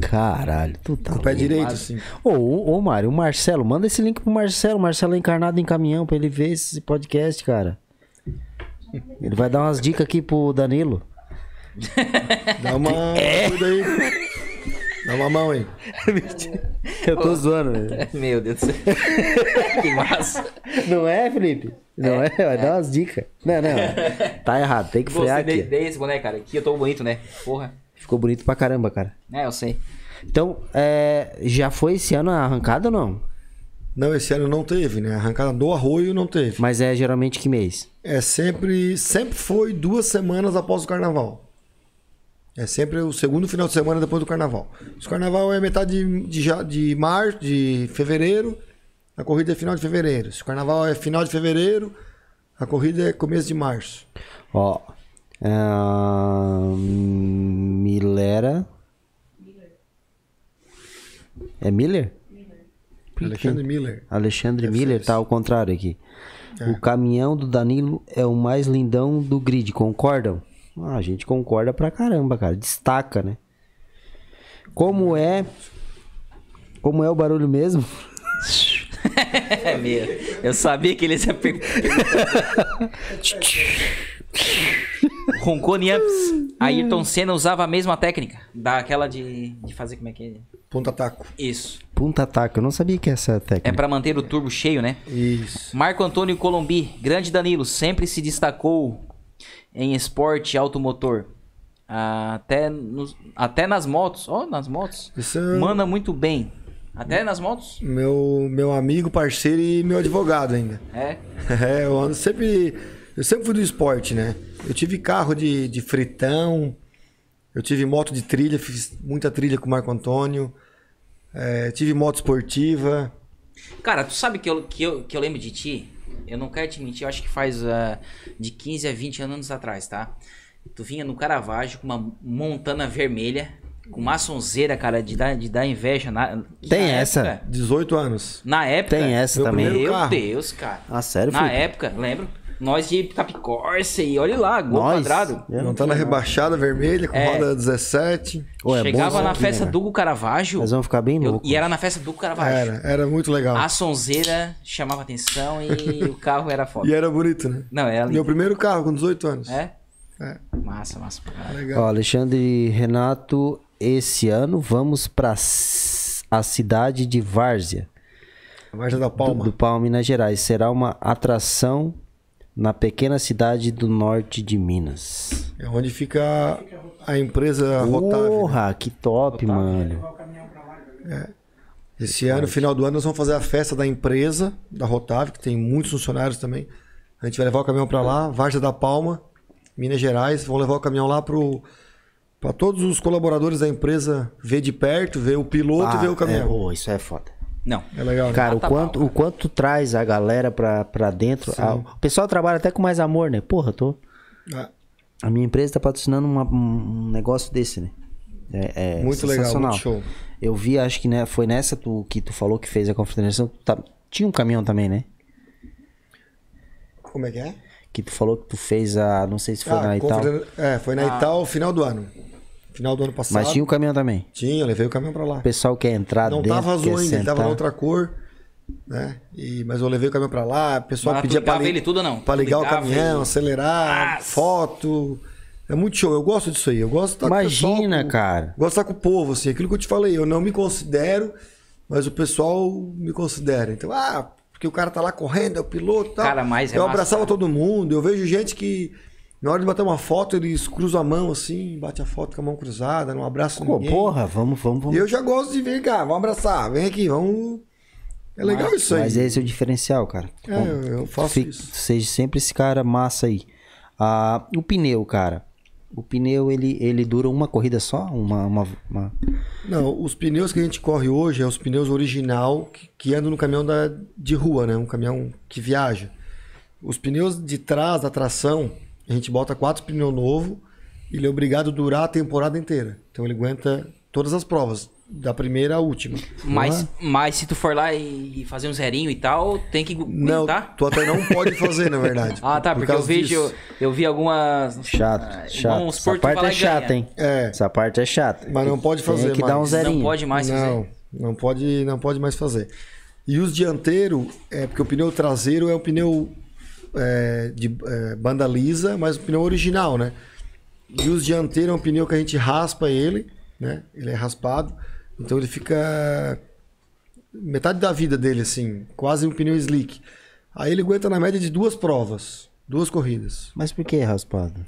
Caralho, tu tá. Com o pé direito, assim. Ô, ô, ô, Mário, o Marcelo, manda esse link pro Marcelo. O Marcelo é encarnado em caminhão pra ele ver esse podcast, cara. Ele vai dar umas dicas aqui pro Danilo. Dá uma aí. Dá uma mão aí. Eu tô zoando. né? Meu Deus do céu. que massa. Não é, Felipe? Não é? Vai dar umas dicas. Não, não. Tá errado, tem que frear aqui. de- desse boneco, cara. Aqui eu tô bonito, né? Porra. Ficou bonito pra caramba, cara. É, eu sei. Então, é, já foi esse ano a arrancada ou não? Não, esse ano não teve, né? A arrancada do arroio não teve. Mas é geralmente que mês? É sempre, sempre foi duas semanas após o carnaval. É sempre o segundo final de semana depois do carnaval. O carnaval é metade de, de, de março, de fevereiro, a corrida é final de fevereiro. Se o carnaval é final de fevereiro, a corrida é começo de março. Ó. ah, Milera. É Miller? Alexandre Miller. Alexandre Miller tá ao contrário aqui. O caminhão do Danilo é o mais lindão do grid, concordam? Ah, a gente concorda pra caramba, cara. Destaca, né? Como é. Como é o barulho mesmo? É mesmo. Eu sabia que ele ia per- Roncone Amps. Ayrton Senna usava a mesma técnica. Daquela de, de fazer como é que é? Ponta taco. Isso. Punta ataque. Eu não sabia que essa É técnica. pra manter o turbo cheio, né? Isso. Marco Antônio Colombi, grande Danilo, sempre se destacou em esporte automotor. Até, nos- até nas motos. Ó, nas motos. Isso é- Manda muito bem. Até nas motos? Meu, meu amigo, parceiro e meu advogado ainda. É. É, eu ando sempre. Eu sempre fui do esporte, né? Eu tive carro de, de fritão, eu tive moto de trilha, fiz muita trilha com o Marco Antônio, é, tive moto esportiva. Cara, tu sabe que eu, que, eu, que eu lembro de ti? Eu não quero te mentir, eu acho que faz ah, de 15 a 20 anos atrás, tá? Tu vinha no Caravaggio com uma montana vermelha, com uma sonzeira, cara, de dar, de dar inveja. Na, Tem na essa? época- 18 anos. na época. Tem essa Meu também. Meu carro. Deus, cara. Ah, sério, Na Felipe? época, lembro. Nós de Capicorsa e olha lá, gol Nós? quadrado. Eu não Montando a rebaixada vermelha com É. roda 17. Ô, é Chegava na aqui, festa né, do Hugo Caravaggio. Nós vamos ficar bem eu- loucos. e era na festa do Hugo Caravaggio. Era, era muito legal. A sonzeira chamava atenção e o carro era foda. E era bonito, né? Não, era Meu lindo. primeiro carro com 18 anos. É? É. Massa, massa. Legal. Ó, Alexandre Renato, esse ano vamos pra s- a cidade de Várzea, A Varja da do, Palma. do Palma, Minas Gerais. Será uma atração na pequena cidade do norte de Minas. É onde fica a empresa Rotável. Porra, que top, mano. Esse ano, final do ano, nós vamos fazer a festa da empresa, da Rotável, que tem muitos funcionários também. A gente vai levar o caminhão para lá, Varja da Palma, Minas Gerais. Vão levar o caminhão lá pro para todos os colaboradores da empresa ver de perto, ver o piloto e ver o é, caminhão. ô, isso é foda. Não. É, legal, né? Cara, o Mata quanto, pau, o quanto tu traz a galera pra, pra dentro. Ah, o pessoal trabalha até com mais amor, né? Porra, tô. Ah, A minha empresa tá patrocinando uma- um negócio desse, né? É, é muito legal, muito show. Eu vi, acho que né, foi nessa tu, que tu falou que fez a confraternização. tá- tinha um caminhão também, né? Como é que é? Que tu falou que tu fez a. Não sei se foi Ah, na Ital. confraterni- É, foi na Ital, final do ano. Final do ano passado. Mas tinha um caminhão também. Tinha, eu levei o caminhão para lá. O pessoal quer entrar Não dentro. tava azul ainda, ele tava na outra cor, né? E, mas eu levei o caminhão pra lá, o pessoal Mas pedia pra, li- ele tudo ou não? pra ligar o caminhão, ele- acelerar, Nossa. foto. É muito show, eu gosto disso aí. Eu gosto de estar com o Imagina, pessoal, com- cara. Gosto de estar com o povo, assim, aquilo que eu te falei, eu não me considero, mas o pessoal me considera. Então, ah, porque o cara tá lá correndo, é o piloto e tal. Cara, mas é Eu massa, abraçava cara. todo mundo, eu vejo gente que. Na hora de bater uma foto, eles cruzam a mão assim, bate a foto com a mão cruzada, não abraça Pô, ninguém. porra, vamos, vamos, vamos. eu já gosto de vir cá, vamos abraçar, vem aqui, vamos. É legal isso aí. Mas esse é o diferencial, cara. É, eu- eu faço isso. Seja sempre esse cara massa aí. Ah, o pneu, cara. O pneu, ele, ele dura uma corrida só? Uma, uma, uma- Não, os pneus que a gente corre hoje é os pneus original que, que andam no caminhão da, de rua, né? Um caminhão que viaja. Os pneus de trás da tração, a gente bota quatro pneus novos e ele é obrigado a durar a temporada inteira. Então ele aguenta todas as provas. da primeira à última. Mas, mas se tu for lá e fazer um zerinho e tal, tem que Não, aguentar? tu até não pode fazer, na verdade. Ah, tá, por porque eu disso. eu vi algumas... Chato, Ah, chato. vamos Essa parte é chata, hein? É. Essa parte é chata. Mas não pode fazer Tem que dar um mais. zerinho. Não pode mais não, fazer. não pode, não pode mais fazer. E os dianteiros, é porque o pneu traseiro é um pneu é, de é, banda lisa, mas o pneu original, né? E os dianteiros é um pneu que a gente raspa ele, né? Ele é raspado, então ele fica metade da vida dele assim, quase um pneu slick. Aí ele aguenta na média de duas provas, duas corridas. Mas por que raspado?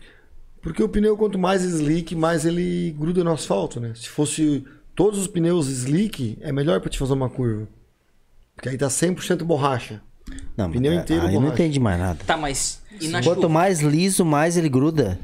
Porque o pneu, quanto mais slick, mais ele gruda no asfalto, né? Se fosse todos os pneus slick, é melhor pra te fazer uma curva. Porque aí tá 100% borracha. Não, Pneu mas inteiro aí eu não entendi mais nada. Tá, mas... E na Quanto chuva? mais liso, mais ele gruda.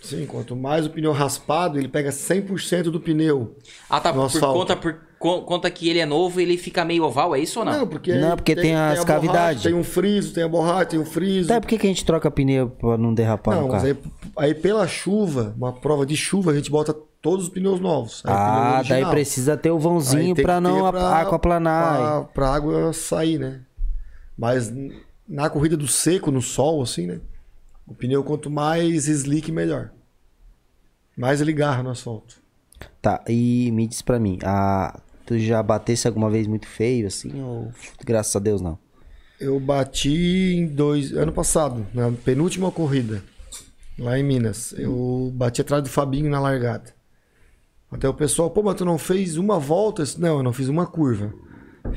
Sim, quanto mais o pneu raspado, ele pega 100% do pneu. Ah, tá, por conta, por co- conta que ele é novo ele fica meio oval, é isso ou não? Não, porque, Não, porque tem as a borracha, cavidades. Tem um friso, tem a borracha, tem o friso. Até por que que a gente troca pneu pra não derrapar não, no mas carro? aí, aí pela chuva, uma prova de chuva, a gente bota todos os pneus novos. Aí o pneu Ah, daí precisa ter o vãozinho tem pra não pra- aquaplanar. Pra, pra água sair, né? Mas na corrida do seco, no sol, assim, né? O pneu, quanto mais slick, melhor. Mais ele garra no asfalto. Tá, e me diz pra mim, a... tu já batesse alguma vez muito feio assim ou graças a Deus não? Eu bati em dois. Ano passado, na penúltima corrida, lá em Minas. Eu bati atrás do Fabinho na largada. Até o pessoal, pô, mas tu não fez uma volta? Não, eu não fiz uma curva.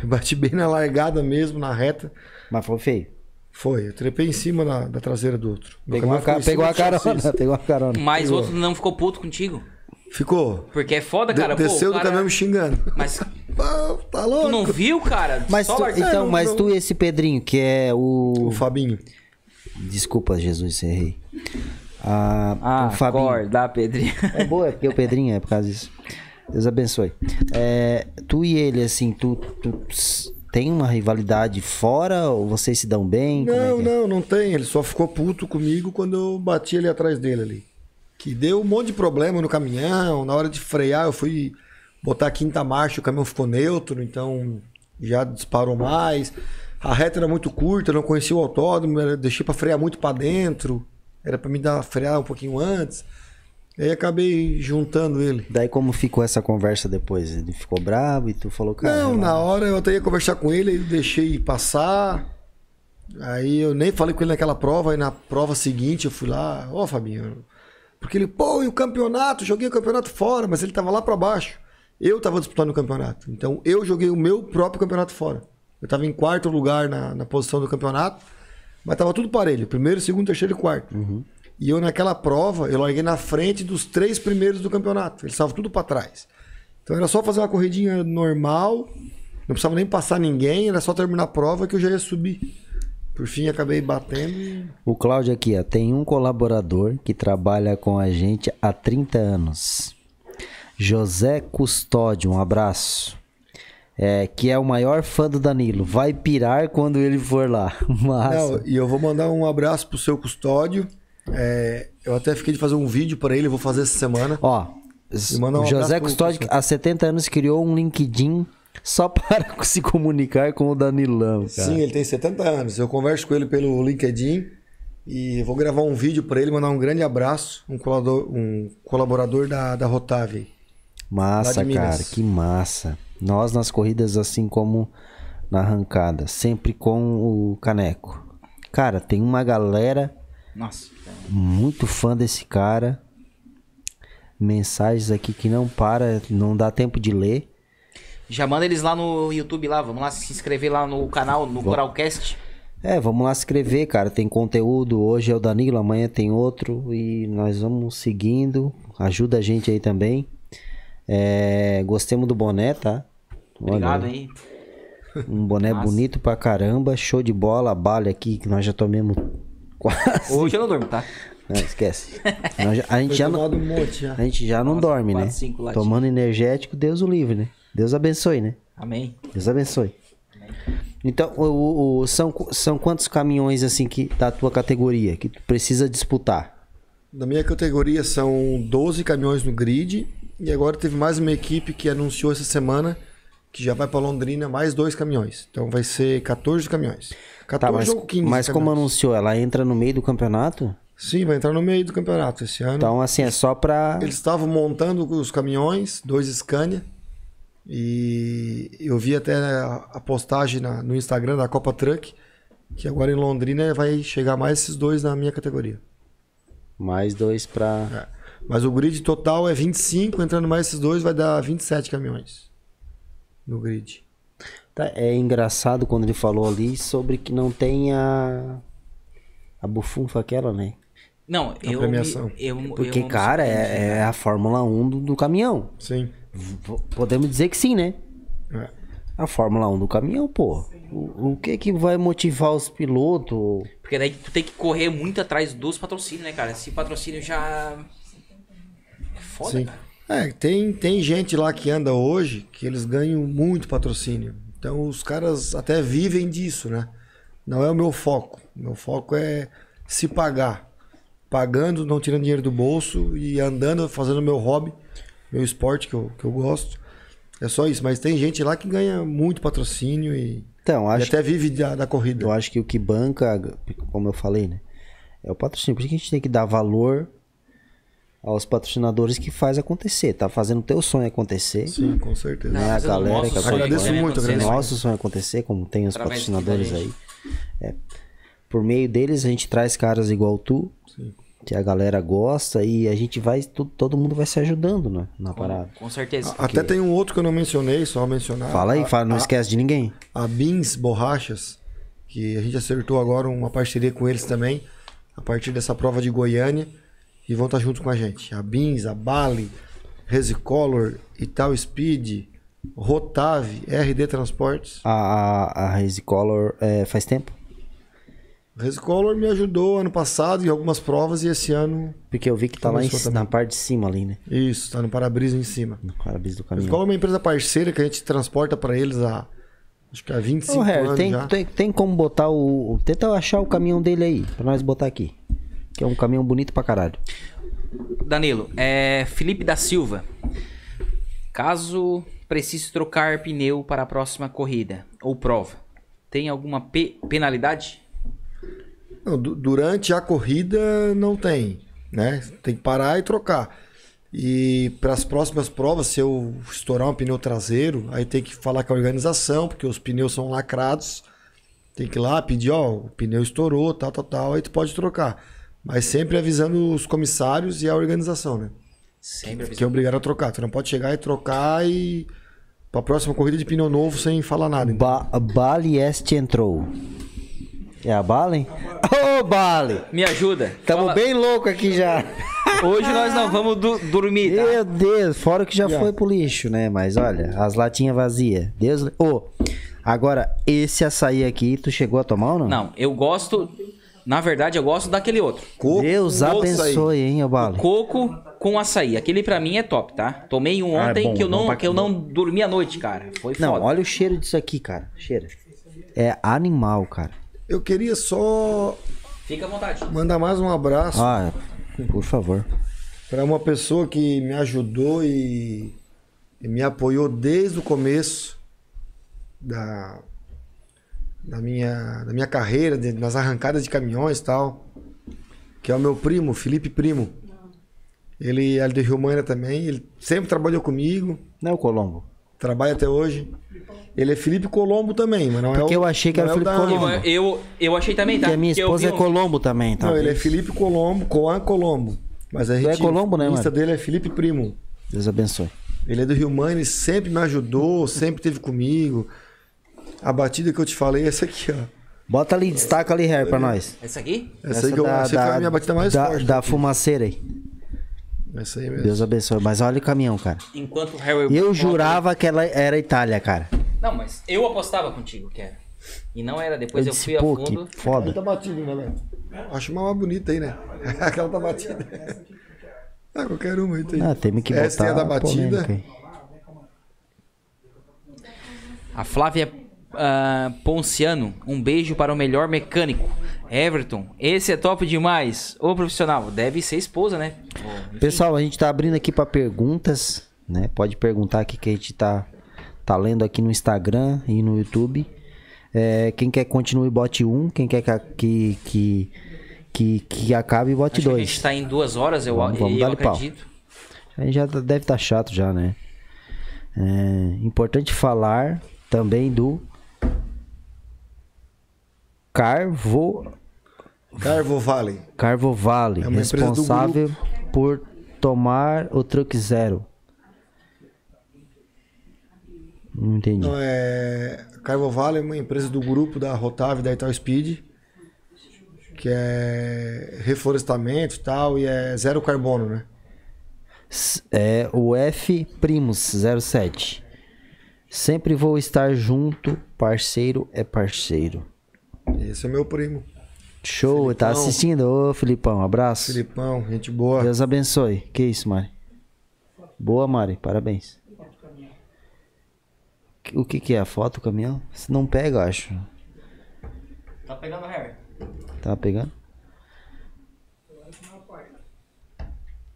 Eu bati bem na largada mesmo, na reta. Mas foi feio. Foi, eu trepei em cima da, da traseira do outro. Meu Pegou a, caminhão ca... ficou em pegou a do carona, pegou a carona. Mas o outro não ficou puto contigo? Ficou. Porque é foda, De- cara. Pô, desceu o do cara- caminhão me xingando. Mas Ah, tá louco? tu não viu, cara? Mas Só tu, largar- então, não, mas não. tu e esse Pedrinho, que é o. O Fabinho. Desculpa, Jesus, errei. Ah, Ah, o Fabinho. acorda, Pedrinho. É boa, é porque o Pedrinho é por causa disso. Deus abençoe. É, tu e ele, assim, tu, tu tem uma rivalidade fora ou vocês se dão bem? É Não, é? não, não tem. Ele só ficou puto comigo quando eu bati ele atrás dele ali. Que deu um monte de problema no caminhão. Na hora de frear, eu fui botar a quinta marcha, o caminhão ficou neutro, então já disparou mais. A reta era muito curta, eu não conhecia o autódromo, deixei pra frear muito pra dentro. Era pra me dar frear um pouquinho antes. Aí acabei juntando ele. Daí como ficou essa conversa depois? Ele ficou bravo e tu falou, cara. Não, na hora eu até ia conversar com ele, aí deixei passar. Aí eu nem falei com ele naquela prova, aí na prova seguinte eu fui lá, ó Fabinho. Porque ele, pô, e o campeonato? Joguei o campeonato fora, mas ele tava lá pra baixo. Eu tava disputando o campeonato. Então eu joguei o meu próprio campeonato fora. Eu tava em quarto lugar na, na posição do campeonato, mas tava tudo parelho. Primeiro, segundo, terceiro e quarto. E eu naquela prova, eu larguei na frente dos três primeiros do campeonato. Eles estavam tudo pra trás. Então era só fazer uma corridinha normal, não precisava nem passar ninguém, era só terminar a prova que eu já ia subir. Por fim, acabei batendo. O Cláudio aqui, ó, tem um colaborador que trabalha com a gente há 30 anos. José Custódio, um abraço. É, que é o maior fã do Danilo. Vai pirar quando ele for lá. Massa. Não, e eu vou mandar um abraço pro seu custódio. É, eu até fiquei de fazer um vídeo para ele, eu vou fazer essa semana. Ó, um José Custódio, há 70 anos, criou um LinkedIn só para se comunicar com o Danilão, cara. Sim, ele tem 70 anos. Eu converso com ele pelo LinkedIn e vou gravar um vídeo para ele, mandar um grande abraço, um colaborador, um colaborador da, da Rotave. Massa, cara, que massa. Nós nas corridas, assim como na arrancada, sempre com o caneco. Cara, tem uma galera Nossa. muito fã desse cara. Mensagens aqui que não para, não dá tempo de ler. Já manda eles lá no YouTube lá, vamos lá se inscrever lá no canal, no Coralcast. É, vamos lá se inscrever, cara. Tem conteúdo. Hoje é o Danilo, amanhã tem outro. E nós vamos seguindo. Ajuda a gente aí também. É, gostemos do boné, tá? Olha, Obrigado aí. Um boné Massa. bonito pra caramba. Show de bola. A aqui que nós já tomamos quase. Hoje eu não durmo, tá? Não, esquece. Nós já- a, gente já não, um monte já. a gente já não Nossa, dorme, quatro, né? cinco. Tomando energético, Deus o livre, né? Deus abençoe, né? Amém. Deus abençoe. Então, o, o- o- são, são quantos caminhões assim que da tua categoria que tu precisa disputar? Na minha categoria são 12 caminhões no grid E agora teve mais uma equipe que anunciou essa semana que já vai para Londrina mais dois caminhões. Então vai ser 14 caminhões. 14 Tá, mas, ou 15 mas como caminhões. anunciou, ela entra no meio do campeonato? Sim, vai entrar no meio do campeonato esse ano. Então, assim, é só pra. Eles estavam montando os caminhões, dois Scania. E eu vi até a postagem na- no Instagram da Copa Truck que agora em Londrina vai chegar mais esses dois na minha categoria. Mais dois pra. É. Mas o grid total é 25, entrando mais esses dois vai dar 27 caminhões no grid. Tá, é engraçado quando ele falou ali sobre que não tem a. A bufunfa aquela, né? Não, eu. premiação. Me, eu, Porque, eu cara, é, é a Fórmula 1 do, do caminhão. Sim. V- Podemos dizer que sim, né? É. A Fórmula 1 do caminhão, pô. O, o que que vai motivar os pilotos? Porque daí tu tem que correr muito atrás dos patrocínios, né, cara? Esse patrocínio já. É foda, Sim. cara. É, tem, tem gente lá que anda hoje que eles ganham muito patrocínio. Então os caras até vivem disso, né? Não é o meu foco. Meu foco é se pagar. Pagando, não tirando dinheiro do bolso e andando, fazendo meu hobby, meu esporte que eu, que eu gosto. É só isso. Mas tem gente lá que ganha muito patrocínio e, Então, e acho, até vive da, da corrida. eu acho que o que banca, como eu falei, né? É o patrocínio. Por isso que a gente tem que dar valor aos patrocinadores que faz acontecer. Tá fazendo o teu sonho acontecer. Sim, com certeza. Né? A galera que agradeço muito, agradeço? Nosso sonho acontecer, como tem os Através patrocinadores aí. É. Por meio deles, a gente traz caras igual tu, Sim. que a galera gosta, e a gente vai, todo mundo vai se ajudando né, na parada. Com certeza. Até tem um outro que eu não mencionei, só mencionar. Fala aí, A- fala, não a- esquece de ninguém. a Beans Borrachas, que a gente acertou agora uma parceria com eles também, a partir dessa prova de Goiânia, e vão estar junto com a gente. A Beans, a Bali, Resicolor, Ital Speed, Rotave, RD Transportes. A, a, a Raise Color é, faz tempo? Resicolor me ajudou ano passado em algumas provas e esse ano, Porque eu vi que tá lá em, na parte de cima ali, né? isso, tá no para-brisa em cima. No parabéns do caminhão. Resicolor é uma empresa parceira que a gente transporta para eles há, acho que há 25 Ô, Harry, anos tem, já. tem, tem como botar o. Tenta achar o caminhão dele aí, pra nós botar aqui. Que é um caminhão bonito pra caralho. Danilo, é Felipe da Silva. Caso precise trocar pneu para a próxima corrida ou prova, tem alguma pe- penalidade? Não, du- durante a corrida não tem, né? Tem que parar e trocar. E para as próximas provas, se eu estourar um pneu traseiro, aí tem que falar com a organização, porque os pneus são lacrados. Tem que ir lá pedir, ó, o pneu estourou, tal, tal, tal, aí tu pode trocar. Mas sempre avisando os comissários e a organização, né? Sempre Que é obrigado a trocar. Tu não pode chegar e trocar e para a próxima corrida de pneu novo sem falar nada. então. Ba Bali Este entrou. É a Bali? Ô, Bali! Me ajuda. Tamo Fala- bem louco aqui já. Hoje nós não vamos du- dormir, tá? Meu Deus, fora que já Yeah. foi pro lixo, né? Mas olha, as latinhas vazias. Deus. Ô, agora, esse açaí aqui, tu chegou a tomar ou não? Não, eu gosto. Na verdade, eu gosto daquele outro. Coco Deus abençoe, hein, ô Bali. Coco com açaí. Aquele pra mim é top, tá? Tomei um Ah, é ontem bom, que eu bom não, pra- que eu não dormi a noite, cara. Foi Não, foda. olha o cheiro disso aqui, cara. Cheira. É animal, cara. Eu queria só Fica à vontade. mandar mais um abraço Ah, por favor. para uma pessoa que me ajudou e, e me apoiou desde o começo da, da, minha, da minha carreira, de- nas arrancadas de caminhões e tal, que é o meu primo, Felipe Primo. Ele é de Rio Mãe também, ele sempre trabalhou comigo, Não é o Colombo. trabalha até hoje. Ele é Felipe Colombo também, mas não é o... Porque eu achei que era é o Felipe da- Colombo. Eu, eu, eu achei também, tá? Porque a minha esposa é Colombo também, tá? Não, ele é Felipe Colombo, Coan Colombo. Mas a Tu é gente, Colombo, né, o Insta mano? dele é Felipe Primo. Deus abençoe. Ele é do Rio ele sempre me ajudou, sempre esteve comigo. A batida que eu te falei é essa aqui, ó. Bota ali, destaca ali, Harry, pra nós. Essa aqui? Essa, aí que eu achei que foi a minha batida mais da, forte. Da daqui. fumaceira aí. Essa aí mesmo. Deus abençoe. Mas olha o caminhão, cara. Enquanto o Harry. Eu jurava que ela era Itália, cara. Não, mas eu apostava contigo que era. E não era. Depois Eu eu, disse, fui a fundo. que foda. Tá batida, né? Acho uma mais bonita aí, né? Aquela tá batida. Ah, qualquer uma aí tem. Ah, temos que botar Essa é a da batida. A Flávia ah, Ponciano, um beijo para o melhor mecânico. Everton, esse é top demais. Ô profissional, deve ser esposa, né? Pessoal, a gente tá abrindo aqui pra perguntas. né? Pode perguntar aqui que a gente tá, tá lendo aqui no Instagram e no YouTube. É, quem quer que continue, bote um. Quem quer que, que, que, que, acabe, bote Acho que a dois. gente tá em duas horas, eu, Vamos- vamos eu dar-lhe pau. acredito. Aí já tá- deve estar chato já, né? É, importante falar também do Carvo, Carvo Valley. Carvo Vale, É responsável por tomar o truck zero. Não entendi. Então, é... Carvo Valley é uma empresa do grupo da Rotave da Ital Speed, que é reflorestamento e tal, e é zero carbono, né? É o F Primus 07. Sempre vou estar junto, parceiro é parceiro. Esse é meu primo, Show, tá Filipão. assistindo? Ô, Filipão, abraço. Filipão, gente boa. Deus abençoe. Que isso, Mari? Boa, Mari, parabéns. O que que é a foto, caminhão? Você não pega, eu acho. Tá pegando Harry. Tá pegando?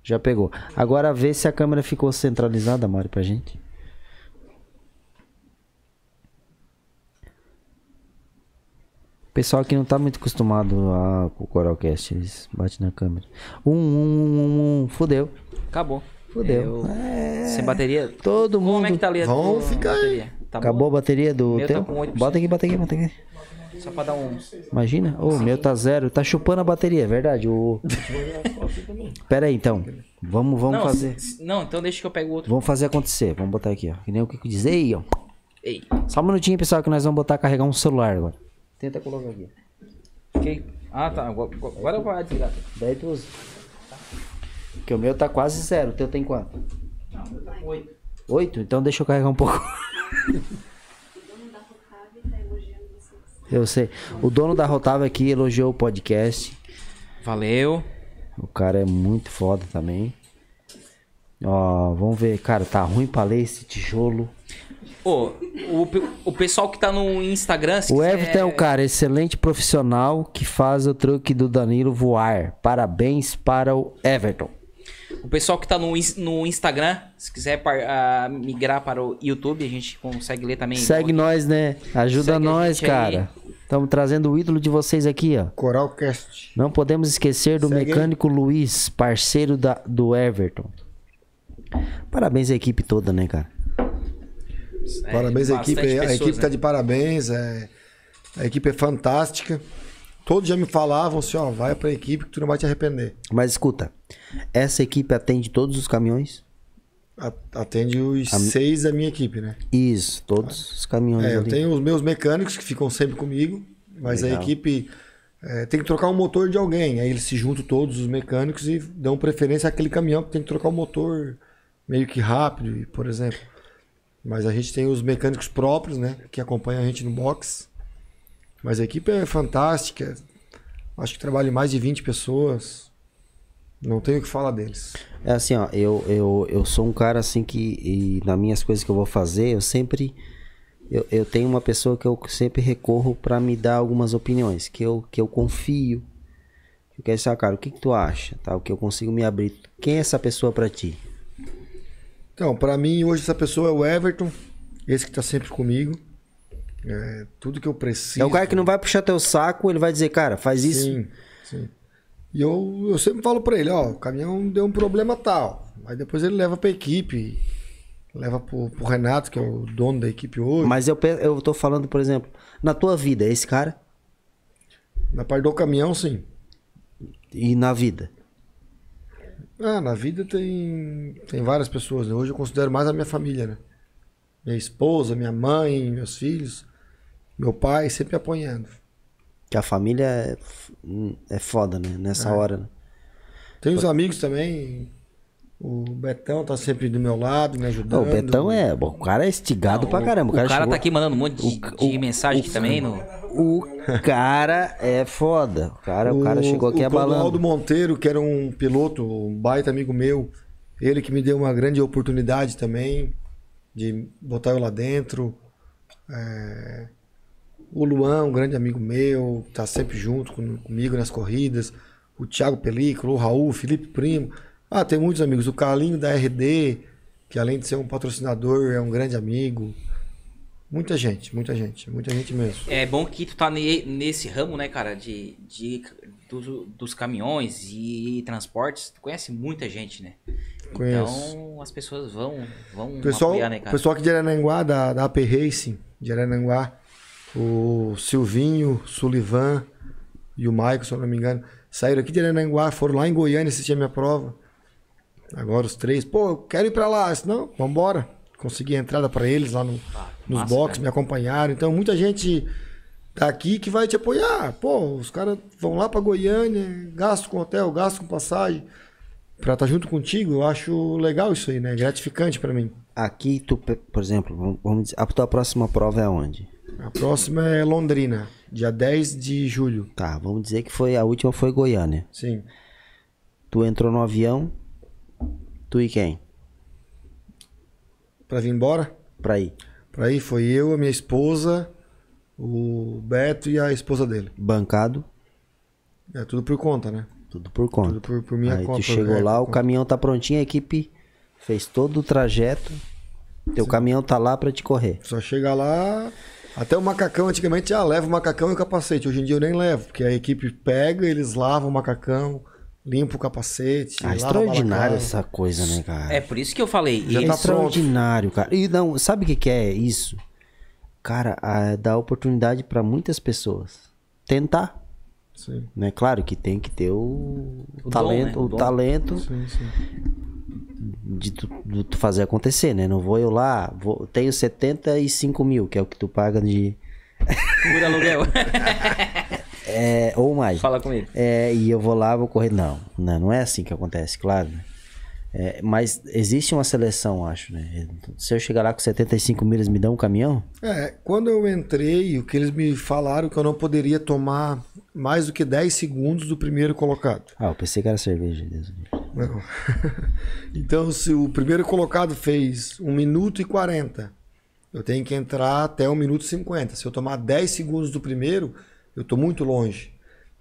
Já pegou. Agora vê se a câmera ficou centralizada, Mari, pra gente. Pessoal aqui não tá muito acostumado a, com o Coralcast, eles batem na câmera. Um, um, um, um, fudeu. Acabou. Fudeu. Eu- Sem bateria. Todo Como mundo. é que tá ali a Vamos tua ficar bateria? Tá Acabou a boa? bateria do Meu tá teu? com 8%. bota aqui, bota aqui, bota aqui. Só pra dar um. Imagina, o meu tá zero, tá chupando a bateria, é verdade. O... Pera aí, então. Vamos, vamos não, fazer. não, então deixa que eu pego o outro. Vamos fazer acontecer. Vamos botar aqui, ó. Que nem o que diz aí, ó. Ei. Só um minutinho, pessoal, que nós vamos botar carregar um celular agora. Tenta colocar aqui. Ah, tá. Agora agora eu vou desligar. Daí tu usa. Porque o meu tá quase zero. O teu tem quanto? Oito. Oito? Então deixa eu carregar um pouco. Eu sei. O dono da Rotava aqui elogiou o podcast. Valeu. O cara é muito foda também. Ó, vamos ver. Cara, tá ruim pra ler esse tijolo. Ô, o, o pessoal que tá no Instagram. se O quiser- Everton é um cara excelente profissional que faz o truque do Danilo voar. Parabéns para o Everton. O pessoal que tá no, no Instagram, se quiser par- ah, migrar para o YouTube, a gente consegue ler também. Segue nós, né? Ajuda Segue a nós, cara. Estamos trazendo o ídolo de vocês aqui, ó. Coralcast. Não podemos esquecer do Segue aí. mecânico Luiz, parceiro da, do Everton. Parabéns à equipe toda, né, cara? É, Parabéns à equipe. aí. a pessoas, equipe né? tá de parabéns. é- A equipe é fantástica. Todos já me falavam assim, ó, vai pra equipe que tu não vai te arrepender. Mas escuta, essa equipe atende todos os caminhões? A- Atende os seis da minha equipe, né? Isso, todos os caminhões É, eu tenho os meus mecânicos que ficam sempre comigo, mas Legal. a equipe é, tem que trocar um motor de alguém. Aí eles se juntam todos os mecânicos e dão preferência àquele caminhão que tem que trocar o motor meio que rápido, por exemplo. Mas a gente tem os mecânicos próprios, né? Que acompanham a gente no box. Mas a equipe é fantástica. Acho que trabalha mais de 20 pessoas. Não tenho o que falar deles. É assim, ó, eu, eu, eu sou um cara assim que, nas minhas coisas que eu vou fazer, eu sempre. Eu, eu tenho uma pessoa que eu sempre recorro pra me dar algumas opiniões, que eu, que eu confio. Eu quero saber, cara, o que, que tu acha? Tá? O que eu consigo me abrir. Quem é essa pessoa pra ti? Então, pra mim, hoje essa pessoa é o Everton. Esse que tá sempre comigo. É, tudo que eu preciso. É o cara que não vai puxar teu saco, ele vai dizer, cara, faz isso. Sim, sim. E eu, eu sempre falo pra ele, ó, o caminhão deu um problema tal. Aí depois ele leva pra equipe, leva pro, pro Renato, que é o dono da equipe hoje. Mas eu, eu tô falando, por exemplo, na tua vida, esse cara Na parte do caminhão, sim. e na vida. Ah, na vida tem, tem várias pessoas. né? Hoje eu considero mais a minha família, né? Minha esposa, minha mãe, meus filhos, meu pai sempre apoiando. Que a família é, é foda, né? Nessa hora, né? Tem os amigos também. O Betão tá sempre do meu lado, me ajudando. Não, o Betão é. bom, O cara é estigado pra caramba. O cara, O cara chegou- tá aqui mandando um monte de, de mensagem aqui também. No... O cara é foda. O cara, o cara chegou aqui o abalando. Clodoaldo Monteiro, que era um piloto, um baita amigo meu, ele que me deu uma grande oportunidade também de botar eu lá dentro. É, O Luan, um grande amigo meu, tá sempre junto com- comigo nas corridas. O Thiago Película, o Raul, o Felipe Primo. Ah, tem muitos amigos. O Carlinho da RD, que além de ser um patrocinador, é um grande amigo. Muita gente, muita gente, muita gente mesmo. É bom que tu tá ne- nesse ramo, né, cara, de, de do- dos caminhões e transportes. Tu conhece muita gente, né? Conheço. Então as pessoas vão, vão pessoal, apoiar, né, o cara? pessoal aqui de Arananguá, da, da AP Racing, de Arananguá, o Silvinho, Sullivan e o Maicon, se eu não me engano, saíram aqui de Arananguá, foram lá em Goiânia assistir a minha prova. Agora os três, pô, eu quero ir pra lá. Disse, não, vambora. Consegui a entrada pra eles lá no, Ah, nos massa, boxes, cara. me acompanharam. Então, muita gente tá aqui que vai te apoiar. Pô, os caras vão lá pra Goiânia, gastam com hotel, gastam com passagem. Pra estar junto contigo, eu acho legal isso aí, né? Gratificante pra mim. Aqui, tu, por exemplo, vamos- vamos dizer, a tua próxima prova é onde? A próxima é Londrina, dia 10 de julho. Tá, vamos dizer que foi a última foi Goiânia. Sim. Tu entrou no avião, tu e quem? Pra vir embora? Pra ir. Pra ir foi eu, a minha esposa, o Beto e a esposa dele. Bancado, É tudo por conta, né? tudo por conta. Tudo por, por minha Aí conta. tu chegou é, lá, o conta. caminhão tá prontinho, a equipe fez todo o trajeto. Teu caminhão tá lá pra te correr. Só chega lá. Até o macacão, antigamente, ah, leva o macacão e o capacete. Hoje em dia eu nem levo, porque a equipe pega, eles lavam o macacão, limpam o capacete. Ah, extraordinário essa coisa, né, cara? É por isso que eu falei. Já tá extraordinário, cara. E não, sabe o que, que é isso? Cara, a- dá oportunidade pra muitas pessoas tentar, Sim, né? Claro que tem que ter o, O talento, dom, né? O o talento sim, sim. de tu, de tu fazer acontecer, né? Não vou eu lá, vou, tenho 75 mil, que é o que tu paga de. Por aluguel. É, ou mais. Fala comigo. É, e eu vou lá, vou correr. Não, não, não é assim que acontece, claro. né? É, mas existe uma seleção, acho, né? Se eu chegar lá com 75 mil, eles me dão um caminhão? É, quando eu entrei, o que eles me falaram que eu não poderia tomar mais do que 10 segundos do primeiro colocado. Ah, eu pensei que era cerveja. Deus. Não. então, se o primeiro colocado fez 1 minuto e 40, eu tenho que entrar até 1 minuto e 50. Se eu tomar 10 segundos do primeiro, eu tô muito longe.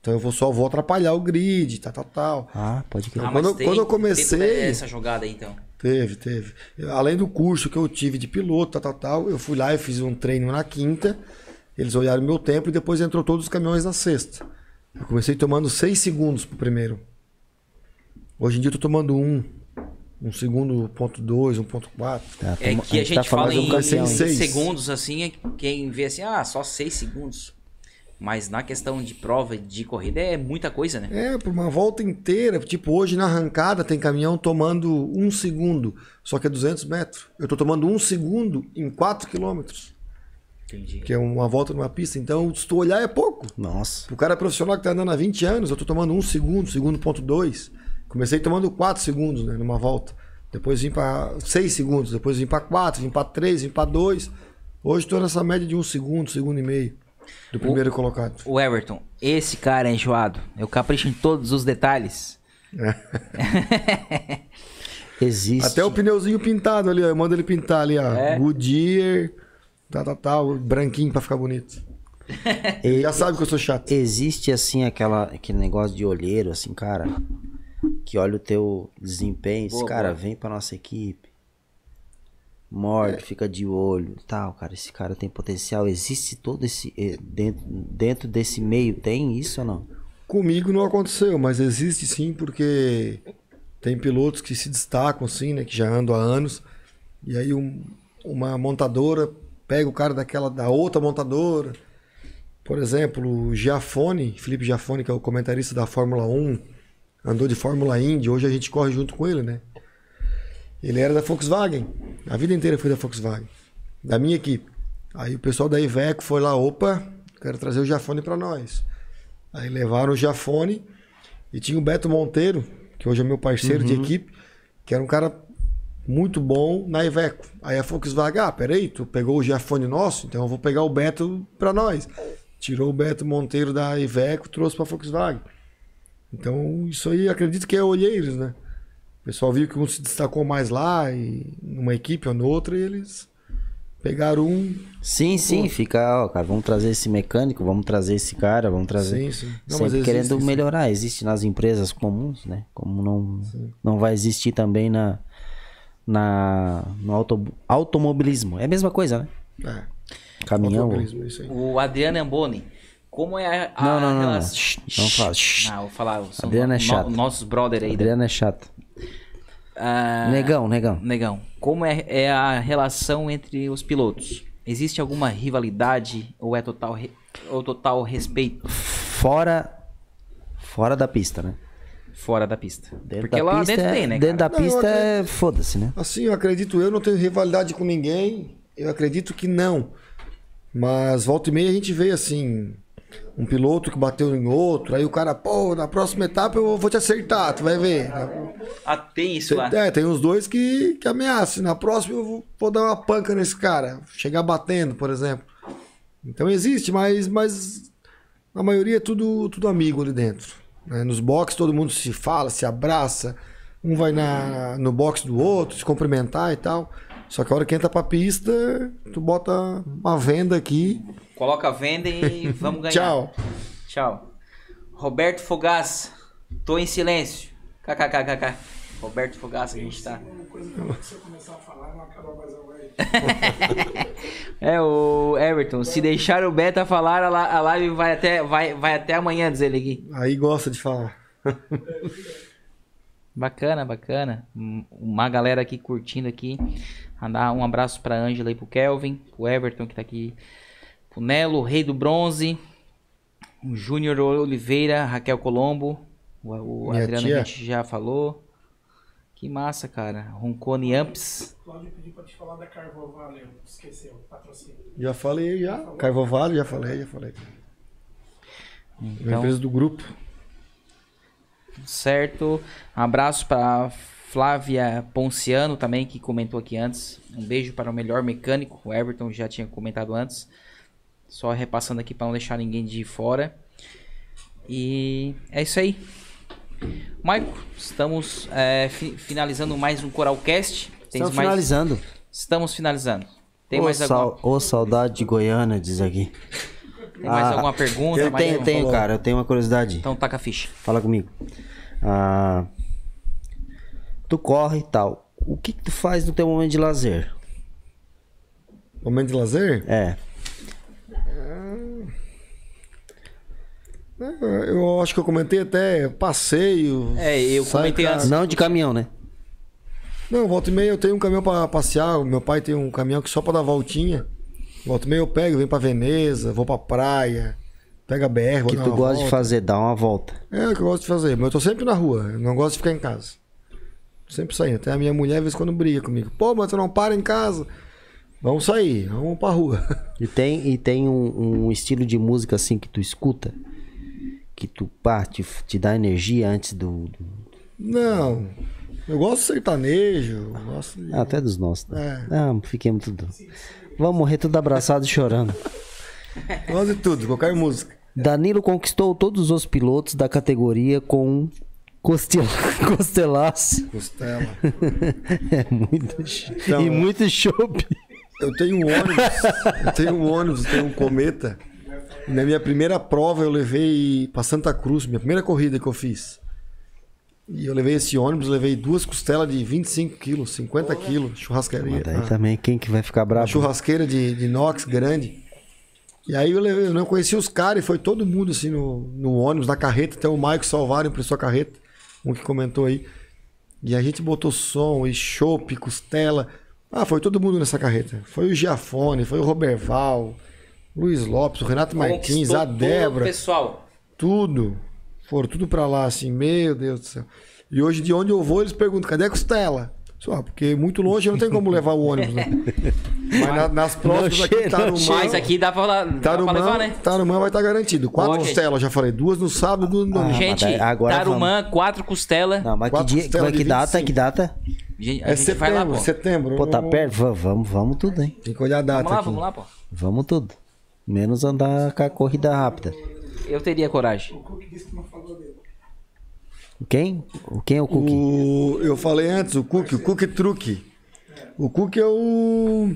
Então eu vou, só vou atrapalhar o grid, tal, tal, tal. Ah, pode crer. Ah, quando tem- quando eu comecei- essa jogada aí, então. Teve, teve. Eu- Além do curso que eu tive de piloto, tal, tal, tal, eu fui lá e fiz um treino na quinta. Eles olharam meu tempo e depois entrou todos os caminhões na sexta. Eu comecei tomando 6 segundos pro primeiro. Hoje em dia eu tô tomando um. Um segundo, ponto 2, 1.4. Tá, É tamo- que a gente, tá fala em, caminhão, em seis. segundos, assim, é quem vê assim, ah, só seis segundos. Mas na questão de prova e de corrida é muita coisa, né? É, por uma volta inteira. Tipo, hoje na arrancada tem caminhão tomando um segundo. Só que é 200 metros. Eu tô tomando um segundo em 4 quilômetros. Entendi. Que é uma volta numa pista. Então, se tu olhar, é pouco. Nossa. O cara profissional que tá andando há 20 anos, eu tô tomando um segundo, segundo ponto dois. Comecei tomando 4 segundos, né, numa volta. Depois vim para 6 segundos, depois vim para 4, vim para 3, vim para 2. Hoje tô nessa média de um segundo, segundo e meio do primeiro colocado. O Everton, esse cara é enjoado. Eu capricho em todos os detalhes. Existe. Até o pneuzinho pintado ali, ó, eu mando ele pintar ali, ó. É? Goodyear, tal, tal, tal, branquinho pra ficar bonito. Ele já sabe que eu sou chato. Existe assim aquela, aquele negócio de olheiro, assim, cara, que olha o teu desempenho, esse Boa, cara boa. vem pra nossa equipe, morde, fica de olho, tal, cara, esse cara tem potencial. Existe todo esse dentro, dentro desse meio tem isso ou não? Comigo não aconteceu, mas existe sim, porque tem pilotos que se destacam, assim, né? Que já andam há anos. E aí um- uma montadora pega o cara daquela da outra montadora. Por exemplo, o Giafone, Felipe Giafone, que é o comentarista da Fórmula 1, andou de Fórmula Indy, hoje a gente corre junto com ele, né? Ele era da Volkswagen. A vida inteira foi da Volkswagen. Da minha equipe. Aí o pessoal da Iveco foi lá, opa, quero trazer o Giafone para nós. Aí levaram o Jafone e tinha o Beto Monteiro, que hoje é meu parceiro de equipe, que era um cara muito bom na Iveco. Aí a Volkswagen, ah, peraí, tu pegou o Jafone nosso, então eu vou pegar o Beto para nós. Tirou o Beto Monteiro da Iveco, trouxe para Volkswagen. Então isso aí acredito que é olheiros, né? O pessoal viu que um se destacou mais lá, e numa equipe ou noutra, e eles pegaram um. Sim, sim, fica, ó, cara, vamos trazer esse mecânico, vamos trazer esse cara, vamos trazer. Sim, sim. Não, Sempre querendo sim. melhorar, existe nas empresas comuns, né? Como não, não vai existir também na, na, no auto, automobilismo. É a mesma coisa, né? É, Caminhão. O Adriano Amboni. Como é a. Não, não, não, não. relação- Shh, não fala, shh. Não, vou falar. São Adriano é no- chato. Nossos brother aí. Adriano é chato. Ah, Negão, negão. Negão, como é, é a relação entre os pilotos? Existe alguma rivalidade ou é total, re- ou total respeito Fora. Fora da pista, né? fora da pista? Dentro Porque da lá pista dentro é- tem, né? Dentro cara? da Não, pista é. Foda-se, né? Assim, eu acredito eu, não tenho rivalidade com ninguém. Eu acredito que não. Mas volta e meia a gente vê assim, um piloto que bateu em outro, aí o cara, pô, na próxima etapa eu vou te acertar, tu vai ver. Ah, tem isso lá. É, tem os dois que, que ameaçam. Na próxima eu vou, vou dar uma panca nesse cara, chegar batendo, por exemplo. Então existe, mas, mas a maioria é tudo, tudo amigo ali dentro. né? Nos boxes todo mundo se fala, se abraça, um vai na, no box do outro, se cumprimentar e tal. Só que a hora que entra pra pista, tu bota uma venda aqui. Coloca a venda e vamos ganhar. Tchau. Tchau. Roberto Fogaça. Tô em silêncio. KKKKK. Roberto Fogaça, a gente tá. Se eu começar a falar, não acaba mais a live. É, o Everton, se deixar o Beta falar, a la- a live vai até, vai, vai até amanhã, diz ele aqui. Aí gosta de falar. Bacana, bacana. Hum, Uma galera aqui curtindo aqui. Mandar um abraço pra Ângela e pro Kelvin, pro Everton que tá aqui. Pro Nelo, Rei do Bronze. O Júnior Oliveira, Raquel Colombo. O, o Adriano tia. a gente já falou. Que massa, cara. Roncone Amps. Cláudio pediu pra te falar da Carvão Valeu. Esqueceu, patrocínio. Já falei, já. Carvovale, já falei, já falei. Então, empresa do grupo. certo. Um abraço para Flávia Ponciano também, que comentou aqui antes. Um beijo para o melhor mecânico. O Everton já tinha comentado antes. Só repassando aqui para não deixar ninguém de fora. E é isso aí. Maico, estamos é, fi- finalizando mais um Coralcast. Tem Estamos mais... finalizando. Estamos finalizando. Tem Ô, mais, sal- alguma... ô, saudade de Goiânia, diz aqui. Tem mais Ah, alguma pergunta? Eu tenho, tenho, cara. Eu tenho uma curiosidade. Então taca a ficha. Fala comigo. Ah, tu corre e tal. O que, que tu faz no teu momento de lazer? Momento de lazer? É. Eu acho que eu comentei até passeio. É, eu comentei ca- antes. Não de caminhão, né? Não, volta e meia eu tenho um caminhão pra passear. Meu pai tem um caminhão que só pra dar voltinha. Volta e meia eu pego, venho pra Veneza, vou pra praia, pego a BR, O vou que dar tu uma gosta de volta. fazer? Dar uma volta. É o que eu gosto de fazer, mas eu tô sempre na rua, eu não gosto de ficar em casa. Sempre saindo. Até a minha mulher, às vezes, quando briga comigo. Pô, mas tu não para em casa. Vamos sair, vamos pra rua. E tem, e tem um, um estilo de música assim que tu escuta? Que tu pá, te, te dá energia antes do. do- Não, eu gosto de sertanejo, eu gosto de... Ah, até dos nossos. Né? É. Ah, fiquemos tudo. Vamos morrer tudo abraçado e chorando. gosto de tudo, qualquer música. Danilo conquistou todos os pilotos da categoria com costel... costelaço. Costela. É muito. Então, e muito chope. Eu tenho um ônibus, eu tenho um ônibus, eu tenho um cometa. Na minha primeira prova eu levei pra Santa Cruz, minha primeira corrida que eu fiz. E eu levei esse ônibus, levei duas costelas de 25 quilos, 50 quilos, churrascaria. Mas daí ah, também, quem que vai ficar uma bravo? churrasqueira de, de inox grande. E aí eu, levei, eu não conhecia os caras e foi todo mundo assim no, no ônibus, na carreta. Até o Maico Salvário emprestou a carreta, um que comentou aí. E a gente botou som e chopp, costela. Ah, foi todo mundo nessa carreta. Foi o Giafone, foi o Roberval, Luiz Lopes, o Renato Martins, a Débora, Pessoal, tudo. Foram tudo pra lá, assim, meu Deus do céu. E hoje, de onde eu vou, eles perguntam, cadê a costela? Só, porque muito longe não tem como levar o ônibus, né? Mas na- nas próximas aqui, Tarumã, mas aqui dá pra, dá pra levar, né? Tarumã vai estar garantido. Quatro gente. costelas, eu já falei. Duas no sábado, duas no domingo. Ah, Gente, agora Tarumã, quatro costelas. Não, mas que, Quatro dia, que, de que data? 25. Que data? Gente, é vai lá, setembro, pô. setembro. Pô, tá perto? Va- Vamos, vamos tudo, hein? Tem que olhar a data Vamos lá, aqui. vamos lá, pô. Vamos tudo. Menos andar com a corrida rápida. Eu teria coragem. O Cook disse que não falou dele. Quem? O- Quem é o Cookie? O, eu falei antes, o Cook, o Cook Truque. O Cook é o.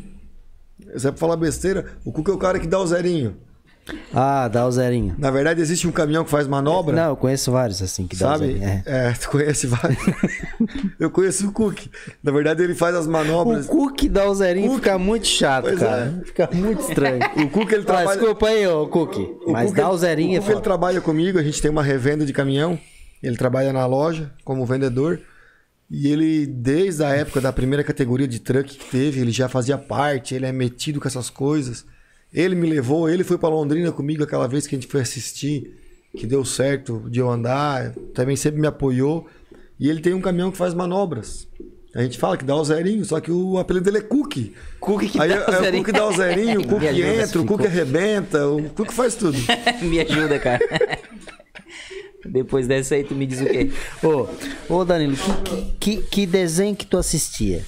É pra falar besteira, o Cook é o cara que dá o zerinho. Ah, dá o zerinho. Na verdade, existe um caminhão que faz manobra. Não, eu conheço vários assim que dá o Sabe? zerinho. É. É. tu conhece vários. eu conheço o Cook. Na verdade, ele faz as O manobras. Cook dá o zerinho Cook. fica muito chato, Pois cara. é. Fica muito estranho. O Cook, ele Ah, trabalha. desculpa aí, ô Cook. O Mas Cook, dá ele- o zerinho, é O Cook, ele foda. trabalha comigo, a gente tem uma revenda de caminhão. Ele trabalha na loja como vendedor. E ele, desde a época da primeira categoria de truck que teve, ele já fazia parte, ele é metido com essas coisas. Ele me levou, ele foi pra Londrina comigo aquela vez que a gente foi assistir, que deu certo de eu andar, também sempre me apoiou. E ele tem um caminhão que faz manobras. A gente fala que dá o zerinho, só que o apelido dele é Cook. Cook que Aí dá é, o é o zerinho. Cook dá o zerinho, o Cook Me ajuda, entra, o ficou. Cook arrebenta, o Cook faz tudo. Me ajuda, cara. Depois dessa aí, tu me diz o quê? Ô, ô Danilo, que, que, que desenho que tu assistia?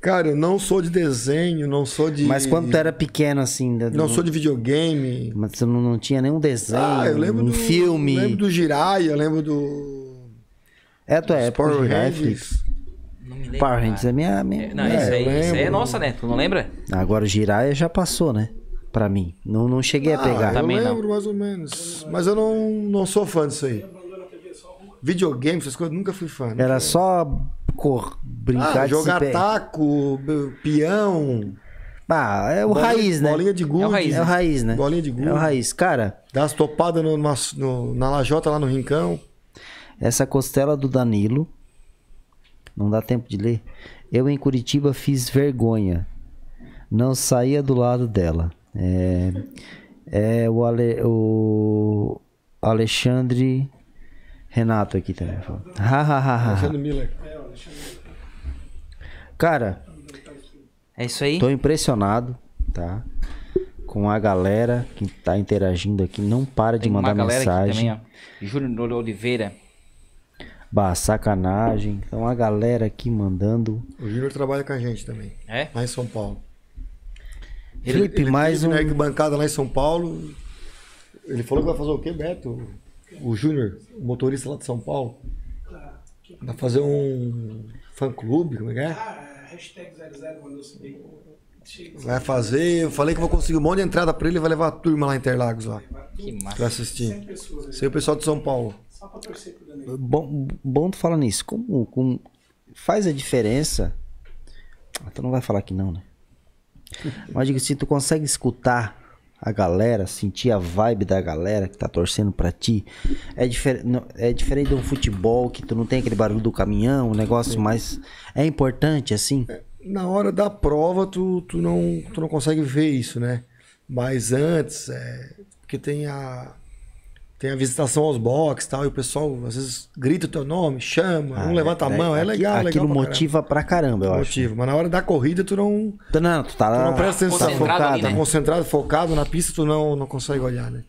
Cara, eu não sou de desenho, não sou de. Mas quando tu era pequeno, assim... da- Não sou de videogame. Mas tu não, não tinha nenhum desenho, Ah, eu lembro um do. filme... Lembro do Jiraiya, eu lembro do. É a tua dos época, Power Rangers. Power. Rangers é minha... minha... Não, É, isso, aí, eu isso aí é nossa, né? Tu não lembra? Agora o Jiraiya já passou, né? Pra mim. Não, não cheguei a pegar. Ah, Também eu não. lembro mais ou menos. Mas eu não, não sou fã disso aí. Videogame, essas coisas, nunca fui fã. Era só cor... brincar Ah, de jogar taco, peão. Ah, é o bolinha- raiz, né? Bolinha de gude. É o raiz, É o raiz, né? Bolinha de gude. É o raiz. Cara, Dá as topadas no, no- na lajota lá no rincão. essa costela do Danilo... Não dá tempo de ler. Eu em Curitiba fiz vergonha. Não saía do lado dela. É, é o, Ale, o Alexandre Renato aqui também. falou. Ha, ha, ha, ha. Alexandre Miller. Cara, É isso aí? tô impressionado, tá? Com a galera que tá interagindo aqui. Não para de Tem uma mandar mensagem. aqui também. Júnior Oliveira. Bah, sacanagem. Então a galera aqui mandando. O Júnior trabalha com a gente também. É? Lá em São Paulo. Felipe, ele mais teve um. na arquibancada lá em São Paulo. Ele falou que vai fazer o quê, Beto? O Júnior, o motorista lá de São Paulo. Vai fazer um fã-clube, como é que é? Ah, hashtag 00 mandou subir. Chega. Vai fazer. Eu falei que vou conseguir um monte de entrada pra ele e vai levar a turma lá em Interlagos lá. Que Pra massa. assistir. 100 pessoas. É o pessoal de São Paulo. Só pra torcer pro Danilo. Bom, bom tu falar nisso. Como, como faz a diferença. Ah, Tu não vai falar que não, né? Mas digo assim, tu consegue escutar a galera, sentir a vibe da galera que tá torcendo pra ti. É, difer é diferente de um futebol que tu não tem aquele barulho do caminhão, um negócio mais. É importante assim. Na hora da prova, tu, tu, não, tu não consegue ver isso, né? Mas antes, é, porque tem a, tem a visitação aos boxes e tal, e o pessoal às vezes grita o teu nome, chama, um levanta a mão, é, aqui- legal, legal. Aquilo pra motiva pra caramba, eu caramba. acho. Motiva. Mas na hora da corrida, tu não, Tu Não, tu tá tu não presta atenção. concentrado ali, tá né? concentrado, focado na pista, tu não, não consegue olhar, né?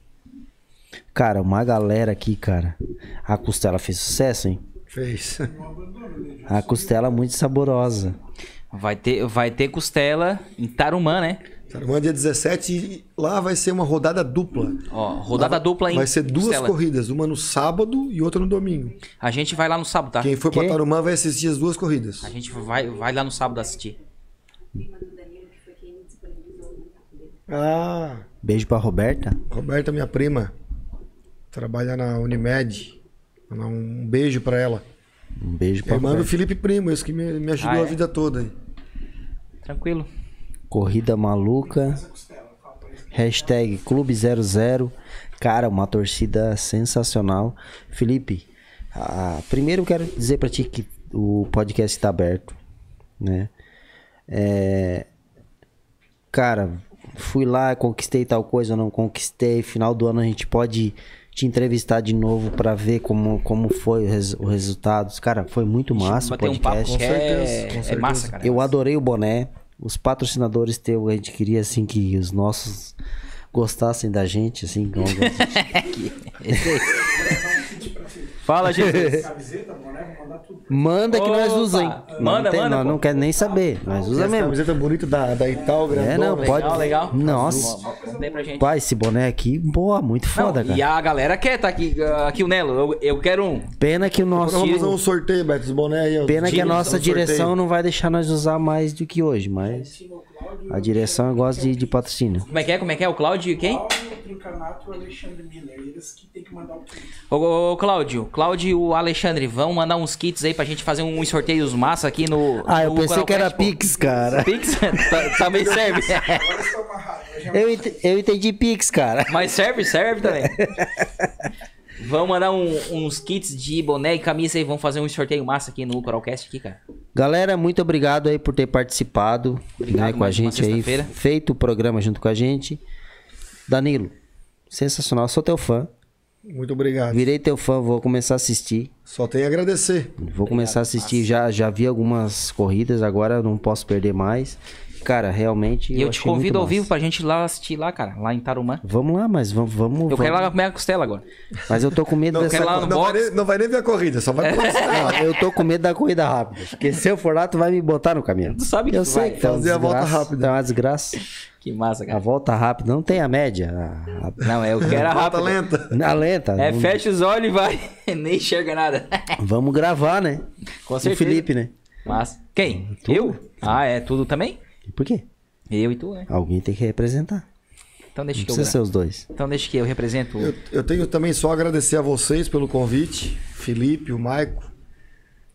Cara, uma galera aqui, cara. A costela fez sucesso, hein? Fez. A costela muito saborosa. Vai ter, vai ter costela em Tarumã, né? Tarumã, dia 17, e lá vai ser uma rodada dupla. Ó, rodada dupla em Vai ser duas corridas, uma no sábado e outra no domingo. A gente vai lá no sábado, tá? Quem for pra Tarumã vai assistir as duas corridas. A gente vai, vai lá no sábado assistir. prima do Danilo, que foi quem disponibilizou o contato dele. Ah, Beijo pra Roberta. Roberta, minha prima, trabalha na Unimed. Mandar Um beijo pra ela. Um beijo pra Irmã do. Felipe Primo, esse que me, me ajudou Ah, é? a vida toda. aí. Tranquilo. Corrida maluca. Hashtag Clube 00. Cara, uma torcida sensacional. Felipe, ah, primeiro eu quero dizer pra ti que o podcast está aberto, né? É, cara, fui lá, conquistei tal coisa, não conquistei. Final do ano a gente pode te entrevistar de novo pra ver como, como foi o, res, o resultado. Cara, foi muito massa o Bater um papo podcast. que certeza, é, com é certeza. massa, cara. Eu adorei o boné. Os patrocinadores teu, a gente queria assim que os nossos gostassem da gente, assim. como-. Fala, Jesus. Camiseta, boné, vou mandar tudo. Manda que nós usamos. Manda, não manda, pô. não quer nem saber. Nós usa Essa mesmo. camiseta bonita da, da Ital, grandona. É, não, pode. Legal, legal. Nossa. Pai, esse boné aqui, boa, muito Não, foda, e cara. a galera quer tá aqui, aqui o Nelo. Eu, eu quero um. Pena que o nosso. vamos fazer um sorteio, Beto, os boné aí. Pena que a nossa direção não vai deixar nós usar mais do que hoje, mas a direção gosta de, de patrocínio. Como é que é? Como é que é? O Cláudio quem? Danilo Canato e o Alexandre Miller. Eles que tem que mandar o kit. Ô, ô, ô, Cláudio, Cláudio e o Alexandre, vão mandar uns kits aí pra gente fazer uns sorteios massa aqui no. Ah, eu no pensei que era. Pix, cara. Pix? Tá- Também serve. Amarrado. Eu já Eu, ent- eu entendi Pix, cara. Mas serve, serve também. Vão mandar um- uns kits de boné e camisa aí, vão fazer um sorteio massa aqui no Coralcast aqui, cara. Galera, muito obrigado aí por ter participado Obrigado, né, com a gente aí, feito o programa junto com a gente. Danilo, sensacional, sou teu fã. Muito obrigado. Virei teu fã, vou começar a assistir. Só tenho a agradecer. Vou começar a assistir, já, já vi algumas corridas, agora não posso perder mais. Cara, realmente. E eu te achei muito convido ao massa. vivo pra gente ir lá assistir lá, cara, lá em Tarumã. Vamos lá, mas vamos. vamos Eu vamos. quero ir lá comer a costela agora. Mas eu tô com medo Não, dessa. quero lá no não, vai box. nem, não vai nem ver a corrida, só vai pra Não, eu tô com medo da corrida rápida. Porque se eu for lá, tu vai me botar no caminhão. Tu sabe que eu tu sei vai. que tá uma Fazer a volta rápida. tá uma desgraça. Que massa, A cara. volta rápida não tem a média. A, a- Não, eu quero a Volta rápida. lenta. a lenta. É, Não- fecha os olhos e vai. Nem enxerga nada. Vamos gravar, né? Com O certeza. Felipe, né? Mas. Quem? Eu? Ah, é tudo também? Por quê? Eu e tu, né? Alguém tem que representar. Então deixa Não que eu. ser os dois. Então deixa que eu represento. Eu, eu tenho também só a agradecer a vocês pelo convite, Felipe, o Maico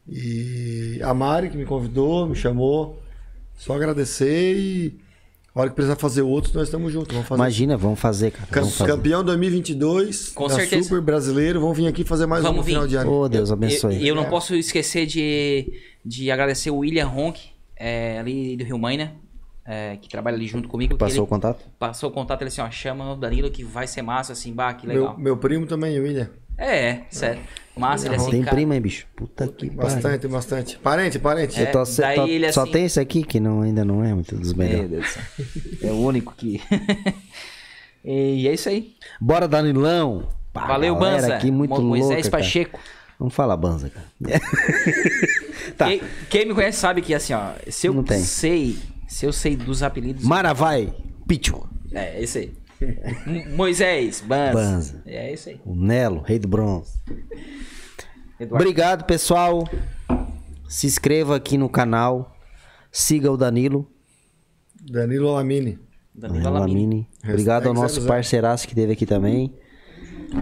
e a Mari que me convidou, me chamou. Só agradecer e a hora que precisar fazer outros, nós estamos juntos. Vamos fazer. Imagina, vamos fazer, cara. Vamos fazer. Campeão 2022, Com da certeza. Super Brasileiro, vamos vir aqui fazer mais Vamos um no vir. final de ano. Ô, Deus E abençoe. e eu, não posso esquecer de, de agradecer o William Ronk, é, ali do Rio Maina, é, que trabalha ali junto comigo. que Passou ele o contato? Passou o contato, ele assim, ó, chama o Danilo que vai ser massa, assim, bah, que legal. meu, meu primo também, William. É, é, sério. Massa, ele assim, Tem cara. prima, hein, bicho? Puta que pariu. Bastante, bastante. Parente, parente. É, tô- daí tô- ele só assim- tem esse aqui que não, ainda não é muito dos Meu melhores. É o único que... e é isso aí. Bora, Danilão! Pá, Valeu, galera Banza. aqui muito Mo- Moisés louca, cara. Pacheco. Vamos falar Banza, cara. tá. Quem, quem me conhece sabe que, assim, ó, se eu Não tem. sei... Se eu sei dos apelidos... Maravai, Pichu, É, esse aí. Moisés, Banza. Banza. É isso aí. o Nelo, Rei do Bronze. Eduardo. Obrigado, pessoal. Se inscreva aqui no canal. Siga o Danilo. Danilo Lamini. Danilo Lamini. Obrigado ao nosso 00. parceiraço que teve aqui também.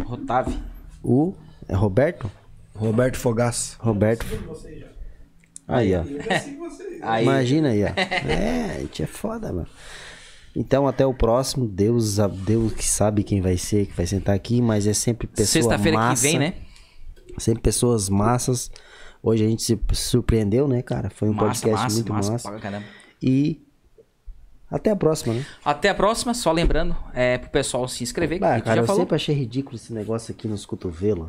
Otávio. O. É Roberto? Roberto Fogaça. Roberto. Aí, ó. Aí, Imagina aí, ó. É, a gente é foda, mano. Então, até o próximo. Deus, Deus que sabe quem vai ser, que vai sentar aqui, mas é sempre pessoa sexta-feira que vem, né? Sempre pessoas massas. Hoje a gente se surpreendeu, né, cara? Foi um Massa, podcast massa, muito massa, massa. pra caramba. E até a próxima, né? Até a próxima, só lembrando, é pro pessoal se inscrever, Ah, gente cara, já eu falou. sempre achei ridículo esse negócio aqui nos cotovelos.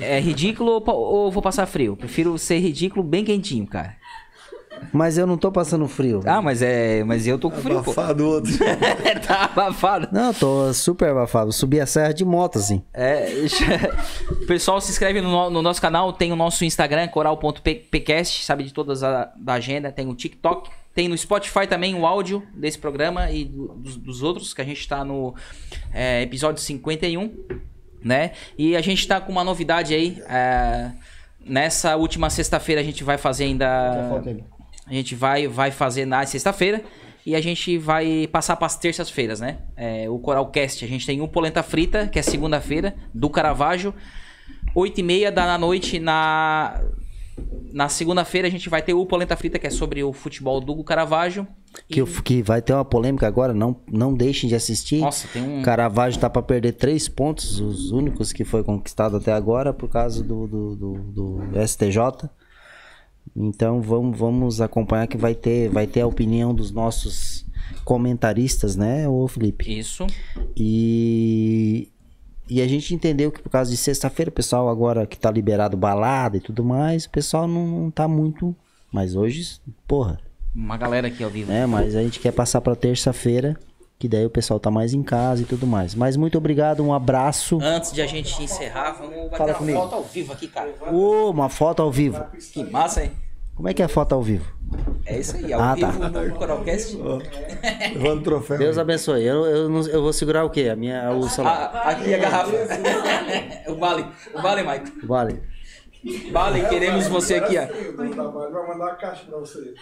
É ridículo ou ou vou passar frio? Prefiro ser ridículo bem quentinho, cara. Mas eu não tô passando frio. Ah, mas é. Mas eu tô com frio, pô. Abafado outro. tá abafado. Não, eu tô super abafado. Subi a serra de moto, assim. É, pessoal se inscreve no, no- no nosso canal, tem o nosso Instagram, coral.pcast, sabe de todas a da agenda, tem o TikTok, tem no Spotify também o áudio desse programa e do- dos, dos outros, que a gente tá no é, episódio 51, né? E a gente tá com uma novidade aí. é, nessa última sexta-feira a gente vai fazer ainda. A gente vai, vai fazer na sexta-feira e a gente vai passar para as terças-feiras, né? É, o Coralcast, a gente tem o Polenta Frita, que é segunda-feira, do Caravaggio. 8 e meia da noite na... Na segunda-feira a gente vai ter o Polenta Frita, que é sobre o futebol do Caravaggio. Que, eu- que vai ter uma polêmica agora, não, não deixem de assistir. Nossa, tem um... Caravaggio tá pra perder três pontos, os únicos que foi conquistado até agora, por causa do, do, do, do STJ. Então vamos, vamos acompanhar que vai ter, vai ter a opinião dos nossos comentaristas, né, ô Felipe? Isso. E, e a gente entendeu que por causa de sexta-feira, o pessoal agora que tá liberado balada e tudo mais, o pessoal não, não tá muito. Mas hoje, porra, Uma galera aqui ao vivo. né? Mas a gente quer passar pra terça-feira, que daí o pessoal tá mais em casa e tudo mais. Mas muito obrigado, um abraço. Antes de a gente encerrar, vamos bater Fala uma comigo. foto ao vivo aqui, cara. Ô, uma foto ao vivo. Que massa, hein? Como é que é a foto ao vivo? É isso aí, ao Ah, vivo tá. no Coralcast. Levando troféu. Deus abençoe. Eu, eu, não- eu vou segurar o quê? A minha, o celular. Ah, aqui a garrafa. o vale. O vale, Maico. Vale. Vale, queremos você aqui, ó. O trabalho vai mandar a caixa pra você.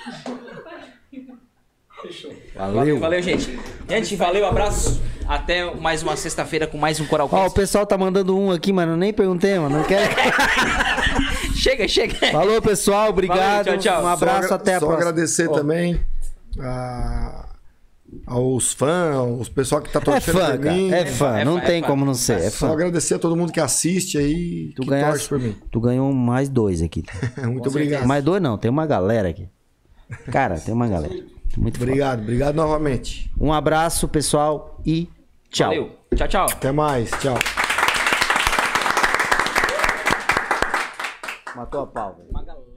Fechou. Valeu, valeu, gente. Gente, valeu, abraço. Até mais uma sexta-feira com mais um Coral Ó, o Cast. pessoal tá mandando um aqui, mano. Eu nem perguntei, mano. Não quer. Chega, chega. Falou, pessoal. Obrigado. Valeu, tchau, tchau. Um abraço, até a só próxima. agradecer também a- aos fãs, os pessoal que tá É torcendo fã, por mim. É fã. é Não fã, é tem fã. como não ser. É Só fã. agradecer a todo mundo que assiste aí, Tu que ganhaste- torce por mim. Tu ganhou mais dois aqui. Muito obrigado. Mais dois não, tem uma galera aqui. Cara, tem uma galera. Muito foda. Obrigado, obrigado novamente. Um abraço, pessoal, e tchau. Valeu. Tchau, tchau. Até mais, tchau. Matou a pau, velho. Uma galera.